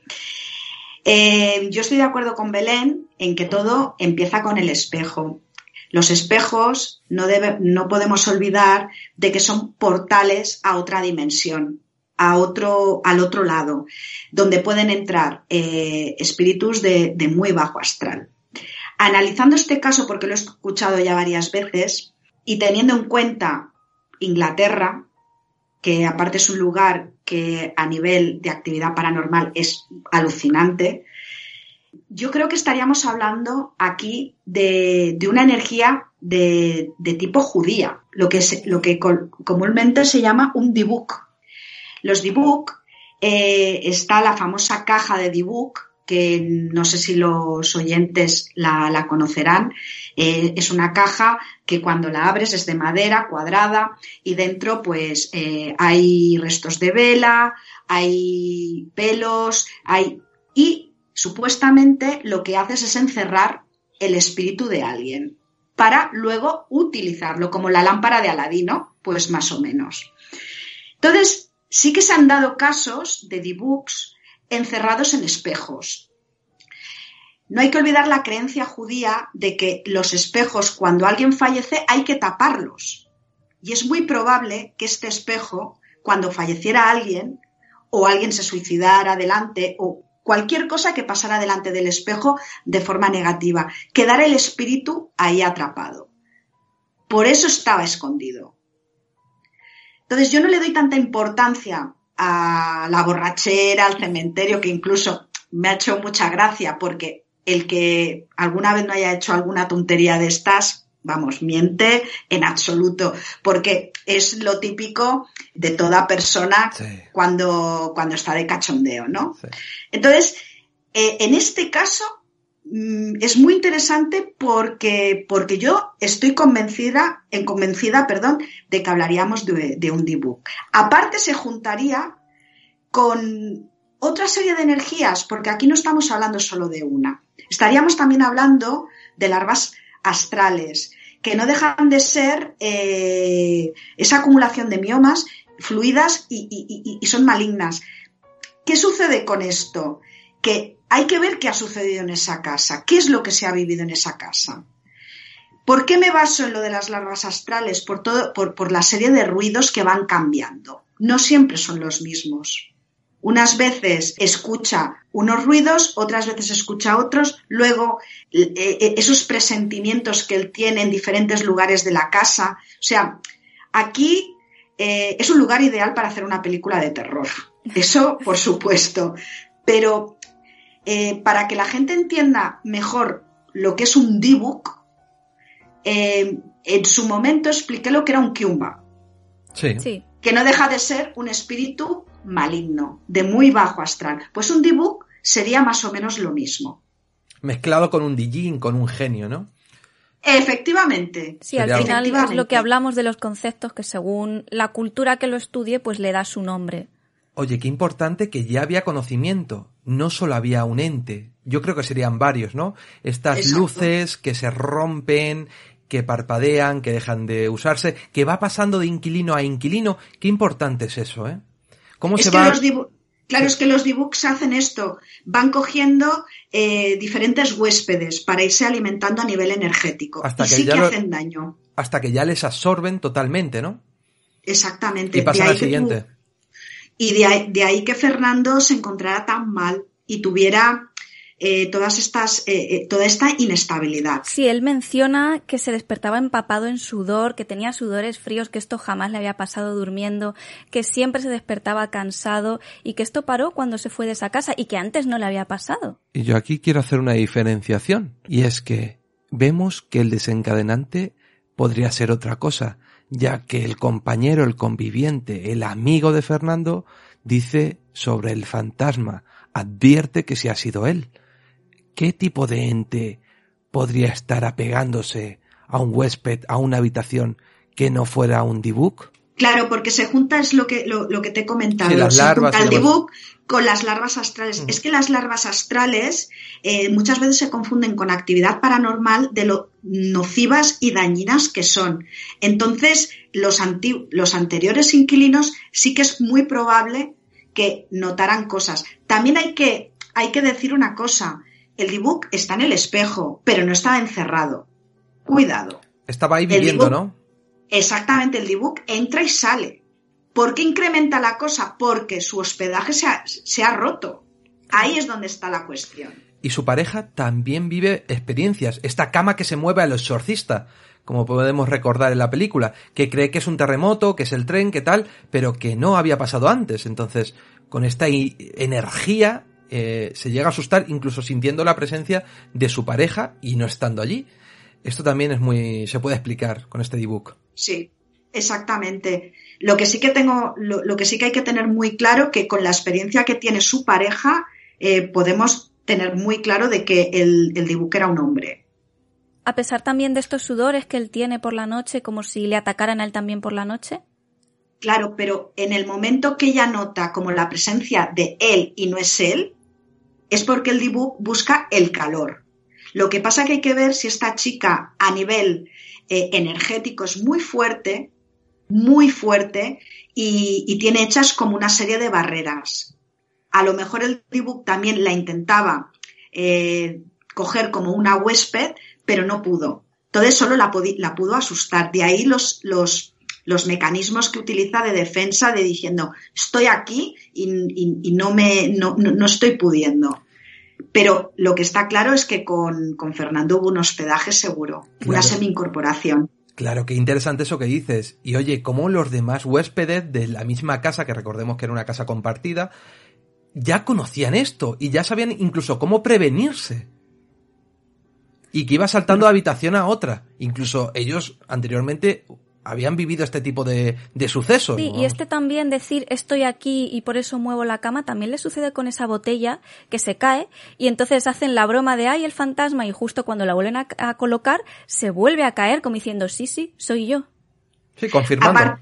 Eh, yo estoy de acuerdo con Belén en que todo empieza con el espejo. Los espejos no, no podemos olvidar de que son portales a otra dimensión, a otro, al otro lado, donde pueden entrar eh, espíritus de, de muy bajo astral. Analizando este caso, porque lo he escuchado ya varias veces, y teniendo en cuenta Inglaterra, que aparte es un lugar que a nivel de actividad paranormal es alucinante, yo creo que estaríamos hablando aquí de, una energía de, tipo judía, lo que, lo que comúnmente se llama un dibuk. Los dibuk, eh, está la famosa caja de dibuk, que no sé si los oyentes la, conocerán. Eh, es una caja que cuando la abres es de madera cuadrada y dentro pues eh, hay restos de vela, hay pelos, hay... y supuestamente lo que haces es encerrar el espíritu de alguien para luego utilizarlo como la lámpara de Aladino, pues más o menos. Entonces, sí que se han dado casos de debooks encerrados en espejos. No hay que olvidar la creencia judía de que los espejos, cuando alguien fallece, hay que taparlos. Y es muy probable que este espejo, cuando falleciera alguien, o alguien se suicidara delante, o cualquier cosa que pasara delante del espejo de forma negativa, quedara el espíritu ahí atrapado. Por eso estaba escondido. Entonces yo no le doy tanta importancia a la borrachera, al cementerio, que incluso me ha hecho mucha gracia porque el que alguna vez no haya hecho alguna tontería de estas, vamos, miente en absoluto, porque es lo típico de toda persona cuando, cuando está de cachondeo, ¿no? Entonces, eh, en este caso, es muy interesante porque, porque yo estoy convencida, en perdón, de que hablaríamos de, un debug. Aparte se juntaría con otra serie de energías, porque aquí no estamos hablando solo de una. Estaríamos también hablando de larvas astrales, que no dejan de ser eh, esa acumulación de miomas fluidas y, y son malignas. ¿Qué sucede con esto? Que hay que ver qué ha sucedido en esa casa, qué es lo que se ha vivido en esa casa. ¿Por qué me baso en lo de las larvas astrales? Por, todo, por, la serie de ruidos que van cambiando. No siempre son los mismos. Unas veces escucha unos ruidos, otras veces escucha otros, luego eh, eh, esos presentimientos que él tiene en diferentes lugares de la casa. O sea, aquí eh, es un lugar ideal para hacer una película de terror. Eso, por supuesto. Pero para que la gente entienda mejor lo que es un D-Book, en su momento expliqué lo que era un Kiumba. Sí. Que no deja de ser un espíritu maligno, de muy bajo astral. Pues un debug sería más o menos lo mismo. Mezclado con un Dijin, con un genio, ¿no? Efectivamente. Sí, al final es lo que hablamos de los conceptos que según la cultura que lo estudie, pues le da su nombre. Oye, qué importante que ya había conocimiento, no solo había un ente, yo creo que serían varios, ¿no? Estas Exacto. luces que se rompen, que parpadean, que dejan de usarse, que va pasando de inquilino a inquilino, qué importante es eso, ¿eh? ¿Cómo Es se va? Claro, es que los debooks hacen esto, van cogiendo eh, diferentes huéspedes para irse alimentando a nivel energético. Hasta y que sí ya que lo- hacen daño. hasta que ya les absorben totalmente, ¿no? Exactamente. Y pasan al tú- siguiente. Y de ahí, de ahí que Fernando se encontrara tan mal y tuviera eh, todas estas, eh, eh, toda esta inestabilidad. Sí, él menciona que se despertaba empapado en sudor, que tenía sudores fríos, que esto jamás le había pasado durmiendo, que siempre se despertaba cansado y que esto paró cuando se fue de esa casa y que antes no le había pasado. Y yo aquí quiero hacer una diferenciación, y es que vemos que el desencadenante podría ser otra cosa, ya que el compañero, el conviviente, el amigo de Fernando dice sobre el fantasma, advierte que si ha sido él. ¿Qué tipo de ente podría estar apegándose a un huésped, a una habitación que no fuera un dibuk? Claro, porque se junta es lo que, lo, lo que te he comentado. Sí, las se larvas junta el debug con las larvas astrales. Mm. Es que las larvas astrales eh, muchas veces se confunden con actividad paranormal de lo nocivas y dañinas que son. Entonces, los, anti- los anteriores inquilinos sí que es muy probable que notaran cosas. También hay que, hay que decir una cosa. El debug está en el espejo, pero no estaba encerrado. Cuidado. Estaba ahí viviendo, ¿no? Exactamente, el debug entra y sale. ¿Por qué incrementa la cosa? Porque su hospedaje se ha, se ha roto. Ahí es donde está la cuestión. Y su pareja también vive experiencias. Esta cama que se mueve al exorcista, como podemos recordar en la película, que cree que es un terremoto, que es el tren, que tal, pero que no había pasado antes. Entonces, con esta energía eh, se llega a asustar, incluso sintiendo la presencia de su pareja y no estando allí. Esto también es muy. se puede explicar con este debug. Sí, exactamente. Lo que sí que tengo, lo, lo que sí que hay que tener muy claro que con la experiencia que tiene su pareja, eh, podemos tener muy claro de que el, el debug era un hombre. A pesar también de estos sudores que él tiene por la noche, como si le atacaran a él también por la noche. Claro, pero en el momento que ella nota como la presencia de él y no es él, es porque el debug busca el calor. Lo que pasa que hay que ver si esta chica a nivel eh, energético es muy fuerte, muy fuerte, y, tiene hechas como una serie de barreras. A lo mejor el debug también la intentaba eh, coger como una huésped, pero no pudo. Entonces solo la, pudo asustar. De ahí los, los, los mecanismos que utiliza de defensa de diciendo estoy aquí y, y- y no me no, no- no estoy pudiendo. Pero lo que está claro es que con, con Fernando hubo un hospedaje seguro, una semi-incorporación. Claro, qué interesante eso que dices. Y oye, ¿cómo los demás huéspedes de la misma casa, que recordemos que era una casa compartida, ya conocían esto y ya sabían incluso cómo prevenirse? Y que iba saltando de habitación a otra. Incluso ellos anteriormente habían vivido este tipo de, de sucesos. Sí, y este también decir estoy aquí y por eso muevo la cama también le sucede con esa botella que se cae y entonces hacen la broma de ay el fantasma y justo cuando la vuelven a, a colocar se vuelve a caer como diciendo sí, sí, soy yo. Sí, confirmando. Apar-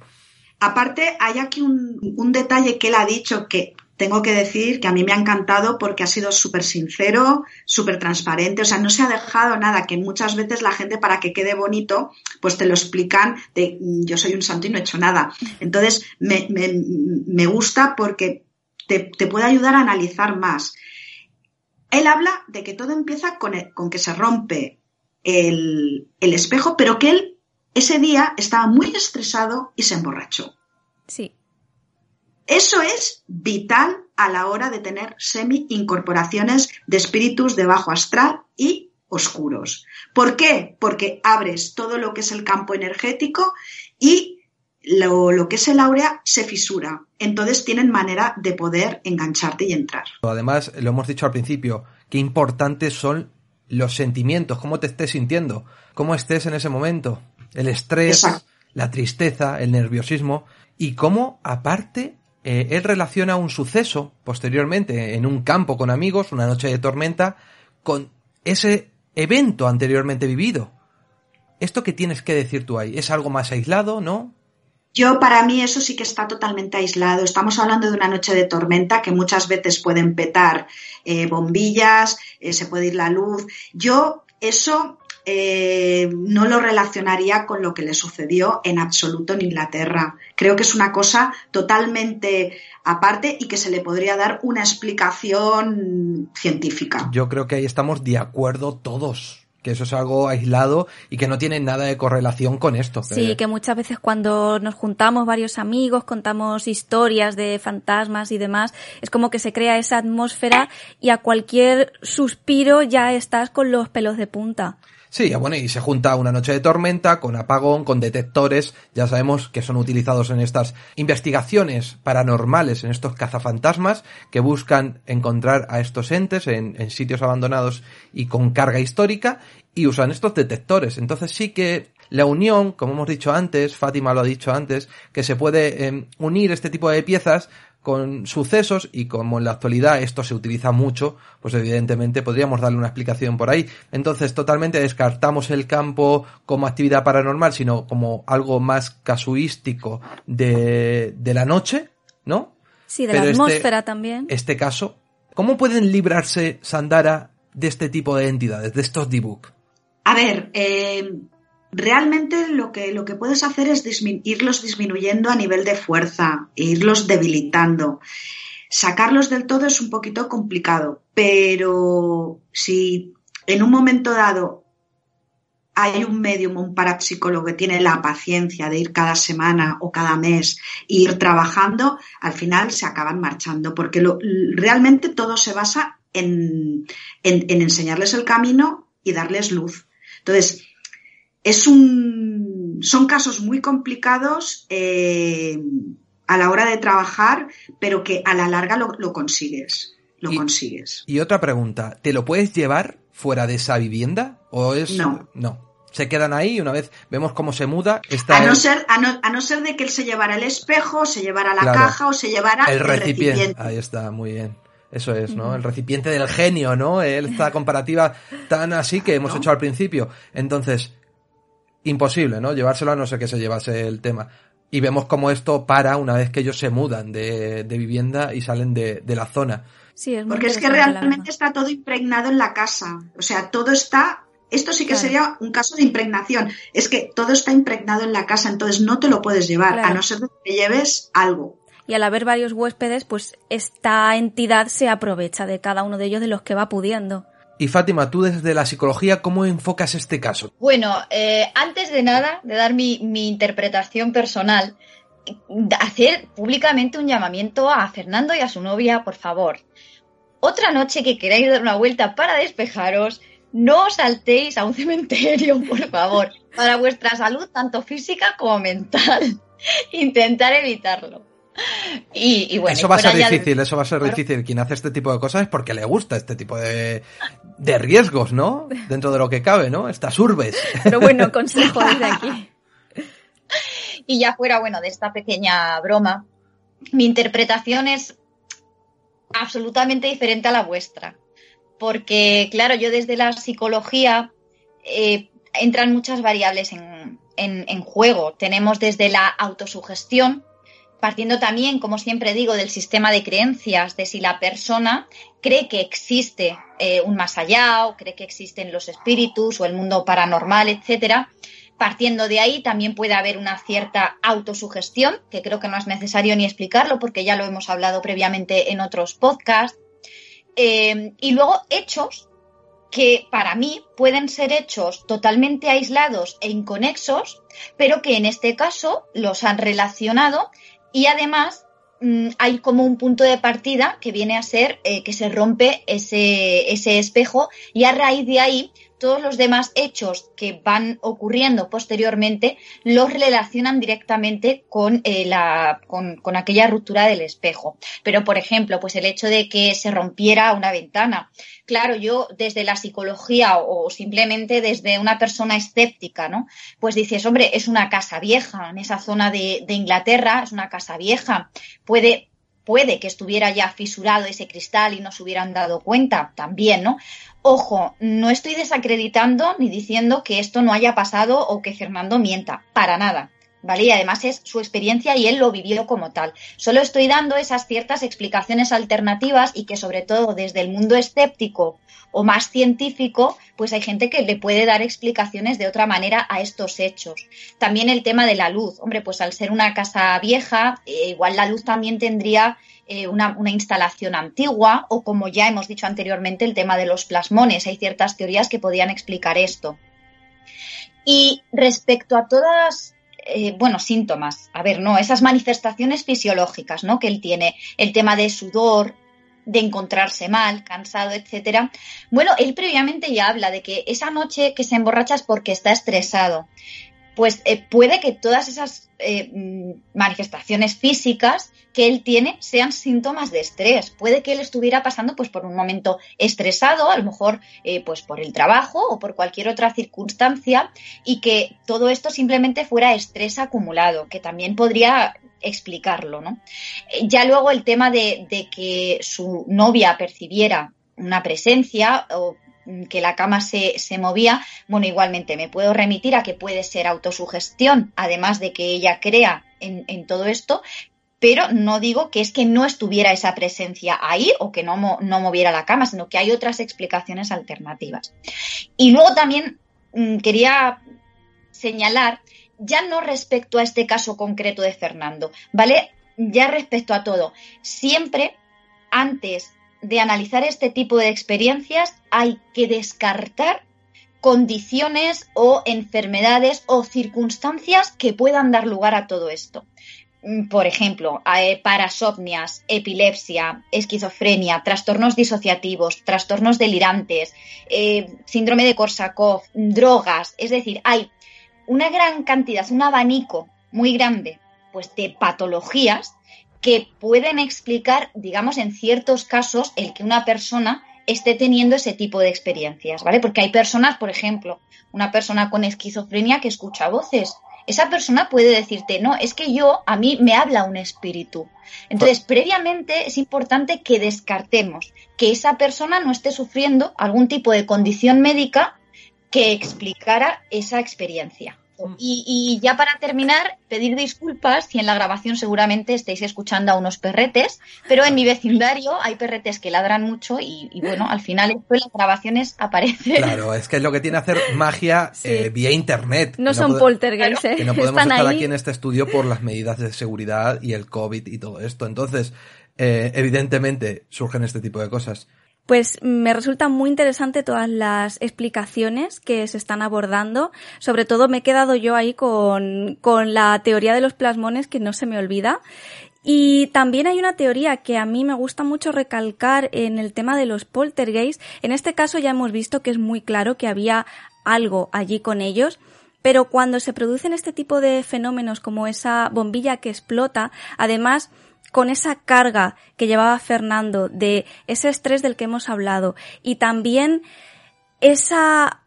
aparte, hay aquí un, un detalle que él ha dicho que tengo que decir que a mí me ha encantado porque ha sido súper sincero, súper transparente, o sea, no se ha dejado nada, que muchas veces la gente para que quede bonito, pues te lo explican "Mm, yo soy un santo y no he hecho nada. Entonces, me, gusta porque te, puede ayudar a analizar más. Él habla de que todo empieza con, con que se rompe el espejo, pero que él ese día estaba muy estresado y se emborrachó. Sí. Eso es vital a la hora de tener semi-incorporaciones de espíritus de bajo astral y oscuros. ¿Por qué? Porque abres todo lo que es el campo energético y lo, lo que es el áurea se fisura. Entonces tienen manera de poder engancharte y entrar. Además, lo hemos dicho al principio, qué importantes son los sentimientos, cómo te estés sintiendo, cómo estés en ese momento, el estrés, Exacto. la tristeza, el nerviosismo, y cómo, aparte, eh, él relaciona un suceso posteriormente en un campo con amigos, una noche de tormenta, con ese evento anteriormente vivido. ¿Esto qué tienes que decir tú ahí? ¿Es algo más aislado, no? Yo, para mí, eso sí que está totalmente aislado. Estamos hablando de una noche de tormenta que muchas veces pueden petar eh, bombillas, eh, se puede ir la luz. Yo, eso eh, no lo relacionaría con lo que le sucedió en absoluto en Inglaterra. Creo que es una cosa totalmente aparte y que se le podría dar una explicación científica. Yo creo que ahí estamos de acuerdo todos que eso es algo aislado y que no tiene nada de correlación con esto. Sí, que muchas veces cuando nos juntamos varios amigos, contamos historias de fantasmas y demás, es como que se crea esa atmósfera y a cualquier suspiro ya estás con los pelos de punta. Sí, bueno, y se junta una noche de tormenta con apagón, con detectores, ya sabemos que son utilizados en estas investigaciones paranormales, en estos cazafantasmas que buscan encontrar a estos entes en, en sitios abandonados y con carga histórica y usan estos detectores. Entonces sí que la unión, como hemos dicho antes, Fátima lo ha dicho antes, que se puede eh, unir este tipo de piezas con sucesos y como en la actualidad esto se utiliza mucho, pues evidentemente podríamos darle una explicación por ahí. Entonces totalmente descartamos el campo como actividad paranormal, sino como algo más casuístico de, de la noche, ¿no? Sí, de Pero la este- atmósfera también. Este caso, ¿cómo pueden librarse Sandara de este tipo de entidades, de estos D-Book? A ver, eh, realmente lo que, lo que puedes hacer es irlos disminuyendo a nivel de fuerza, e irlos debilitando. Sacarlos del todo es un poquito complicado, pero si en un momento dado hay un medium, un parapsicólogo que tiene la paciencia de ir cada semana o cada mes e ir trabajando, al final se acaban marchando, porque lo- realmente todo se basa en, en- en enseñarles el camino y darles luz. Entonces, es un, son casos muy complicados eh, a la hora de trabajar, pero que a la larga lo, lo consigues. Lo Y- consigues. Y otra pregunta, ¿te lo puedes llevar fuera de esa vivienda? ¿O es.? No. No. Se quedan ahí y una vez vemos cómo se muda, está A no, el, ser, a, no, a no ser de que él se llevara el espejo, se llevara la Claro. caja o se llevara el el recipiente. recipiente. Ahí está, muy bien. Eso es, ¿no? El recipiente del genio, ¿no? Esta comparativa tan así que hemos ¿No? hecho al principio. Entonces, imposible, ¿no? Llevárselo a no ser que se llevase el tema. Y vemos cómo esto para una vez que ellos se mudan de, de vivienda y salen de, de la zona. Sí, es Porque es que realmente está todo impregnado en la casa. O sea, todo está. Esto sí que Claro. sería un caso de impregnación. Es que todo está impregnado en la casa, entonces no te lo puedes llevar, Claro. a no ser que te lleves algo. Y al haber varios huéspedes, pues esta entidad se aprovecha de cada uno de ellos de los que va pudiendo. Y Fátima, tú desde la psicología, ¿cómo enfocas este caso? Bueno, eh, antes de nada, de dar mi, mi interpretación personal, hacer públicamente un llamamiento a Fernando y a su novia, por favor. Otra noche que queráis dar una vuelta para despejaros, no os saltéis a un cementerio, por favor, para vuestra salud, tanto física como mental. Intentar evitarlo. Y, y bueno, eso va a ser de- difícil, eso va a ser difícil. Quien hace este tipo de cosas es porque le gusta este tipo de, de riesgos, ¿no? Dentro de lo que cabe, ¿no? Estas urbes. Pero bueno, consejo desde aquí. Y ya fuera, bueno, de esta pequeña broma, mi interpretación es absolutamente diferente a la vuestra. Porque, claro, yo desde la psicología eh, entran muchas variables en, en- en juego. Tenemos desde la autosugestión, partiendo también, como siempre digo, del sistema de creencias, de si la persona cree que existe eh, un más allá o cree que existen los espíritus o el mundo paranormal, etcétera. Partiendo de ahí también puede haber una cierta autosugestión, que creo que no es necesario ni explicarlo porque ya lo hemos hablado previamente en otros podcasts. Eh, y luego hechos que para mí pueden ser hechos totalmente aislados e inconexos, pero que en este caso los han relacionado y además mm, hay como un punto de partida que viene a ser eh, que se rompe ese, ese espejo y a raíz de ahí todos los demás hechos que van ocurriendo posteriormente los relacionan directamente con, eh, la, con, aquella ruptura del espejo. Pero, por ejemplo, pues el hecho de que se rompiera una ventana. Claro, yo desde la psicología o simplemente desde una persona escéptica, ¿no? Pues dices, hombre, es una casa vieja en esa zona de Inglaterra, es una casa vieja. Puede puede que estuviera ya fisurado ese cristal y no se hubieran dado cuenta también, ¿no? Ojo, no estoy desacreditando ni diciendo que esto no haya pasado o que Fernando mienta, para nada. ¿Vale? Y además es su experiencia y él lo vivió como tal. Solo estoy dando esas ciertas explicaciones alternativas y que sobre todo desde el mundo escéptico o más científico, pues hay gente que le puede dar explicaciones de otra manera a estos hechos. También el tema de la luz. Hombre, pues al ser una casa vieja, eh, igual la luz también tendría eh, una, una, instalación antigua o como ya hemos dicho anteriormente el tema de los plasmones. Hay ciertas teorías que podían explicar esto. Y respecto a todas, eh, bueno, síntomas, a ver, no, esas manifestaciones fisiológicas, ¿no? Que él tiene, el tema de sudor, de encontrarse mal, cansado, etcétera. Bueno, él previamente ya habla de que esa noche que se emborracha es porque está estresado pues eh, puede que todas esas eh, mm, manifestaciones físicas que él tiene sean síntomas de estrés. Puede que él estuviera pasando pues por un momento estresado, a lo mejor eh, pues por el trabajo o por cualquier otra circunstancia y que todo esto simplemente fuera estrés acumulado, que también podría explicarlo, ¿no? Ya luego el tema de, de que su novia percibiera una presencia o que la cama se, se, movía, bueno, igualmente me puedo remitir a que puede ser autosugestión, además de que ella crea en, en todo esto, pero no digo que es que no estuviera esa presencia ahí o que no, no moviera la cama, sino que hay otras explicaciones alternativas. Y luego también mmm, quería señalar, ya no respecto a este caso concreto de Fernando, ¿vale? Ya respecto a todo, siempre antes de analizar este tipo de experiencias hay que descartar condiciones o enfermedades o circunstancias que puedan dar lugar a todo esto. Mm, por ejemplo, eh, parasomnias, epilepsia, esquizofrenia, trastornos disociativos, trastornos delirantes, eh, síndrome de Korsakoff, drogas. Es decir, hay una gran cantidad, un abanico muy grande pues, de patologías que pueden explicar, digamos, en ciertos casos, el que una persona esté teniendo ese tipo de experiencias, ¿vale? Porque hay personas, por ejemplo, una persona con esquizofrenia que escucha voces. Esa persona puede decirte, no, es que yo, a mí me habla un espíritu. Entonces, previamente es importante que descartemos que esa persona no esté sufriendo algún tipo de condición médica que explicara esa experiencia. Y, y, ya para terminar, pedir disculpas si en la grabación seguramente estáis escuchando a unos perretes, pero en mi vecindario hay perretes que ladran mucho y, y bueno, al final esto en las grabaciones aparece. Claro, es que es lo que tiene hacer magia sí. eh, vía internet. No, no son poltergeist, ¿eh? Que no podemos Están estar ahí. aquí en este estudio por las medidas de seguridad y el COVID y todo esto. Entonces, eh, evidentemente surgen este tipo de cosas. Pues me resulta muy interesante todas las explicaciones que se están abordando. Sobre todo me he quedado yo ahí con, con la teoría de los plasmones que no se me olvida. Y también hay una teoría que a mí me gusta mucho recalcar en el tema de los poltergeist. En este caso ya hemos visto que es muy claro que había algo allí con ellos. Pero cuando se producen este tipo de fenómenos como esa bombilla que explota, además con esa carga que llevaba Fernando de ese estrés del que hemos hablado y también esa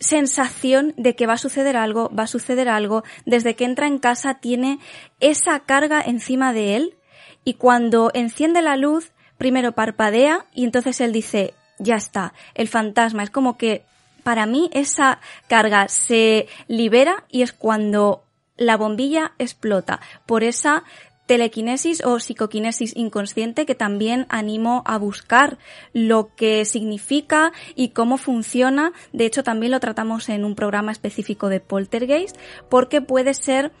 sensación de que va a suceder algo, va a suceder algo, desde que entra en casa tiene esa carga encima de él y cuando enciende la luz, primero parpadea y entonces él dice, ya está, el fantasma, es como que para mí esa carga se libera y es cuando la bombilla explota. Por esa telequinesis o psicoquinesis inconsciente que también animo a buscar lo que significa y cómo funciona. De hecho, también lo tratamos en un programa específico de poltergeist porque puede ser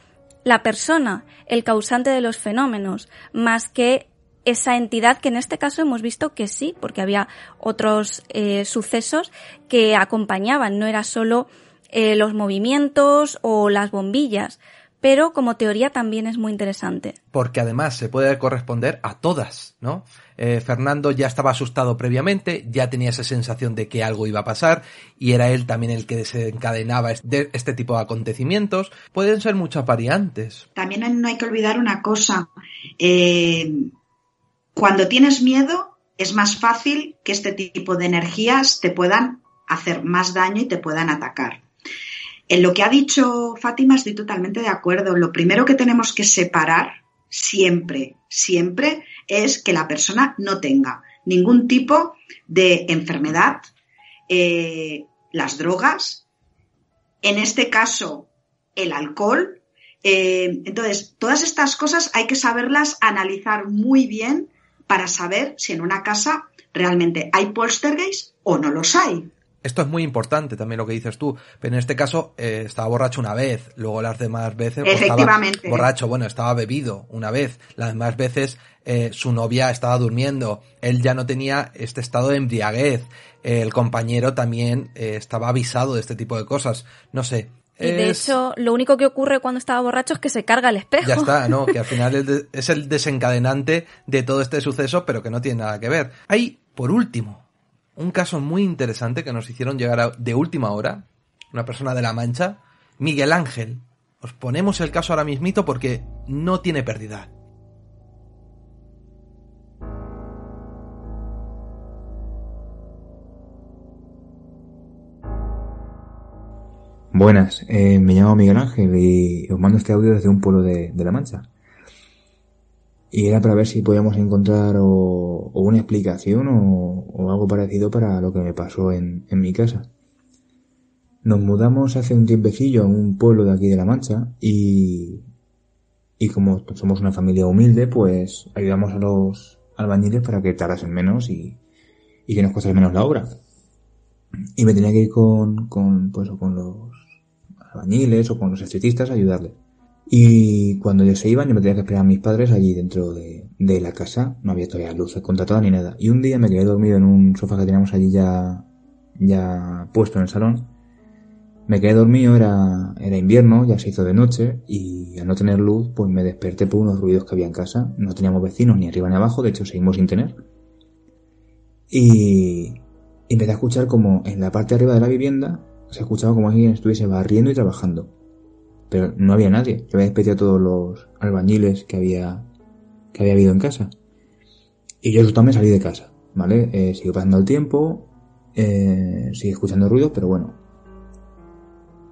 la persona el causante de los fenómenos más que esa entidad que en este caso hemos visto que sí, porque había otros eh, sucesos que acompañaban, no era solo eh, los movimientos o las bombillas, pero como teoría también es muy interesante. Porque además se puede corresponder a todas, ¿no? Eh, Fernando ya estaba asustado previamente, ya tenía esa sensación de que algo iba a pasar y era él también el que desencadenaba este, este tipo de acontecimientos. Pueden ser muchas variantes. También no hay que olvidar una cosa. Eh, cuando tienes miedo es más fácil que este tipo de energías te puedan hacer más daño y te puedan atacar. En lo que ha dicho Fátima estoy totalmente de acuerdo. Lo primero que tenemos que separar siempre, siempre es que la persona no tenga ningún tipo de enfermedad, eh, las drogas, en este caso el alcohol. Eh, entonces, todas estas cosas hay que saberlas analizar muy bien para saber si en una casa realmente hay poltergeist o no los hay. Esto es muy importante también lo que dices tú, pero en este caso eh, estaba borracho una vez, luego las demás veces pues, estaba borracho, bueno, estaba bebido una vez, las demás veces eh, su novia estaba durmiendo, él ya no tenía este estado de embriaguez, el compañero también eh, estaba avisado de este tipo de cosas, no sé. Y de es- hecho, lo único que ocurre cuando estaba borracho es que se carga el espejo. Ya está, ¿no? Que al final es el desencadenante de todo este suceso, pero que no tiene nada que ver. Hay, por último, un caso muy interesante que nos hicieron llegar de última hora, una persona de La Mancha, Miguel Ángel. Os ponemos el caso ahora mismito porque no tiene pérdida. Buenas, eh, me llamo Miguel Ángel y os mando este audio desde un pueblo de La Mancha. Y era para ver si podíamos encontrar o, una explicación o, algo parecido para lo que me pasó en, en mi casa. Nos mudamos hace un tiempecillo a un pueblo de aquí de La Mancha y, y como somos una familia humilde, pues ayudamos a los albañiles para que tardasen menos y, y que nos costase menos la obra. Y me tenía que ir con, con, pues, o con los albañiles o con los electricistas a ayudarles. Y cuando ellos se iban, yo me tenía que esperar a mis padres allí dentro de, la casa. No había todavía luz contratada ni nada. Y un día me quedé dormido en un sofá que teníamos allí ya, ya puesto en el salón. Me quedé dormido, era, era invierno, ya se hizo de noche, y al no tener luz, pues me desperté por unos ruidos que había en casa. No teníamos vecinos ni arriba ni abajo, de hecho seguimos sin tener. Y, y empecé a escuchar como en la parte arriba de la vivienda se escuchaba como alguien estuviese barriendo y trabajando. Pero no había nadie. Yo había despedido a todos los albañiles que había, que había habido en casa. Y yo me salí de casa, ¿vale? Eh, siguió pasando el tiempo, eh, sigue escuchando ruidos, pero bueno.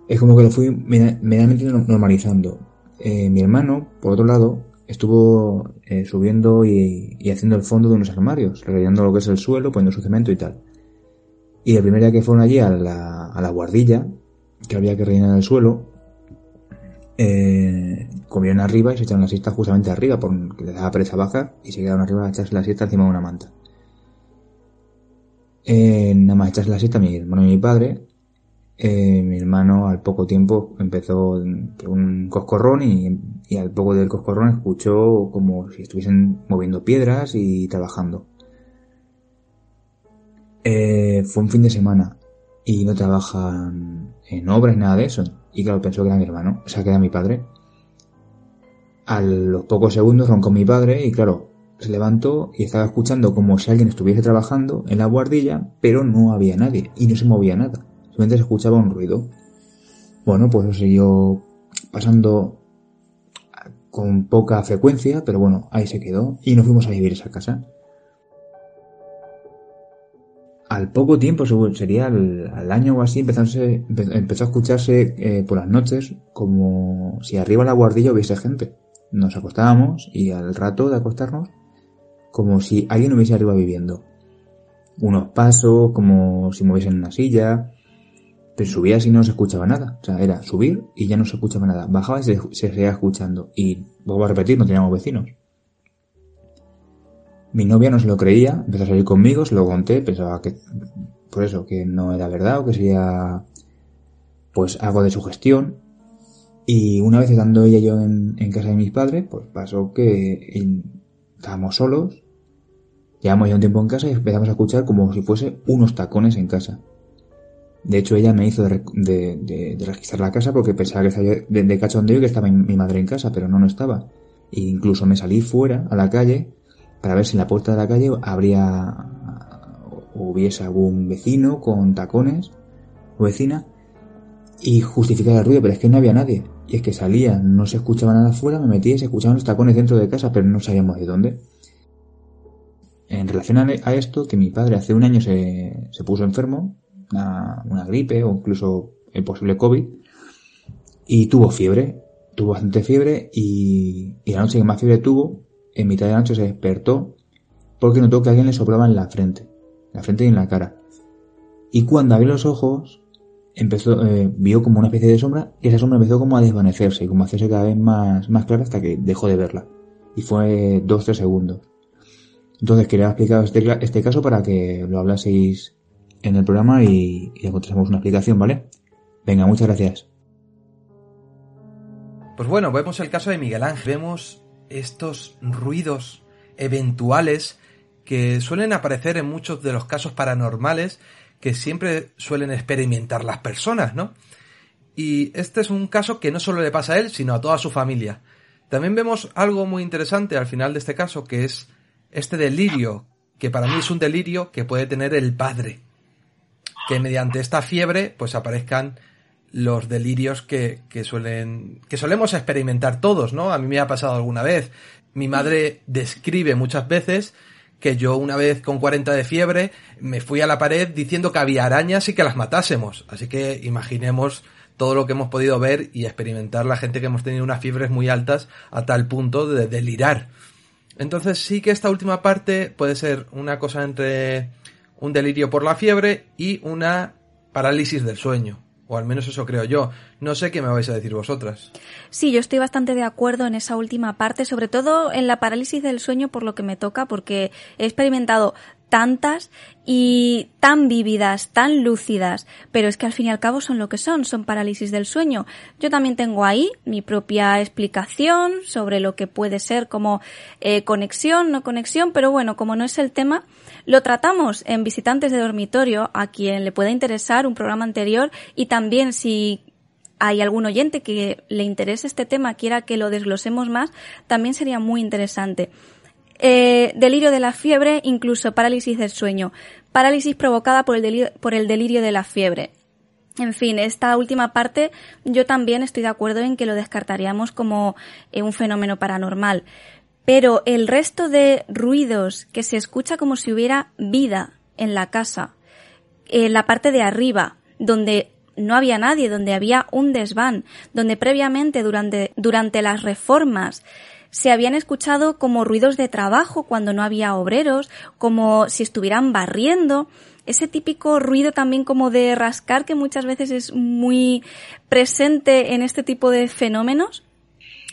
Es como que lo fui medianamente no- normalizando. Eh, mi hermano, por otro lado, estuvo eh, subiendo y, y haciendo el fondo de unos armarios, rellenando lo que es el suelo, poniendo su cemento y tal. Y el primer día que fueron allí a la, a la guardilla, que había que rellenar el suelo, eh, comieron arriba y se echaron la siesta justamente arriba, porque les daba pereza bajar y se quedaron arriba a echarse la siesta encima de una manta. Eh, nada más echarse la siesta mi hermano y mi padre, eh, mi hermano al poco tiempo empezó un coscorrón y, y al poco del coscorrón escuchó como si estuviesen moviendo piedras y trabajando. Eh, fue un fin de semana y no trabajan en obras nada de eso. Y claro, pensó que era mi hermano, o sea, que era mi padre. A los pocos segundos roncó mi padre y claro, se levantó y estaba escuchando como si alguien estuviese trabajando en la guardilla, pero no había nadie y no se movía nada. Simplemente se escuchaba un ruido. Bueno, pues eso siguió pasando con poca frecuencia, pero bueno, ahí se quedó y nos fuimos a vivir esa casa. Al poco tiempo, sería al, año o así, empe- empezó a escucharse eh, por las noches como si arriba la guardilla hubiese gente. Nos acostábamos y al rato de acostarnos, como si alguien hubiese arriba viviendo. Unos pasos, como si moviesen una silla, pero subías y no se escuchaba nada. O sea, era subir y ya no se escuchaba nada. Bajaba y se, se seguía escuchando. Y vuelvo a repetir, no teníamos vecinos. Mi novia no se lo creía, empezó a salir conmigo, se lo conté, pensaba que, por eso, que no era verdad o que sería, pues, algo de su gestión. Y una vez estando ella y yo en, casa de mis padres, pues pasó que estábamos solos, llevamos ya un tiempo en casa y empezamos a escuchar como si fuese unos tacones en casa. De hecho, ella me hizo de, de- de- registrar la casa porque pensaba que estaba de, de cachondeo y que estaba mi, mi madre en casa, pero no, no estaba. E incluso me salí fuera, a la calle, para ver si en la puerta de la calle habría hubiese algún vecino con tacones o vecina y justificar el ruido, pero es que no había nadie. Y es que salía, no se escuchaba nada afuera, me metía y se escuchaban los tacones dentro de casa, pero no sabíamos de dónde. En relación a a esto, que mi padre hace un año se, se puso enfermo, una, una gripe o incluso el posible COVID, y tuvo fiebre. tuvo bastante fiebre y, y la noche que más fiebre tuvo, en mitad de la noche se despertó porque notó que alguien le soplaba en la frente, en la frente y en la cara. Y cuando abrió los ojos, eh, vio como una especie de sombra y esa sombra empezó como a desvanecerse y como a hacerse cada vez más, más clara hasta que dejó de verla. Y fue dos, tres segundos. Entonces quería explicar este, este caso para que lo hablaseis en el programa y, y una explicación, ¿vale? Venga, muchas gracias. Pues bueno, vemos el caso de Miguel Ángel. Vemos estos ruidos eventuales que suelen aparecer en muchos de los casos paranormales que siempre suelen experimentar las personas, ¿no? Y este es un caso que no solo le pasa a él, sino a toda su familia. También vemos algo muy interesante al final de este caso, que es este delirio, que para mí es un delirio que puede tener el padre. Que mediante esta fiebre, pues aparezcan los delirios que, que suelen, que solemos experimentar todos, ¿no? A mí me ha pasado alguna vez. Mi madre describe muchas veces que yo una vez con 40 de fiebre me fui a la pared diciendo que había arañas y que las matásemos. Así que imaginemos todo lo que hemos podido ver y experimentar la gente que hemos tenido unas fiebres muy altas a tal punto de delirar. Entonces sí que esta última parte puede ser una cosa entre un delirio por la fiebre y una parálisis del sueño. O al menos eso creo yo. No sé qué me vais a decir vosotras. Sí, yo estoy bastante de acuerdo en esa última parte, sobre todo en la parálisis del sueño por lo que me toca, porque he experimentado tantas y tan vívidas, tan lúcidas, pero es que al fin y al cabo son lo que son, son parálisis del sueño. Yo también tengo ahí mi propia explicación sobre lo que puede ser como eh, conexión, no conexión, pero bueno, como no es el tema, lo tratamos en Visitantes de Dormitorio, a quien le pueda interesar un programa anterior y también si hay algún oyente que le interese este tema, quiera que lo desglosemos más, también sería muy interesante. Eh, delirio de la fiebre, incluso parálisis del sueño. Parálisis provocada por el, delirio, por el delirio de la fiebre. En fin, esta última parte yo también estoy de acuerdo en que lo descartaríamos como eh, un fenómeno paranormal. Pero el resto de ruidos que se escucha como si hubiera vida en la casa, en la parte de arriba, donde no había nadie, donde había un desván, donde previamente durante, durante las reformas se habían escuchado como ruidos de trabajo cuando no había obreros, como si estuvieran barriendo, ese típico ruido también como de rascar que muchas veces es muy presente en este tipo de fenómenos.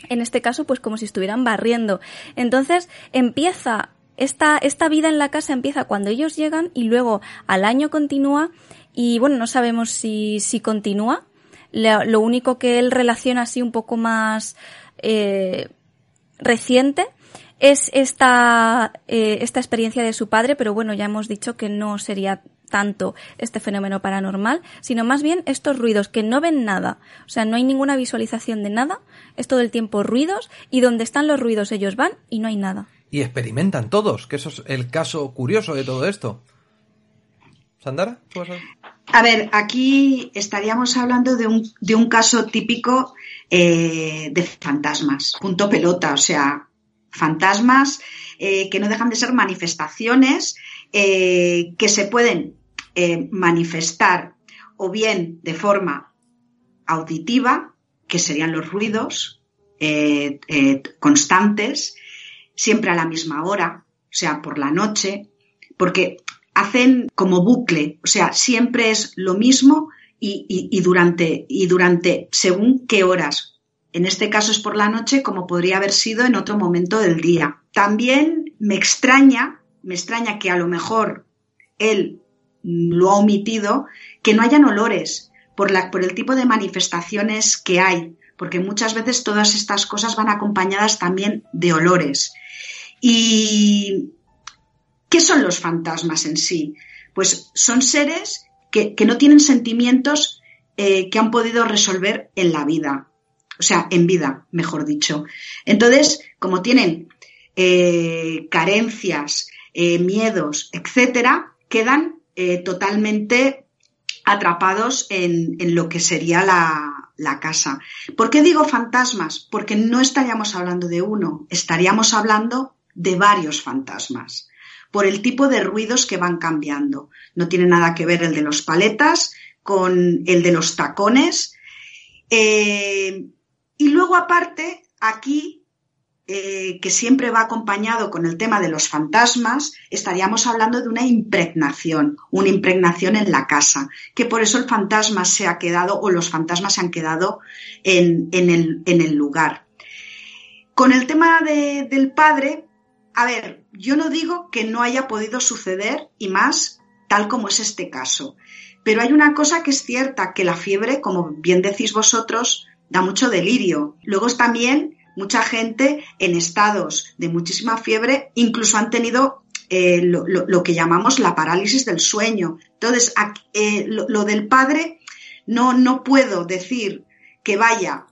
En este caso, pues como si estuvieran barriendo. Entonces empieza esta, esta vida en la casa empieza cuando ellos llegan y luego al año continúa y bueno, no sabemos si, si continúa. Lo, único que él relaciona así un poco más eh, reciente es esta, eh, esta experiencia de su padre, pero bueno, ya hemos dicho que no sería tanto este fenómeno paranormal, sino más bien estos ruidos que no ven nada, o sea, no hay ninguna visualización de nada, es todo el tiempo ruidos y donde están los ruidos ellos van y no hay nada. Y experimentan todos, que eso es el caso curioso de todo esto. Sandara, A ver, aquí estaríamos hablando de un, de un caso típico eh, de fantasmas, punto pelota, o sea, fantasmas eh, que no dejan de ser manifestaciones eh, que se pueden manifestar o bien de forma auditiva, que serían los ruidos constantes, siempre a la misma hora, o sea, por la noche, porque hacen como bucle, o sea, siempre es lo mismo y, durante, y durante según qué horas. En este caso es por la noche, como podría haber sido en otro momento del día. También me extraña, me extraña que a lo mejor él lo ha omitido, que no hayan olores por, la, por el tipo de manifestaciones que hay, porque muchas veces todas estas cosas van acompañadas también de olores. Y ¿Qué son los fantasmas en sí? Pues son seres que, no tienen sentimientos eh, que han podido resolver en la vida, o sea, en vida, mejor dicho. Entonces, como tienen eh, carencias, eh, miedos, etcétera, quedan totalmente atrapados en, en, lo que sería la, la casa. ¿Por qué digo fantasmas? Porque no estaríamos hablando de uno, estaríamos hablando de varios fantasmas por el tipo de ruidos que van cambiando. No tiene nada que ver el de los paletas con el de los tacones. Eh, Y luego aparte, aquí, eh, que siempre va acompañado con el tema de los fantasmas, estaríamos hablando de una impregnación, una impregnación en la casa, que por eso el fantasma se ha quedado o los fantasmas se han quedado en, el, en el, lugar. Con el tema de, del padre, a ver, yo no digo que no haya podido suceder y más tal como es este caso. Pero hay una cosa que es cierta, que la fiebre, como bien decís vosotros, da mucho delirio. Luego también mucha gente en estados de muchísima fiebre, incluso han tenido eh, lo, que llamamos la parálisis del sueño. Entonces, eh, lo, del padre, no, no puedo decir que vaya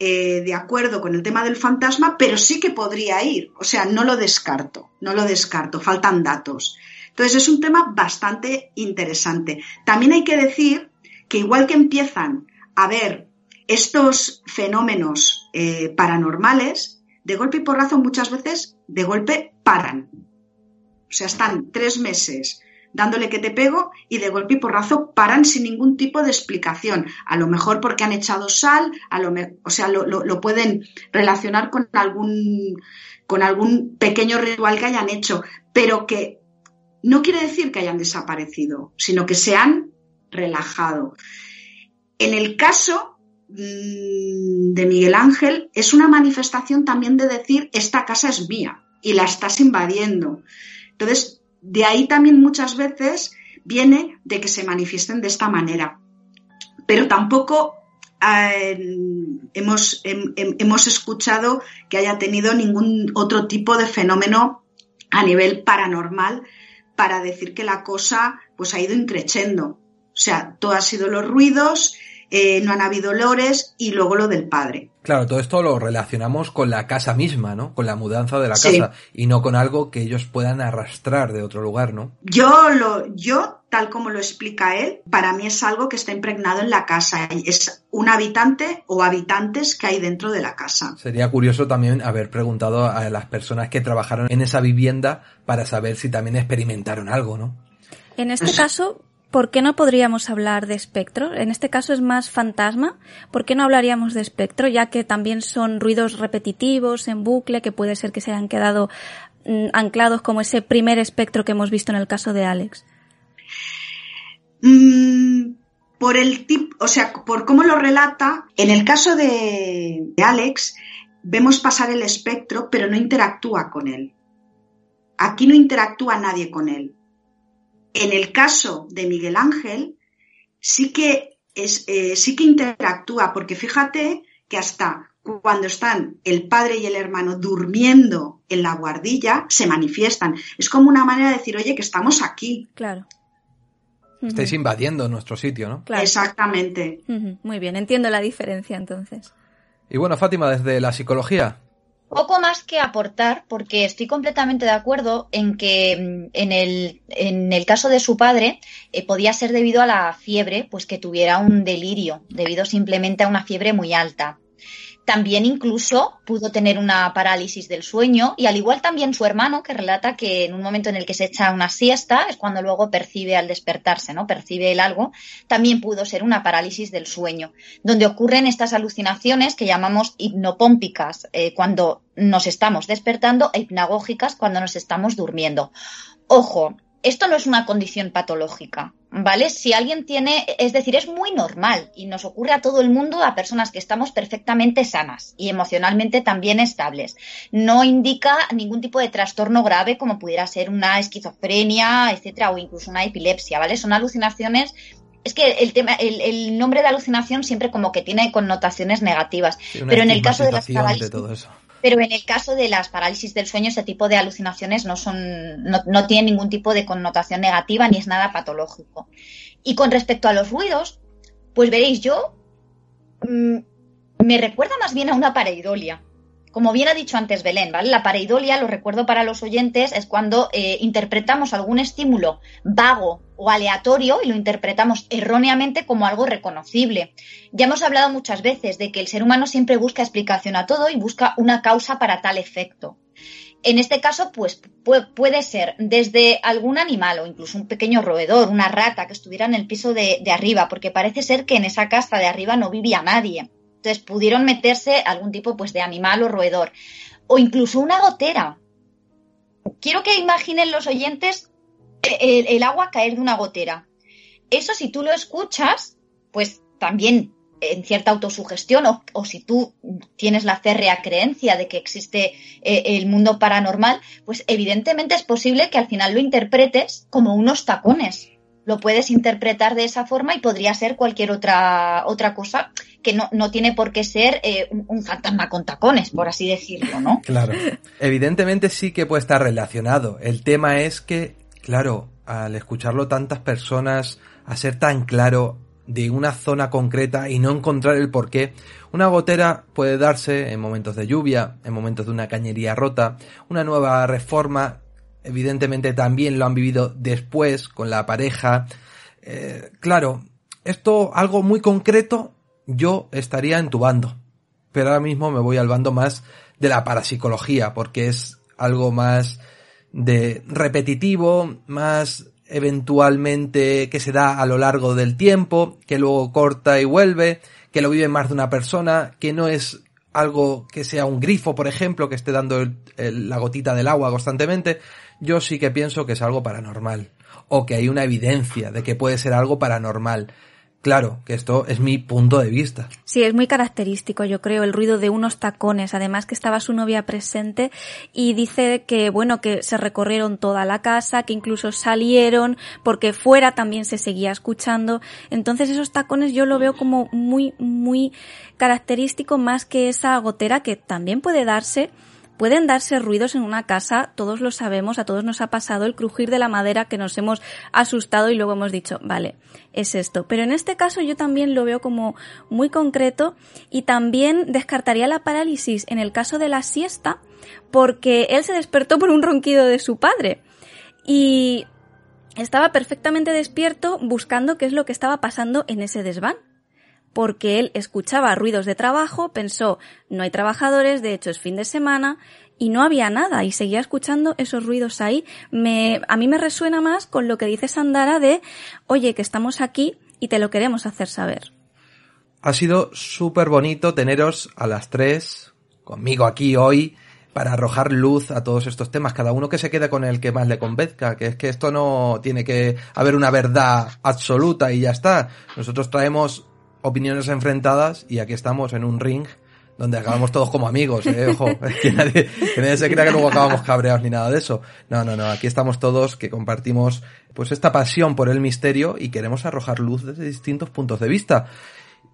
eh, de acuerdo con el tema del fantasma, pero sí que podría ir. O sea, no lo descarto, no lo descarto, faltan datos. Entonces, es un tema bastante interesante. También hay que decir que igual que empiezan a ver estos fenómenos eh, paranormales, de golpe y porrazo muchas veces de golpe paran. O sea, están tres meses dándole que te pego y de golpe y porrazo paran sin ningún tipo de explicación. A lo mejor porque han echado sal, a lo o sea, lo, pueden relacionar con algún, con algún pequeño ritual que hayan hecho, pero que no quiere decir que hayan desaparecido, sino que se han relajado. En el caso Mm, de Miguel Ángel es una manifestación también de decir esta casa es mía y la estás invadiendo. Entonces, de ahí también muchas veces viene de que se manifiesten de esta manera. Pero tampoco eh, hemos, hemos escuchado que haya tenido ningún otro tipo de fenómeno a nivel paranormal para decir que la cosa pues ha ido increciendo. O sea, todo ha sido los ruidos, eh, no han habido olores y luego lo del padre. Claro, todo esto lo relacionamos con la casa misma, ¿no? Con la mudanza de la casa y no con algo que ellos puedan arrastrar de otro lugar, ¿no? Yo lo, yo tal como lo explica él, para mí es algo que está impregnado en la casa. Es un habitante o habitantes que hay dentro de la casa. Sería curioso también haber preguntado a las personas que trabajaron en esa vivienda para saber si también experimentaron algo, ¿no? En este caso, ¿por qué no podríamos hablar de espectro? En este caso es más fantasma. ¿Por qué no hablaríamos de espectro? Ya que también son ruidos repetitivos, en bucle, que puede ser que se hayan quedado mm, anclados como ese primer espectro que hemos visto en el caso de Alex. Mm, por el tip, o sea, por cómo lo relata, en el caso de, de Alex, vemos pasar el espectro, pero no interactúa con él. Aquí no interactúa nadie con él en el caso de Miguel Ángel, sí que, es, eh, sí que interactúa, porque fíjate que hasta cuando están el padre y el hermano durmiendo en la guardilla, se manifiestan. Es como una manera de decir, oye, que estamos aquí. Claro. Estáis invadiendo nuestro sitio, ¿no? Exactamente. Muy bien, entiendo la diferencia entonces. Y bueno, Fátima, desde la psicología, poco más que aportar, porque estoy completamente de acuerdo en que mm, en el, en el caso de su padre eh, podía ser debido a la fiebre, pues que tuviera un delirio, debido simplemente a una fiebre muy alta. También incluso pudo tener una parálisis del sueño y al igual también su hermano que relata que en un momento en el que se echa una siesta es cuando luego percibe al despertarse, ¿no? Percibe el algo, también pudo ser una parálisis del sueño, donde ocurren estas alucinaciones que llamamos hipnopómpicas eh, cuando nos estamos despertando e hipnagógicas cuando nos estamos durmiendo. Ojo, esto no es una condición patológica, ¿vale? Si alguien tiene, es decir, es muy normal y nos ocurre a todo el mundo, a personas que estamos perfectamente sanas y emocionalmente también estables. No indica ningún tipo de trastorno grave como pudiera ser una esquizofrenia, etcétera, o incluso una epilepsia, ¿vale? Son alucinaciones es que el tema, el, nombre de alucinación siempre como que tiene connotaciones negativas. pero en el caso de las parálisis, pero en el caso de las parálisis del sueño, ese tipo de alucinaciones no son, no, tienen ningún tipo de connotación negativa ni es nada patológico. Y con respecto a los ruidos, pues veréis, yo mm, me recuerda más bien a una pareidolia. Como bien ha dicho antes Belén, ¿vale? La pareidolia, lo recuerdo para los oyentes, es cuando eh, interpretamos algún estímulo vago o aleatorio y lo interpretamos erróneamente como algo reconocible. Ya hemos hablado muchas veces de que el ser humano siempre busca explicación a todo y busca una causa para tal efecto. En este caso, pues puede ser desde algún animal o incluso un pequeño roedor, una rata que estuviera en el piso de arriba, porque parece ser que en esa casa de arriba no vivía nadie Entonces pudieron meterse algún tipo pues, de animal o roedor. O incluso una gotera. Quiero que imaginen los oyentes el, el agua caer de una gotera. Eso si tú lo escuchas, pues también en cierta autosugestión o, o, si tú tienes la férrea creencia de que existe eh, el mundo paranormal, pues evidentemente es posible que al final lo interpretes como unos tacones. Lo puedes interpretar de esa forma y podría ser cualquier otra, otra cosa que no, no tiene por qué ser eh, un, un, fantasma con tacones, por así decirlo, ¿no? Claro. Evidentemente sí que puede estar relacionado. El tema es que, claro, al escucharlo tantas personas, a ser tan claro, de una zona concreta y no encontrar el porqué. Una gotera puede darse en momentos de lluvia, en momentos de una cañería rota, una nueva reforma, evidentemente también lo han vivido después con la pareja. Eh, claro, esto algo muy concreto, yo estaría en tu bando, pero ahora mismo me voy al bando más de la parapsicología, porque es algo más de repetitivo, más eventualmente que se da a lo largo del tiempo, que luego corta y vuelve, que lo vive más de una persona, que no es algo que sea un grifo, por ejemplo, que esté dando la gotita del agua constantemente, yo sí que pienso que es algo paranormal, o que hay una evidencia de que puede ser algo paranormal. Claro, que esto es mi punto de vista. Sí, es muy característico, yo creo, el ruido de unos tacones. Además que estaba su novia presente y dice que, bueno, que se recorrieron toda la casa, que incluso salieron, porque fuera también se seguía escuchando. Entonces esos tacones yo lo veo como muy, muy característico más que esa gotera que también puede darse Pueden darse ruidos en una casa, todos lo sabemos, a todos nos ha pasado el crujir de la madera que nos hemos asustado y luego hemos dicho, vale, es esto. Pero en este caso yo también lo veo como muy concreto y también descartaría la parálisis en el caso de la siesta porque él se despertó por un ronquido de su padre y estaba perfectamente despierto buscando qué es lo que estaba pasando en ese desván porque él escuchaba ruidos de trabajo, pensó, no hay trabajadores, de hecho es fin de semana, y no había nada, y seguía escuchando esos ruidos ahí. Me, a mí me resuena más con lo que dice Sandara de, oye, que estamos aquí y te lo queremos hacer saber. Ha sido súper bonito teneros a las tres, conmigo aquí hoy, para arrojar luz a todos estos temas, cada uno que se quede con el que más le convenzca, que es que esto no tiene que haber una verdad absoluta y ya está. Nosotros traemos opiniones enfrentadas y aquí estamos en un ring donde acabamos todos como amigos, ¿eh? Ojo, que nadie, que nadie se crea que luego acabamos cabreados ni nada de eso. No, no, no, aquí estamos todos que compartimos pues esta pasión por el misterio y queremos arrojar luz desde distintos puntos de vista.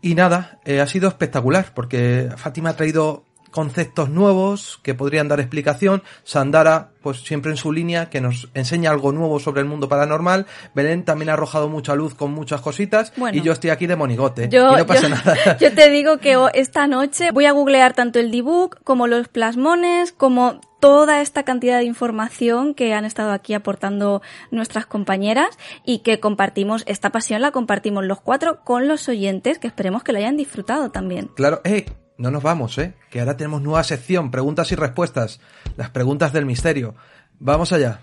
Y nada, eh, ha sido espectacular porque Fátima ha traído conceptos nuevos que podrían dar explicación. Sandara, pues siempre en su línea, que nos enseña algo nuevo sobre el mundo paranormal. Belén también ha arrojado mucha luz con muchas cositas. Bueno, y yo estoy aquí de monigote. Yo, y no pasa yo, nada. Yo te digo que esta noche voy a googlear tanto el debug como los plasmones, como toda esta cantidad de información que han estado aquí aportando nuestras compañeras y que compartimos, esta pasión la compartimos los cuatro con los oyentes, que esperemos que lo hayan disfrutado también. Claro, eh, no nos vamos, ¿eh? Que ahora tenemos nueva sección, preguntas y respuestas, las preguntas del misterio. Vamos allá.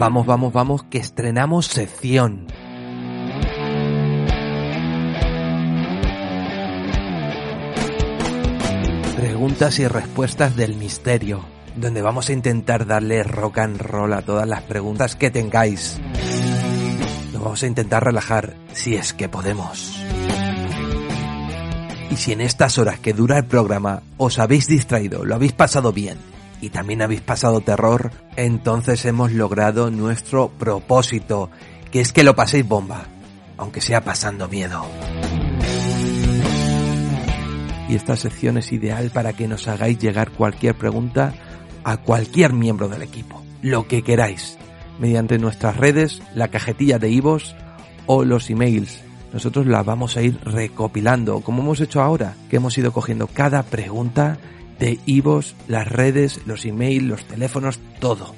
Vamos, vamos, vamos, que estrenamos sección. Preguntas y respuestas del misterio, donde vamos a intentar darle rock and roll a todas las preguntas que tengáis. Nos vamos a intentar relajar, si es que podemos. Y si en estas horas que dura el programa os habéis distraído, lo habéis pasado bien y también habéis pasado terror, entonces hemos logrado nuestro propósito, que es que lo paséis bomba, aunque sea pasando miedo y esta sección es ideal para que nos hagáis llegar cualquier pregunta a cualquier miembro del equipo, lo que queráis, mediante nuestras redes, la cajetilla de Ivos o los emails. Nosotros la vamos a ir recopilando, como hemos hecho ahora, que hemos ido cogiendo cada pregunta de Ivos, las redes, los emails, los teléfonos, todo,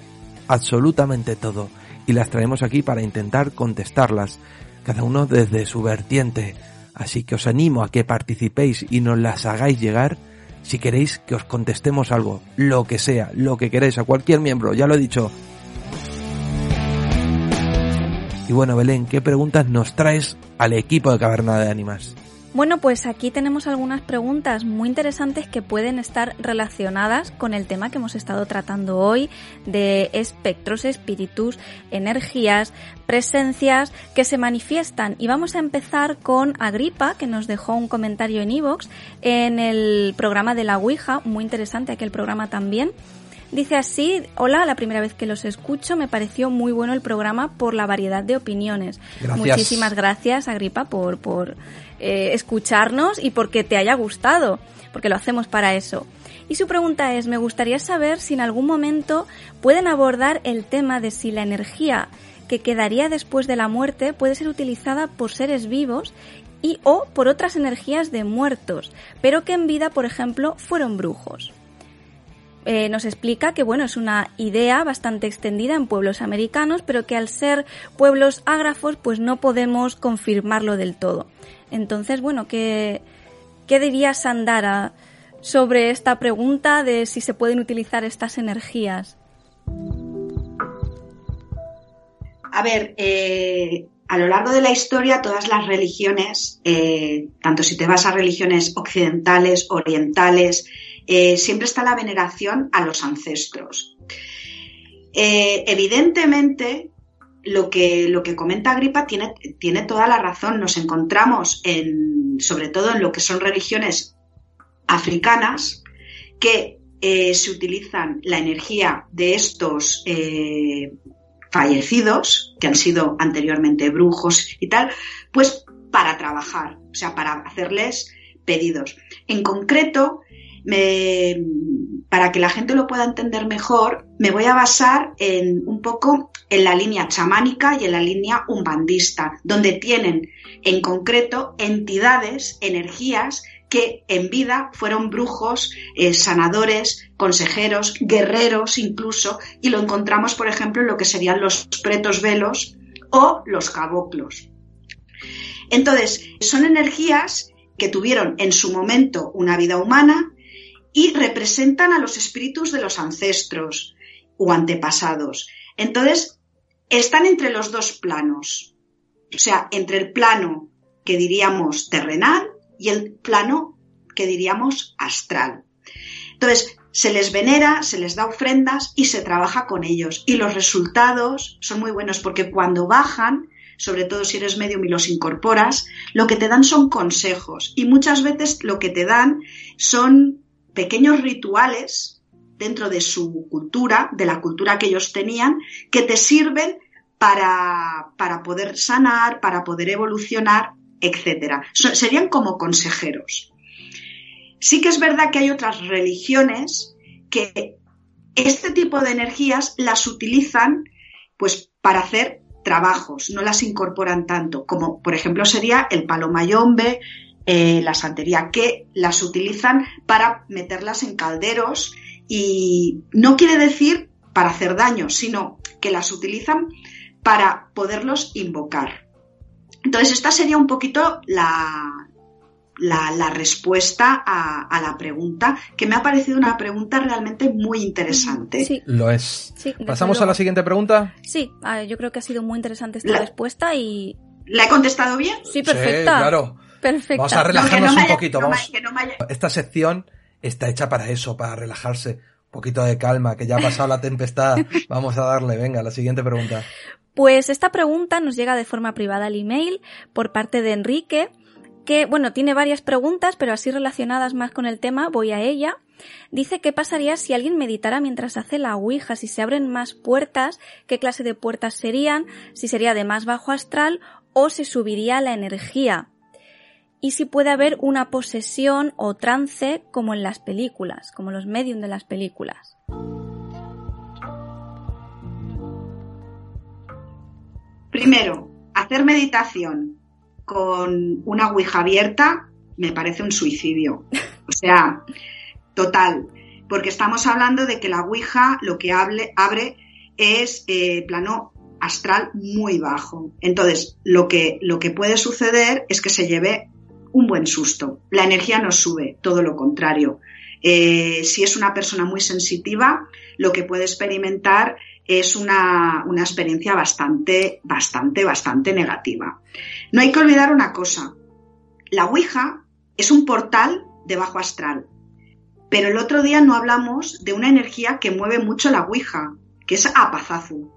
absolutamente todo, y las traemos aquí para intentar contestarlas, cada uno desde su vertiente, Así que os animo a que participéis y nos las hagáis llegar si queréis que os contestemos algo, lo que sea, lo que queréis, a cualquier miembro, ya lo he dicho. Y bueno, Belén, ¿qué preguntas nos traes al equipo de Caverna de Ánimas? Bueno, pues aquí tenemos algunas preguntas muy interesantes que pueden estar relacionadas con el tema que hemos estado tratando hoy de espectros, espíritus, energías, presencias que se manifiestan. Y vamos a empezar con Agripa, que nos dejó un comentario en iVoox en el programa de la Ouija, muy interesante aquel programa también. Dice así, hola, la primera vez que los escucho me pareció muy bueno el programa por la variedad de opiniones. Gracias. Muchísimas gracias, Agripa, por, por eh, escucharnos y porque te haya gustado, porque lo hacemos para eso. Y su pregunta es, me gustaría saber si en algún momento pueden abordar el tema de si la energía que quedaría después de la muerte puede ser utilizada por seres vivos y o por otras energías de muertos, pero que en vida, por ejemplo, fueron brujos. Eh, nos explica que bueno, es una idea bastante extendida en pueblos americanos, pero que al ser pueblos ágrafos, pues no podemos confirmarlo del todo. Entonces, bueno, ¿qué, qué diría Sandara sobre esta pregunta de si se pueden utilizar estas energías? A ver, eh, a lo largo de la historia, todas las religiones, eh, tanto si te vas a religiones occidentales, orientales, eh, siempre está la veneración a los ancestros. Eh, evidentemente, lo que, lo que comenta Agripa tiene, tiene toda la razón. Nos encontramos en, sobre todo en lo que son religiones africanas, que eh, se utilizan la energía de estos fallecidos, que han sido anteriormente brujos y tal, pues para trabajar, o sea, para hacerles pedidos. En concreto, para que la gente lo pueda entender mejor, me voy a basar en un poco en la línea chamánica y en la línea umbandista, donde tienen en concreto entidades, energías que en vida fueron brujos, eh, sanadores, consejeros, guerreros incluso, y lo encontramos, por ejemplo, en lo que serían los pretos velos o los caboclos. Entonces, son energías que tuvieron en su momento una vida humana y representan a los espíritus de los ancestros o antepasados. Entonces, están entre los dos planos, o sea, entre el plano que diríamos terrenal y el plano que diríamos astral. Entonces, se les venera, se les da ofrendas y se trabaja con ellos. Y los resultados son muy buenos porque cuando bajan, sobre todo si eres medium y los incorporas, lo que te dan son consejos. Y muchas veces lo que te dan son pequeños rituales dentro de su cultura, de la cultura que ellos tenían, que te sirven para, para poder sanar, para poder evolucionar, etc. serían como consejeros. Sí que es verdad que hay otras religiones que este tipo de energías las utilizan pues para hacer trabajos, no las incorporan tanto, como por ejemplo sería el palo mayombe, eh, la santería, que las utilizan para meterlas en calderos y no quiere decir para hacer daño, sino que las utilizan para poderlos invocar. Entonces, esta sería un poquito la, la, respuesta a, la pregunta, que me ha parecido una pregunta realmente muy interesante. Sí. Lo es. Sí, ¿Pasamos a la siguiente pregunta? Sí, ah, yo creo que ha sido muy interesante esta La- respuesta y... ¿La he contestado bien? Sí, perfecta. Sí, claro. Perfecta. Vamos a relajarnos no un haya- poquito. no vamos. haya- Esta sección está hecha para eso, para relajarse. Un poquito de calma, que ya ha pasado la tempestad. Vamos a darle, venga, la siguiente pregunta. Pues esta pregunta nos llega de forma privada al email por parte de Enrique, que, bueno, tiene varias preguntas, pero así relacionadas más con el tema, voy a ella. Dice qué pasaría si alguien meditara mientras hace la Ouija, si se abren más puertas, qué clase de puertas serían, si sería de más bajo astral o se subiría la energía. Y si puede haber una posesión o trance como en las películas, como los medium de las películas. Primero, hacer meditación con una ouija abierta me parece un suicidio. O sea, total. Porque estamos hablando de que la ouija lo que abre es eh, plano astral muy bajo. Entonces, lo que, lo que puede suceder es que se lleve un buen susto. La energía no sube, todo lo contrario. Eh, si es una persona muy sensitiva, lo que puede experimentar es una, una experiencia bastante, bastante, bastante negativa. No hay que olvidar una cosa. La Ouija es un portal de bajo astral. Pero el otro día no hablamos de una energía que mueve mucho la Ouija, que es Apazazu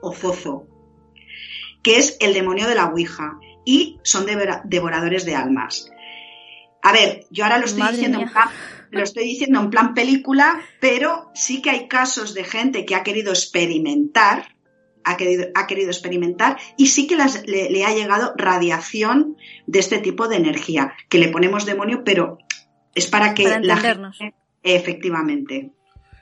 o Zozo, que es el demonio de la Ouija y son devoradores de almas. A ver, yo ahora lo estoy diciendo en plan, lo estoy diciendo en plan película, pero sí que hay casos de gente que ha querido experimentar, ha querido, ha querido experimentar y sí que le, ha llegado radiación de este tipo de energía, que le ponemos demonio, pero es para que la gente, efectivamente.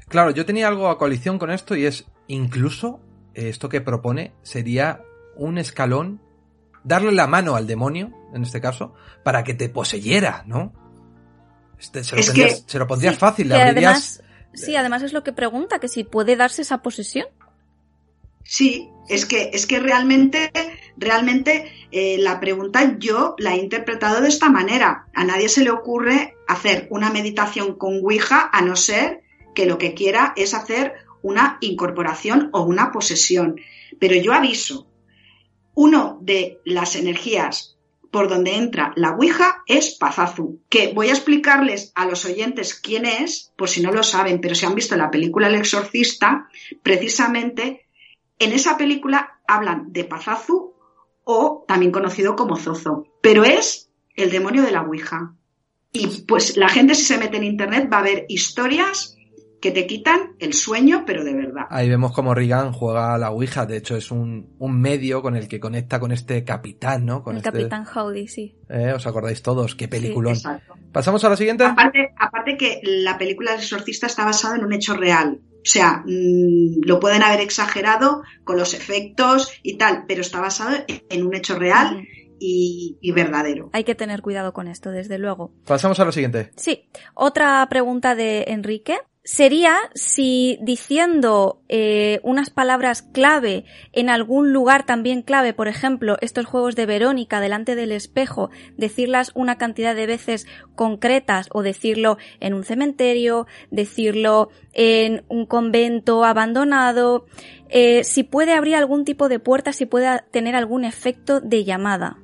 Claro, yo tenía algo a coalición con esto y es incluso eh, esto que propone sería un escalón darle la mano al demonio, en este caso, para que te poseyera, ¿no? Este, se, lo se, lo pondrías fácil, le además, Sí, además es lo que pregunta, que si puede darse esa posesión. Sí, es que, es que realmente, realmente eh, la pregunta yo la he interpretado de esta manera. A nadie se le ocurre hacer una meditación con Ouija a no ser que lo que quiera es hacer una incorporación o una posesión. Pero yo aviso, uno de las energías por donde entra la Ouija es Pazazu, que voy a explicarles a los oyentes quién es, por si no lo saben, pero si han visto la película El Exorcista, precisamente en esa película hablan de Pazazu o también conocido como Zozo, pero es el demonio de la Ouija. Y pues la gente si se mete en internet va a ver historias que te quitan el sueño, pero de verdad. Ahí vemos como Regan juega a la Ouija, de hecho es un, medio con el que conecta con este capitán, ¿no? Con el este... capitán Howdy, sí. Eh, ¿Os acordáis todos? Qué peliculón. ¿Pasamos a la siguiente? Aparte, aparte que la película El exorcista está basada en un hecho real. O sea, mm, lo pueden haber exagerado con los efectos y tal, pero está basado en un hecho real. Y, y, verdadero. Hay que tener cuidado con esto, desde luego. Pasamos a la siguiente. Sí. Otra pregunta de Enrique sería si diciendo eh, unas palabras clave en algún lugar también clave, por ejemplo, estos juegos de Verónica delante del espejo, decirlas una cantidad de veces concretas o decirlo en un cementerio, decirlo en un convento abandonado, eh, si puede abrir algún tipo de puerta, si puede tener algún efecto de llamada.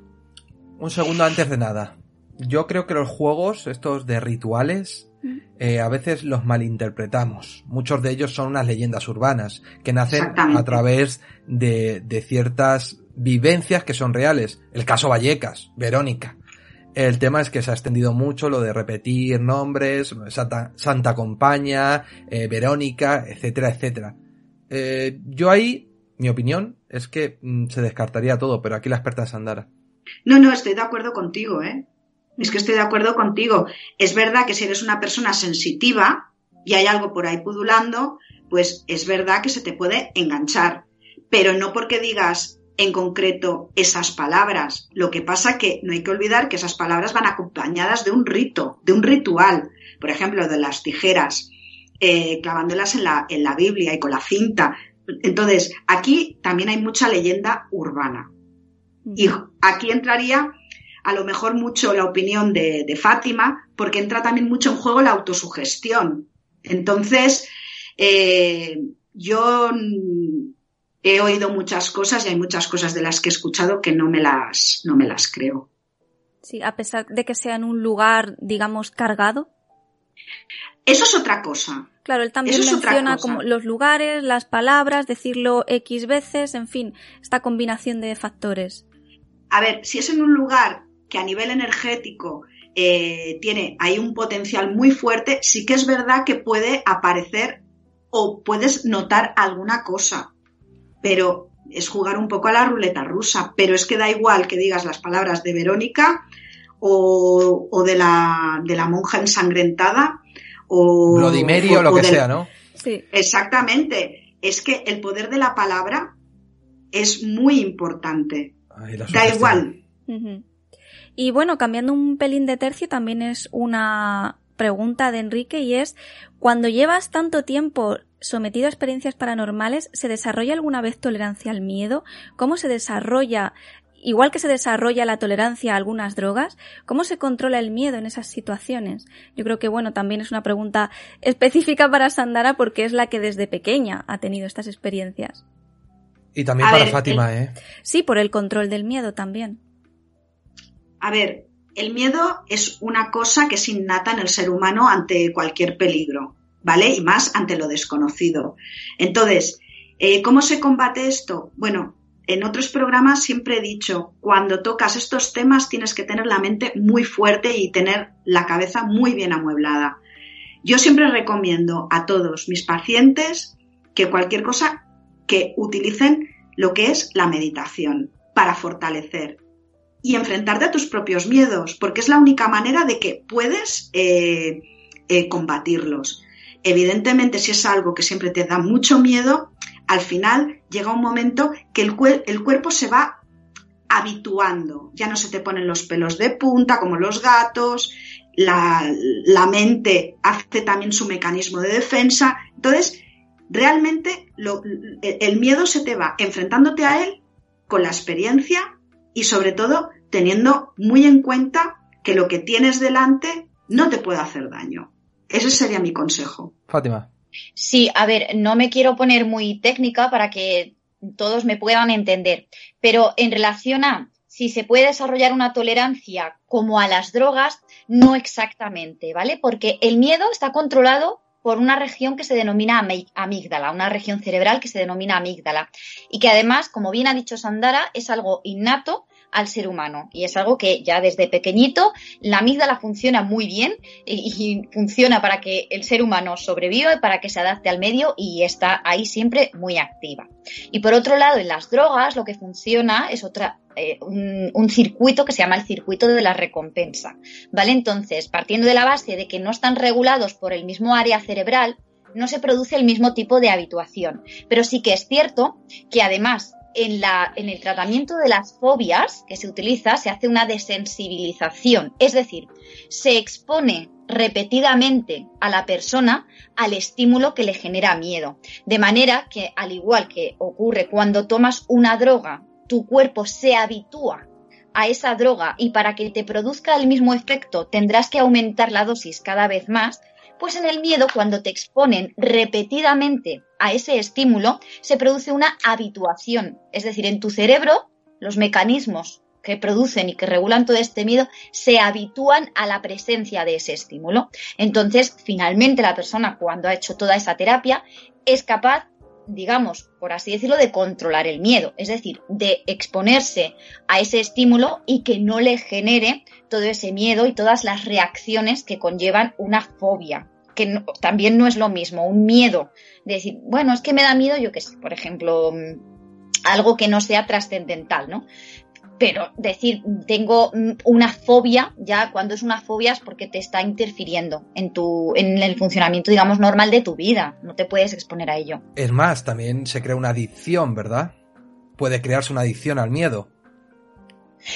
Un segundo antes de nada. Yo creo que los juegos, estos de rituales, eh, a veces los malinterpretamos. Muchos de ellos son unas leyendas urbanas que nacen a través de, ciertas vivencias que son reales. El caso Vallecas, Verónica. El tema es que se ha extendido mucho lo de repetir nombres, Santa, Santa Compaña, eh, Verónica, etcétera, etcétera. Eh, yo ahí, mi opinión es que mm, se descartaría todo, pero aquí la experta es Andara. No, no, estoy de acuerdo contigo, ¿eh? Es que estoy de acuerdo contigo. Es verdad que si eres una persona sensitiva y hay algo por ahí pudulando, pues es verdad que se te puede enganchar. Pero no porque digas en concreto esas palabras. Lo que pasa que no hay que olvidar que esas palabras van acompañadas de un rito, de un ritual. Por ejemplo, de las tijeras, eh, clavándolas en la, en la Biblia y con la cinta. Entonces, aquí también hay mucha leyenda urbana. Y aquí entraría a lo mejor mucho la opinión de, Fátima, porque entra también mucho en juego la autosugestión. Entonces, eh, yo he oído muchas cosas y hay muchas cosas de las que he escuchado que no me las, no me las creo. Sí, a pesar de que sea en un lugar, digamos, cargado. Eso es otra cosa. Claro, él también menciona como los lugares, las palabras, decirlo X veces, en fin, esta combinación de factores. A ver, si es en un lugar que a nivel energético eh, tiene ahí un potencial muy fuerte, sí que es verdad que puede aparecer o puedes notar alguna cosa, pero es jugar un poco a la ruleta rusa, pero es que da igual que digas las palabras de Verónica o, de, la, de la monja ensangrentada o... Vladimir o lo que sea, ¿no? Sí. Exactamente. Es que el poder de la palabra es muy importante. da igual. Y bueno, cambiando un pelín de tercio, también es una pregunta de Enrique y es, cuando llevas tanto tiempo sometido a experiencias paranormales, ¿se desarrolla alguna vez tolerancia al miedo? ¿Cómo se desarrolla igual que se desarrolla la tolerancia a algunas drogas, ¿cómo se controla el miedo en esas situaciones? Yo creo que, bueno, también es una pregunta específica para Sandara porque es la que desde pequeña ha tenido estas experiencias. Y también A para ver, Fátima, el- ¿eh? Sí, por el control del miedo también. A ver, el miedo es una cosa que es innata en el ser humano ante cualquier peligro, ¿vale? Y más ante lo desconocido. Entonces, eh, ¿cómo se combate esto? Bueno, en otros programas siempre he dicho, cuando tocas estos temas tienes que tener la mente muy fuerte y tener la cabeza muy bien amueblada. Yo siempre recomiendo a todos mis pacientes que cualquier cosa que utilicen lo que es la meditación para fortalecer y enfrentarte a tus propios miedos, porque es la única manera de que puedes eh, eh, combatirlos. Evidentemente, si es algo que siempre te da mucho miedo, al final llega un momento que el, cuer- el cuerpo se va habituando, ya no se te ponen los pelos de punta como los gatos, la, la mente hace también su mecanismo de defensa, entonces realmente lo- el miedo se te va enfrentándote a él con la experiencia y sobre todo teniendo muy en cuenta que lo que tienes delante no te puede hacer daño. Ese sería mi consejo. Fátima. Sí, a ver, no me quiero poner muy técnica para que todos me puedan entender, pero en relación a si se puede desarrollar una tolerancia como a las drogas, no exactamente, ¿vale? Porque el miedo está controlado por una región que se denomina amígdala, una región cerebral que se denomina amígdala. Y que además, como bien ha dicho Sandara, es algo innato al ser humano y es algo que ya desde pequeñito la amígdala funciona muy bien y, funciona para que el ser humano sobreviva y para que se adapte al medio y está ahí siempre muy activa. Y por otro lado, en las drogas lo que funciona es otra eh, un, un circuito que se llama el circuito de la recompensa, ¿vale? Entonces, partiendo de la base de que no están regulados por el mismo área cerebral, no se produce el mismo tipo de habituación. Pero sí que es cierto que además en, la, en el tratamiento de las fobias que se utiliza se hace una desensibilización, es decir, se expone repetidamente a la persona al estímulo que le genera miedo. De manera que, al igual que ocurre cuando tomas una droga, tu cuerpo se habitúa a esa droga y para que te produzca el mismo efecto tendrás que aumentar la dosis cada vez más, pues en el miedo, cuando te exponen repetidamente a ese estímulo, se produce una habituación. Es decir, en tu cerebro, los mecanismos que producen y que regulan todo este miedo se habitúan a la presencia de ese estímulo. Entonces, finalmente, la persona, cuando ha hecho toda esa terapia, es capaz digamos, por así decirlo, de controlar el miedo, es decir, de exponerse a ese estímulo y que no le genere todo ese miedo y todas las reacciones que conllevan una fobia, que también no es lo mismo, un miedo, de decir, bueno, es que me da miedo, yo qué sé, por ejemplo, mm, algo que no sea trascendental, ¿no? Pero decir, tengo mm, una fobia, ya cuando es una fobia es porque te está interfiriendo en tu, en el funcionamiento, digamos, normal de tu vida. No te puedes exponer a ello. Es más, también se crea una adicción, ¿verdad? Puede crearse una adicción al miedo.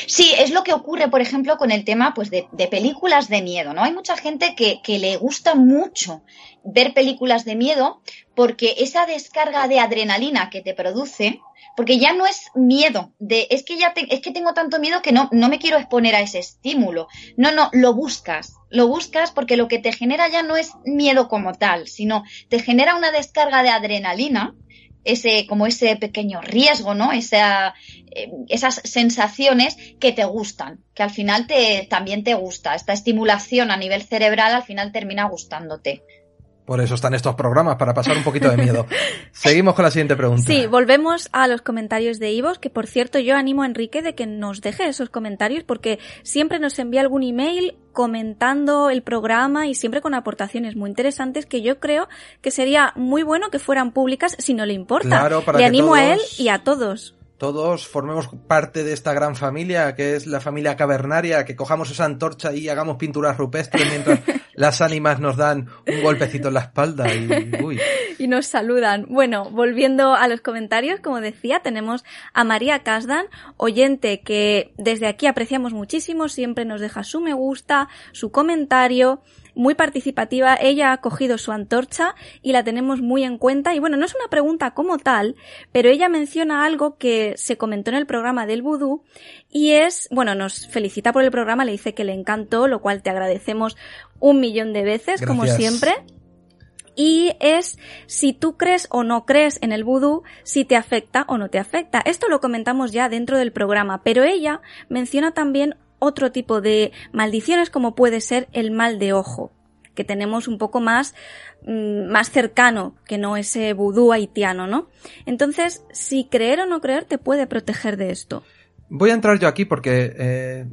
Sí, es lo que ocurre, por ejemplo, con el tema pues, de, de películas de miedo, ¿no? Hay mucha gente que, que le gusta mucho ver películas de miedo porque esa descarga de adrenalina que te produce, porque ya no es miedo, de es que ya es que tengo tanto miedo que no, no me quiero exponer a ese estímulo. No, no, lo buscas, lo buscas porque lo que te genera ya no es miedo como tal, sino te genera una descarga de adrenalina, ese, como ese pequeño riesgo, ¿no? Esa, eh, esas sensaciones que te gustan, que al final te, también te gusta. Esta estimulación a nivel cerebral al final termina gustándote. Por eso están estos programas, para pasar un poquito de miedo. Seguimos con la siguiente pregunta. Sí, volvemos a los comentarios de Ivos, que por cierto yo animo a Enrique de que nos deje esos comentarios porque siempre nos envía algún email comentando el programa y siempre con aportaciones muy interesantes que yo creo que sería muy bueno que fueran públicas si no le importa. Claro, para le animo a él y a todos. Todos formemos parte de esta gran familia que es la familia cavernaria, que cojamos esa antorcha y hagamos pinturas rupestres mientras las ánimas nos dan un golpecito en la espalda y uy. y nos saludan. Bueno, volviendo a los comentarios, como decía, tenemos a María Casdan, oyente que desde aquí apreciamos muchísimo, siempre nos deja su me gusta, su comentario muy participativa. Ella ha cogido su antorcha y la tenemos muy en cuenta. Y bueno, no es una pregunta como tal, pero ella menciona algo que se comentó en el programa del vudú y es, bueno, nos felicita por el programa, le dice que le encantó, lo cual te agradecemos un millón de veces, como siempre y es si tú crees o no crees en el vudú, si te afecta o no te afecta. Esto lo comentamos ya dentro del programa, pero ella menciona también otro tipo de maldiciones como puede ser el mal de ojo que tenemos un poco más, mm, más cercano que no ese vudú haitiano, ¿no? Entonces, si creer o no creer te puede proteger de esto. Voy a entrar yo aquí porque eh,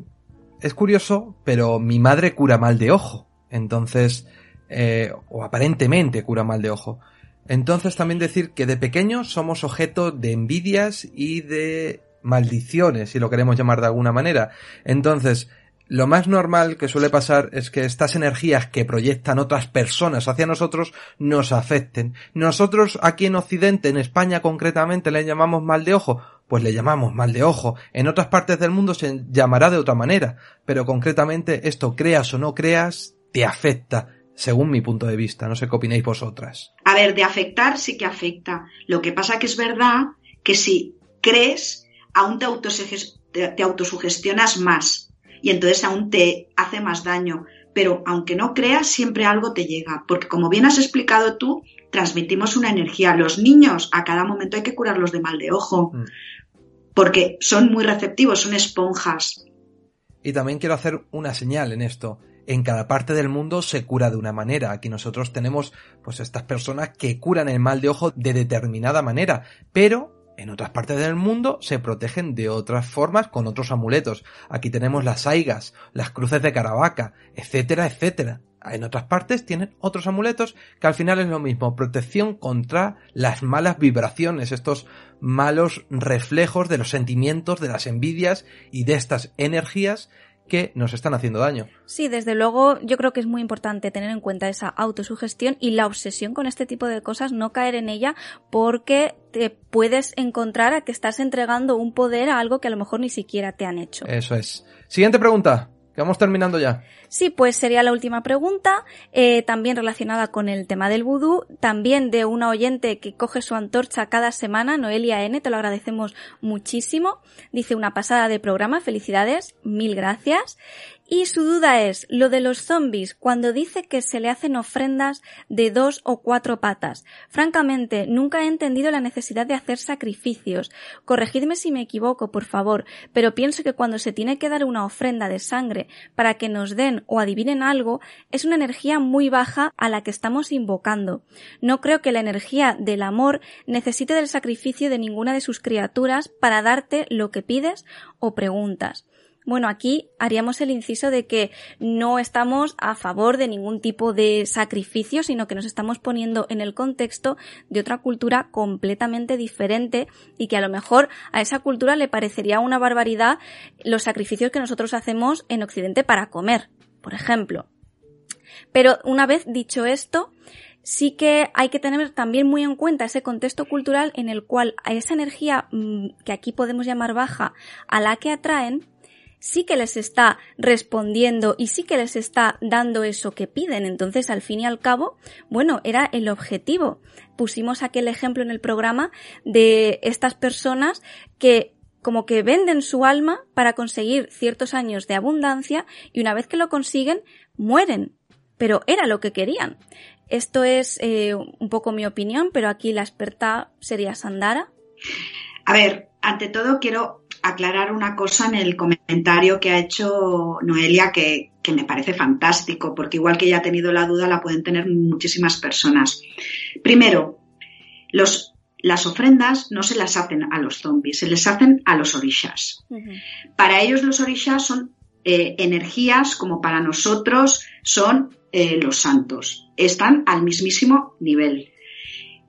es curioso, pero mi madre cura mal de ojo. Entonces, eh, o aparentemente cura mal de ojo. Entonces también decir que de pequeños somos objeto de envidias y de maldiciones, si lo queremos llamar de alguna manera. Entonces, lo más normal que suele pasar es que estas energías que proyectan otras personas hacia nosotros nos afecten. Nosotros aquí en Occidente, en España concretamente, le llamamos mal de ojo, pues le llamamos mal de ojo. En otras partes del mundo se llamará de otra manera, pero concretamente esto, creas o no creas, te afecta según mi punto de vista. No sé qué opináis vosotras. A ver, de afectar sí que afecta. Lo que pasa que es verdad que si crees, aún te, te autosugestionas más y entonces aún te hace más daño. Pero aunque no creas, siempre algo te llega. Porque como bien has explicado tú, transmitimos una energía. Los niños a cada momento hay que curarlos de mal de ojo. Mm. Porque son muy receptivos, son esponjas. Y también quiero hacer una señal en esto en cada parte del mundo se cura de una manera. Aquí nosotros tenemos pues estas personas que curan el mal de ojo de determinada manera, pero en otras partes del mundo se protegen de otras formas con otros amuletos. Aquí tenemos las aigas, las cruces de Caravaca, etcétera, etcétera. En otras partes tienen otros amuletos que al final es lo mismo, protección contra las malas vibraciones, estos malos reflejos de los sentimientos, de las envidias y de estas energías que nos están haciendo daño. Sí, desde luego yo creo que es muy importante tener en cuenta esa autosugestión y la obsesión con este tipo de cosas, no caer en ella porque te puedes encontrar a que estás entregando un poder a algo que a lo mejor ni siquiera te han hecho. Eso es. Siguiente pregunta. Que vamos terminando ya. Sí, pues sería la última pregunta, eh, también relacionada con el tema del vudú, también de una oyente que coge su antorcha cada semana, Noelia N, te lo agradecemos muchísimo. Dice una pasada de programa, felicidades, mil gracias. Y su duda es lo de los zombies cuando dice que se le hacen ofrendas de dos o cuatro patas. Francamente, nunca he entendido la necesidad de hacer sacrificios. Corregidme si me equivoco, por favor, pero pienso que cuando se tiene que dar una ofrenda de sangre para que nos den o adivinen algo, es una energía muy baja a la que estamos invocando. No creo que la energía del amor necesite del sacrificio de ninguna de sus criaturas para darte lo que pides o preguntas. Bueno, aquí haríamos el inciso de que no estamos a favor de ningún tipo de sacrificio, sino que nos estamos poniendo en el contexto de otra cultura completamente diferente y que a lo mejor a esa cultura le parecería una barbaridad los sacrificios que nosotros hacemos en Occidente para comer, por ejemplo. Pero una vez dicho esto, sí que hay que tener también muy en cuenta ese contexto cultural en el cual a esa energía mm, que aquí podemos llamar baja, a la que atraen, sí que les está respondiendo y sí que les está dando eso que piden. Entonces, al fin y al cabo, bueno, era el objetivo. Pusimos aquel ejemplo en el programa de estas personas que como que venden su alma para conseguir ciertos años de abundancia y una vez que lo consiguen, mueren. Pero era lo que querían. Esto es eh, un poco mi opinión, pero aquí la experta sería Sandara. A ver, ante todo quiero aclarar una cosa en el comentario que ha hecho Noelia que, me parece fantástico, porque igual que ella ha tenido la duda, la pueden tener muchísimas personas. Primero, los, las ofrendas no se las hacen a los zombies, se les hacen a los orishas. Para ellos los orishas son eh, energías como para nosotros son eh, los santos. Están al mismísimo nivel.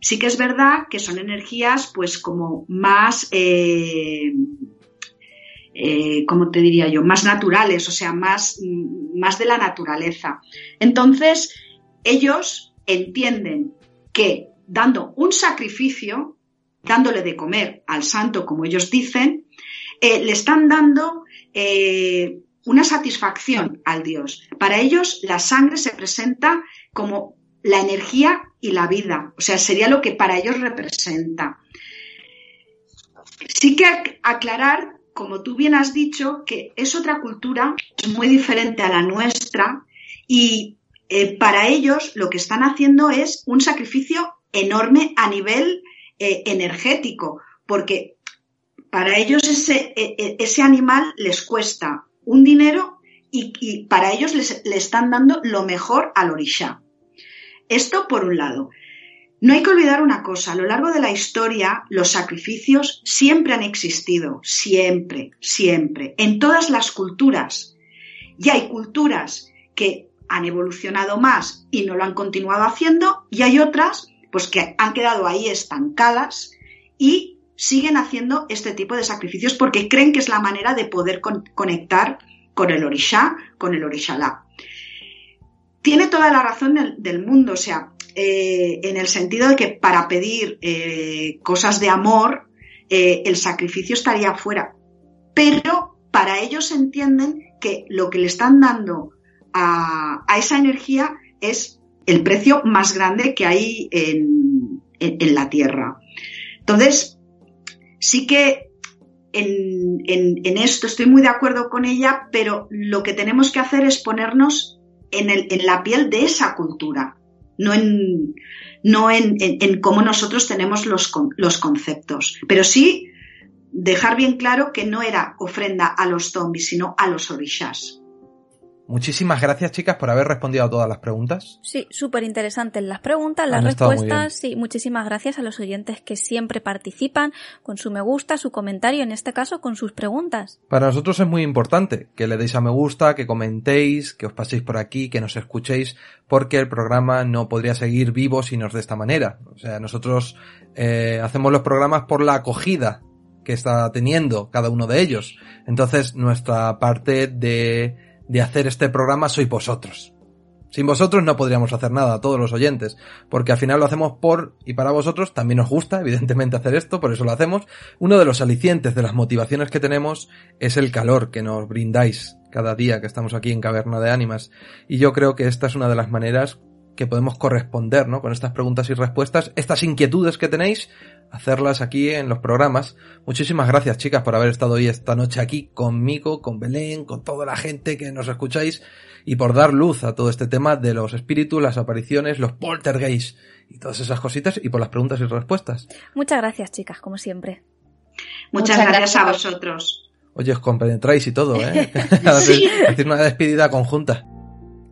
Sí que es verdad que son energías pues como más eh, eh, como te diría yo, más naturales, o sea, más, más de la naturaleza. Entonces, ellos entienden que dando un sacrificio, dándole de comer al santo, como ellos dicen, eh, le están dando eh, una satisfacción al dios. Para ellos la sangre se presenta como la energía y la vida, o sea, sería lo que para ellos representa. Sí que aclarar, como tú bien has dicho, que es otra cultura, es muy diferente a la nuestra y eh, para ellos lo que están haciendo es un sacrificio enorme a nivel eh, energético, porque para ellos ese, e, e, ese animal les cuesta un dinero y, para ellos les, le están dando lo mejor al orisha. Esto por un lado. No hay que olvidar una cosa, a lo largo de la historia los sacrificios siempre han existido, siempre, siempre, en todas las culturas. Y hay culturas que han evolucionado más y no lo han continuado haciendo, y hay otras pues que han quedado ahí estancadas y siguen haciendo este tipo de sacrificios porque creen que es la manera de poder conectar con el orisha, con el orishalá. Tiene toda la razón del, mundo, o sea, eh, en el sentido de que para pedir eh, cosas de amor, eh, el sacrificio estaría fuera. Pero para ellos entienden que lo que le están dando a, a esa energía es el precio más grande que hay en, la Tierra. Entonces, sí que en, en, esto estoy muy de acuerdo con ella, pero lo que tenemos que hacer es ponernos en, el, en la piel de esa cultura, no en, no en, cómo nosotros tenemos los, los conceptos, pero sí dejar bien claro que no era ofrenda a los zombies, sino a los orishas. Muchísimas gracias, chicas, por haber respondido a todas las preguntas. Sí, súper interesantes las preguntas, las respuestas. Sí, muchísimas gracias a los oyentes que siempre participan con su me gusta, su comentario, en este caso con sus preguntas. Para nosotros es muy importante que le deis a me gusta, que comentéis, que os paséis por aquí, que nos escuchéis, porque el programa no podría seguir vivo si nos de esta manera. O sea, nosotros eh, hacemos los programas por la acogida que está teniendo cada uno de ellos. Entonces, nuestra parte de de hacer este programa sois vosotros. Sin vosotros no podríamos hacer nada, todos los oyentes, porque al final lo hacemos por y para vosotros, también nos gusta, evidentemente, hacer esto, por eso lo hacemos. Uno de los alicientes de las motivaciones que tenemos es el calor que nos brindáis cada día que estamos aquí en Caverna de Ánimas, y yo creo que esta es una de las maneras que podemos corresponder, ¿no? Con estas preguntas y respuestas, estas inquietudes que tenéis, hacerlas aquí en los programas. Muchísimas gracias, chicas, por haber estado hoy esta noche aquí conmigo, con Belén, con toda la gente que nos escucháis y por dar luz a todo este tema de los espíritus, las apariciones, los poltergeists y todas esas cositas y por las preguntas y respuestas. Muchas gracias, chicas, como siempre. Muchas, gracias, a vosotros. Oye, os compenetráis y todo, ¿eh? Hacer una despedida conjunta.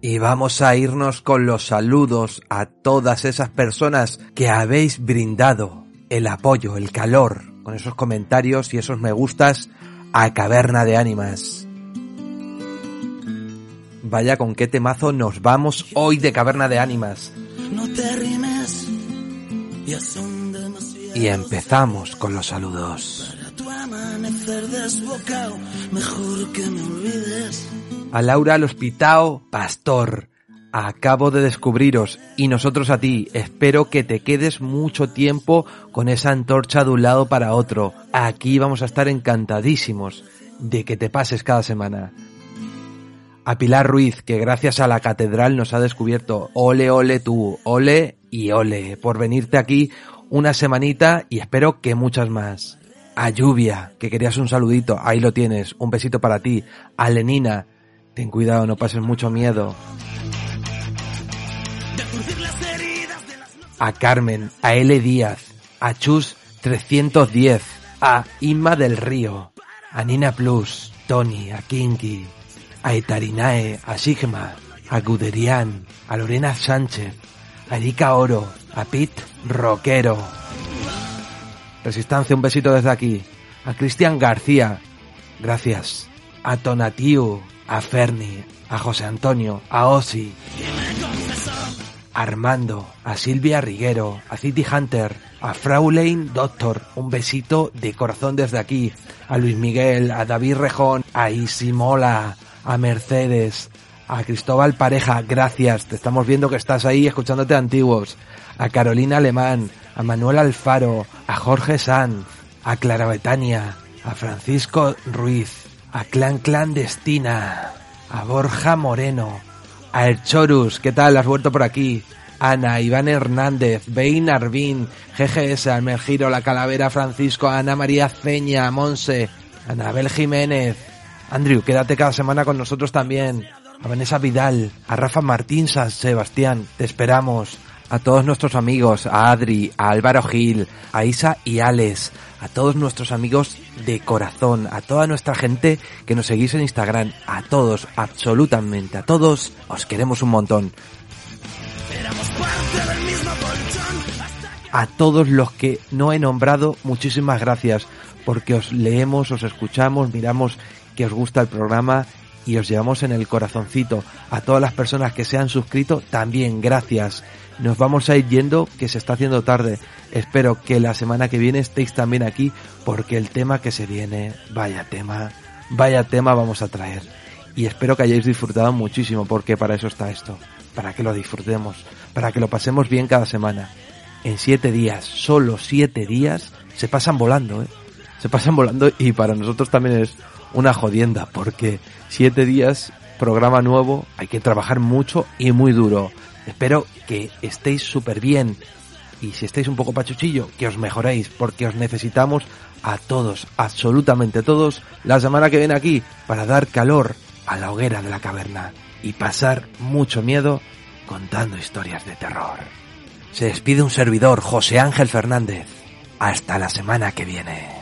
Y vamos a irnos con los saludos a todas esas personas que habéis brindado el apoyo, el calor, con esos comentarios y esos me gustas a Caverna de Ánimas. Vaya con qué temazo nos vamos hoy de Caverna de Ánimas. Y empezamos con los saludos. A Laura Lospitao Pastor, acabo de descubriros y nosotros a ti. Espero que te quedes mucho tiempo con esa antorcha de un lado para otro. Aquí vamos a estar encantadísimos de que te pases cada semana. A Pilar Ruiz, que gracias a la catedral nos ha descubierto. Ole, ole tú, ole y ole, por venirte aquí una semanita y espero que muchas más. A Lluvia, que querías un saludito, ahí lo tienes, un besito para ti. A Lenina, ten cuidado, no pases mucho miedo. a Carmen, a L. Díaz, a Chus 310, a Inma del Río, a Nina Plus, Tony, a Kinky, a Etarinae, a Sigma, a Guderian, a Lorena Sánchez, a Erika Oro, a Pete Roquero. Resistencia, un besito desde aquí. A Cristian García, gracias. A Tonatiu, a Ferni, a José Antonio, a Osi. Armando, a Silvia Riguero, a City Hunter, a Fraulein Doctor, un besito de corazón desde aquí, a Luis Miguel, a David Rejón, a Isimola, a Mercedes, a Cristóbal Pareja, gracias, te estamos viendo que estás ahí escuchándote antiguos, a Carolina Alemán, a Manuel Alfaro, a Jorge Sanz, a Clara Betania, a Francisco Ruiz, a Clan Clandestina, a Borja Moreno, a El Chorus, ¿qué tal? ¿Has vuelto por aquí? Ana, Iván Hernández, Bein Arvin, GGS, Almergiro, La Calavera, Francisco, Ana María Ceña, Monse, Anabel Jiménez. Andrew, quédate cada semana con nosotros también. A Vanessa Vidal, a Rafa Martín San Sebastián, te esperamos. A todos nuestros amigos, a Adri, a Álvaro Gil, a Isa y Alex, a todos nuestros amigos de corazón, a toda nuestra gente que nos seguís en Instagram, a todos, absolutamente a todos, os queremos un montón. A todos los que no he nombrado, muchísimas gracias, porque os leemos, os escuchamos, miramos que os gusta el programa y os llevamos en el corazoncito. A todas las personas que se han suscrito, también gracias. Nos vamos a ir yendo, que se está haciendo tarde. Espero que la semana que viene estéis también aquí, porque el tema que se viene, vaya tema, vaya tema vamos a traer. Y espero que hayáis disfrutado muchísimo, porque para eso está esto, para que lo disfrutemos, para que lo pasemos bien cada semana. En siete días, solo siete días, se pasan volando, ¿eh? Se pasan volando y para nosotros también es una jodienda, porque siete días, programa nuevo, hay que trabajar mucho y muy duro. Espero que estéis súper bien y si estáis un poco pachuchillo, que os mejoréis, porque os necesitamos a todos, absolutamente todos, la semana que viene aquí para dar calor a la hoguera de la caverna y pasar mucho miedo contando historias de terror. Se despide un servidor, José Ángel Fernández. Hasta la semana que viene.